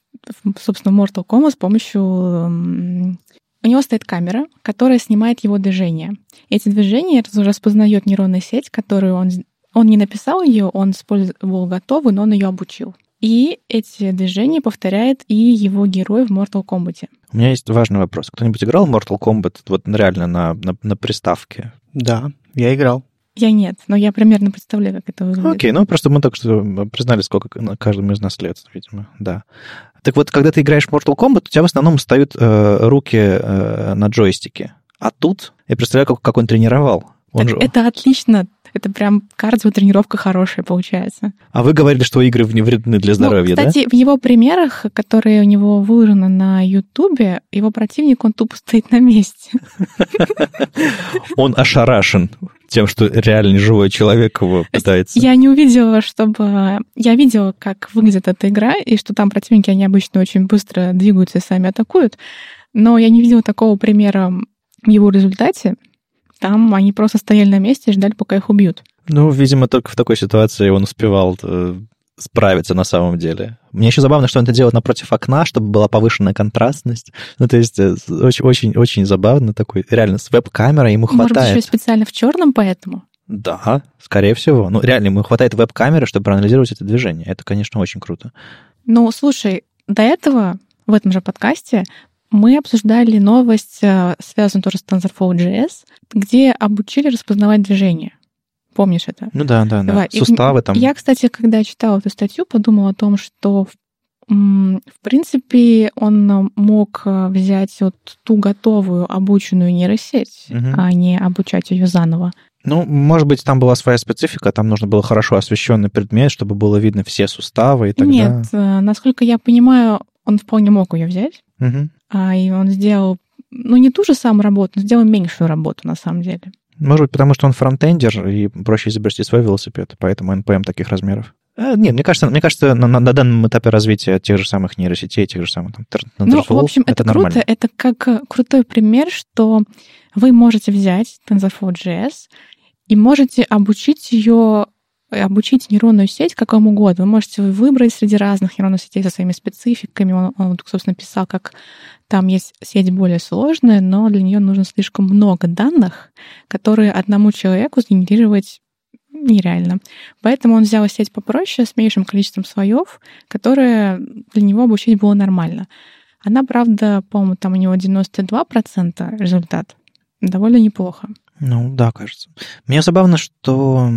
собственно, в Mortal Kombat с помощью у него стоит камера, которая снимает его движения. Эти движения распознает нейронная сеть, которую он, он не написал ее, он использовал готовую, но он ее обучил. И эти движения повторяет и его герой в Mortal Kombat. У меня есть важный вопрос. Кто-нибудь играл в Mortal Kombat вот реально на, на, на приставке? Да, я играл. Я нет, но я примерно представляю, как это выглядит. Окей, ну просто мы только что признали, сколько каждому из нас лет, видимо, да. Так вот, когда ты играешь в Mortal Kombat, у тебя в основном встают э, руки э, на джойстике. А тут я представляю, как, как он тренировал. Он так же... Это отлично. Это прям кардио-тренировка хорошая получается. А вы говорили, что игры не вредны для ну, здоровья, ну, кстати, да? в его примерах, которые у него выложены на Ютубе, его противник, он тупо стоит на месте. Он ошарашен тем, что реально живой человек его пытается. Я не увидела, чтобы... Я видела, как выглядит эта игра, и что там противники, они обычно очень быстро двигаются и сами атакуют, но я не видела такого примера в его результате. Там они просто стояли на месте и ждали, пока их убьют. Ну, видимо, только в такой ситуации он успевал э, справиться на самом деле. Мне еще забавно, что он это делает напротив окна, чтобы была повышенная контрастность. Ну, то есть очень-очень-очень э, забавно такой. Реально, с веб-камерой ему хватает. Может быть, еще специально в черном поэтому? Да, скорее всего. Ну, реально, ему хватает веб-камеры, чтобы проанализировать это движение. Это, конечно, очень круто. Ну, слушай, до этого в этом же подкасте мы обсуждали новость, э, связанную тоже с TensorFlow.js, где обучили распознавать движение. Помнишь это? Ну да, да, да. Давай. Суставы там. Я, кстати, когда читала эту статью, подумала о том, что в принципе, он мог э, взять вот ту готовую обученную нейросеть, угу. а не обучать ее заново. Ну, может быть, там была своя специфика, там нужно было хорошо освещенный предмет, чтобы было видно все суставы и так далее. Нет, э, насколько я понимаю, он вполне мог ее взять, угу. А, и он сделал, ну, не ту же самую работу, но сделал меньшую работу на самом деле. Может быть, потому что он фронтендер, и проще изобрести свой велосипед, поэтому NPM таких размеров. Э, нет, мне кажется, мне кажется, на, на данном этапе развития тех же самых нейросетей, тех же самых там, Ну, в общем, это, это круто. Нормально. Это как э, крутой пример, что вы можете взять TensorFlow.js и можете обучить ее обучить нейронную сеть какому угодно. Вы можете выбрать среди разных нейронных сетей со своими спецификами. Он, он собственно, писал, как там есть сеть более сложная, но для нее нужно слишком много данных, которые одному человеку сгенерировать нереально. Поэтому он взял сеть попроще, с меньшим количеством слоев, которые для него обучить было нормально. Она, правда, по-моему, там у него 92% результат. Довольно неплохо. Ну, да, кажется. Мне забавно, что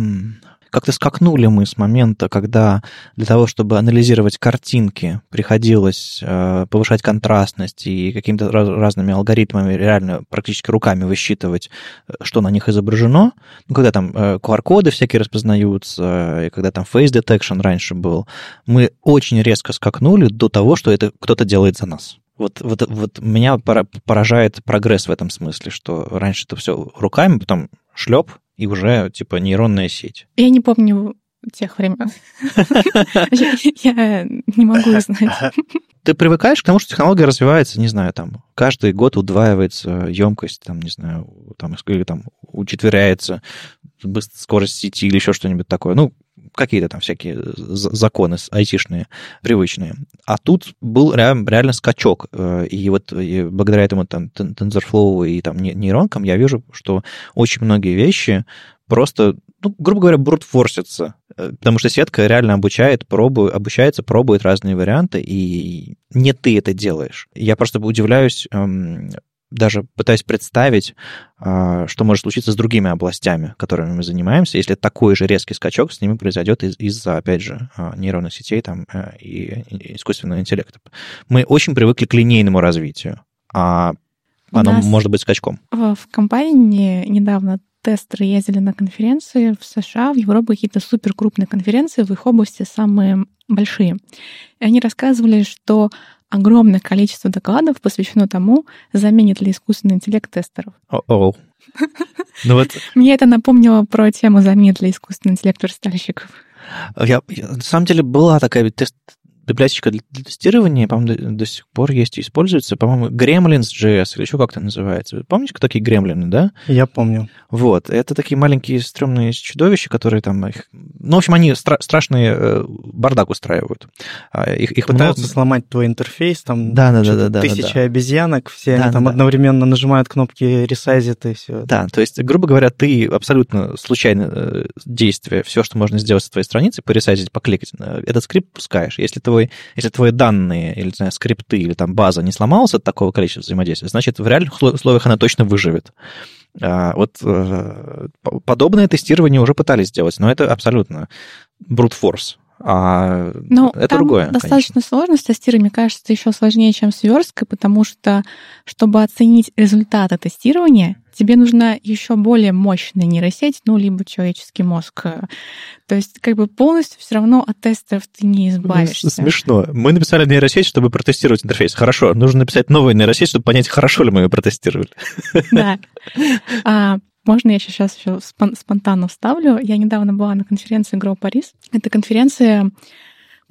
как-то скакнули мы с момента, когда для того, чтобы анализировать картинки, приходилось э, повышать контрастность и какими-то раз, разными алгоритмами реально практически руками высчитывать, э, что на них изображено. Ну, когда там э, QR-коды всякие распознаются, и когда там face detection раньше был, мы очень резко скакнули до того, что это кто-то делает за нас. Вот, вот, вот меня поражает прогресс в этом смысле, что раньше это все руками, потом шлеп, и уже типа нейронная сеть. Я не помню тех времен. Я не могу знать. Ты привыкаешь к тому, что технология развивается, не знаю, там, каждый год удваивается емкость, там, не знаю, там, или там учетверяется скорость сети или еще что-нибудь такое. Ну, какие-то там всякие законы айтишные, привычные. А тут был реально, скачок. Э, и вот благодаря этому там TensorFlow и там нейронкам я вижу, что очень многие вещи просто, ну, грубо говоря, брутфорсятся. Э, потому что сетка реально обучает, пробует, обучается, пробует разные варианты, и не ты это делаешь. Я просто удивляюсь эм, даже пытаюсь представить, а, что может случиться с другими областями, которыми мы занимаемся, если такой же резкий скачок с ними произойдет из-за, опять же, а, нейронных сетей там, э, и искусственного интеллекта. Мы очень привыкли к линейному развитию, а оно может быть скачком. В компании недавно тестеры ездили на конференции в США, в Европе какие-то супер крупные конференции, в их области самые большие. И они рассказывали, что огромное количество докладов посвящено тому, заменит ли искусственный интеллект тестеров. О-о. Ну вот... Мне это напомнило про тему заменит ли искусственный интеллект верстальщиков. Я, я, на самом деле была такая тест, библиотечка для тестирования, по-моему, до, до сих пор есть и используется, по-моему, Gremlins.js или еще как-то называется. Помните, кто такие гремлины, да? Я помню. Вот, это такие маленькие стрёмные чудовища, которые там... Их... Ну, в общем, они стра- страшные э, бардак устраивают. А, их, их Пытаются много... сломать твой интерфейс, там да, да, да, да, тысяча да, да. обезьянок, все да, они там да, одновременно да. нажимают кнопки ресайзит и все. Да, то есть, грубо говоря, ты абсолютно случайное э, действие, все, что можно сделать с твоей страницы, поресайзить, покликать, э, этот скрипт пускаешь. Если твой твой, если твои данные или, знаю, скрипты или там база не сломалась от такого количества взаимодействия, значит, в реальных условиях она точно выживет. А, вот э, подобное тестирование уже пытались сделать, но это абсолютно brute force. А ну, это там другое. Достаточно конечно. сложно с тестированием, мне кажется, еще сложнее, чем с версткой, потому что, чтобы оценить результаты тестирования, тебе нужна еще более мощная нейросеть, ну, либо человеческий мозг. То есть, как бы полностью все равно от тестов ты не избавишься. Ну, смешно. Мы написали нейросеть, чтобы протестировать интерфейс. Хорошо, нужно написать новую нейросеть, чтобы понять, хорошо ли мы ее протестировали. Да. А, можно я сейчас еще спонтанно вставлю? Я недавно была на конференции Grow Paris. Это конференция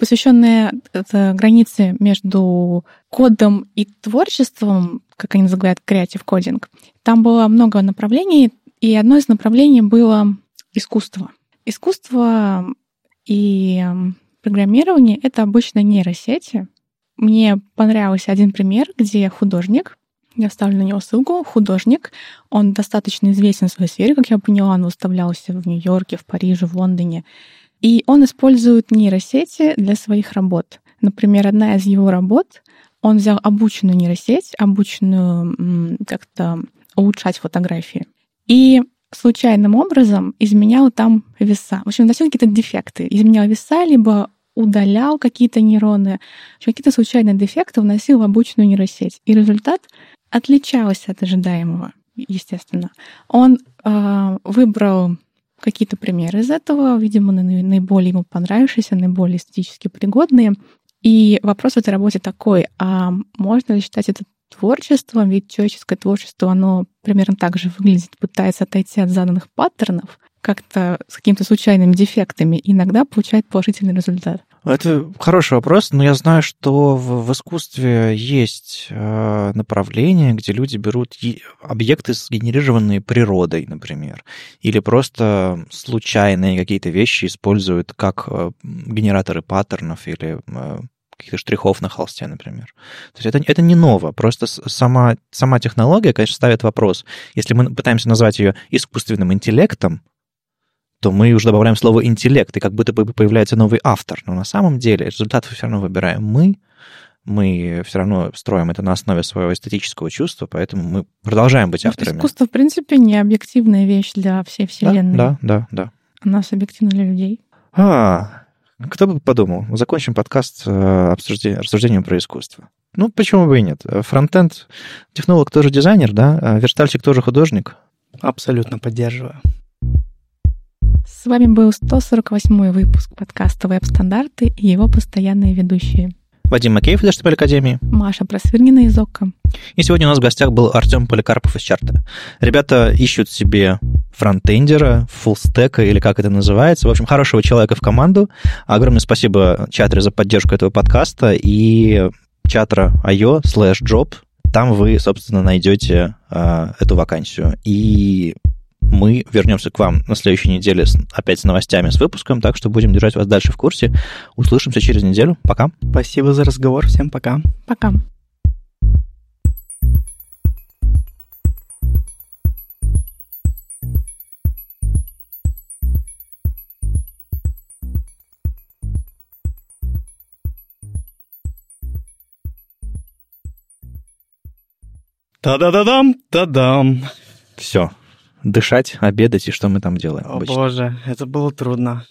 посвященная границе между кодом и творчеством, как они называют, креатив кодинг. Там было много направлений, и одно из направлений было искусство. Искусство и программирование — это обычно нейросети. Мне понравился один пример, где художник, я оставлю на него ссылку, художник, он достаточно известен в своей сфере, как я поняла, он выставлялся в Нью-Йорке, в Париже, в Лондоне. И он использует нейросети для своих работ. Например, одна из его работ, он взял обученную нейросеть, обученную как-то улучшать фотографии, и случайным образом изменял там веса. В общем, вносил какие-то дефекты. Изменял веса, либо удалял какие-то нейроны. Какие-то случайные дефекты вносил в обученную нейросеть. И результат отличался от ожидаемого, естественно. Он э, выбрал какие-то примеры из этого, видимо, наиболее ему понравившиеся, наиболее эстетически пригодные. И вопрос в этой работе такой, а можно ли считать это творчеством? Ведь человеческое творчество, оно примерно так же выглядит, пытается отойти от заданных паттернов. Как-то с какими-то случайными дефектами, иногда получает положительный результат? Это хороший вопрос, но я знаю, что в, в искусстве есть э, направление, где люди берут объекты, сгенерированные природой, например, или просто случайные какие-то вещи используют как э, генераторы паттернов или э, каких-то штрихов на холсте, например. То есть это, это не ново, просто сама, сама технология, конечно, ставит вопрос. Если мы пытаемся назвать ее искусственным интеллектом, то мы уже добавляем слово интеллект, и как будто бы появляется новый автор. Но на самом деле результат все равно выбираем мы, мы все равно строим это на основе своего эстетического чувства, поэтому мы продолжаем быть авторами. Искусство, в принципе, не объективная вещь для всей Вселенной. Да, да, да. да. Она субъективна для людей. А, кто бы подумал, закончим подкаст э, обсуждением, рассуждением про искусство. Ну, почему бы и нет? Фронтенд технолог тоже дизайнер, да? А верстальщик тоже художник. Абсолютно поддерживаю. С вами был 148 выпуск подкаста «Веб-стандарты» и его постоянные ведущие. Вадим Макеев из HTML Академии. Маша Просвирнина из ОККО. И сегодня у нас в гостях был Артем Поликарпов из Чарта. Ребята ищут себе фронтендера, фуллстека или как это называется. В общем, хорошего человека в команду. Огромное спасибо Чатре за поддержку этого подкаста и чатра.io slash job. Там вы, собственно, найдете э, эту вакансию. И мы вернемся к вам на следующей неделе с, опять с новостями, с выпуском, так что будем держать вас дальше в курсе. Услышимся через неделю. Пока. Спасибо за разговор. Всем пока. Пока. Та-да-да-дам, та-дам. Все дышать, обедать и что мы там делаем. О обычно. боже, это было трудно.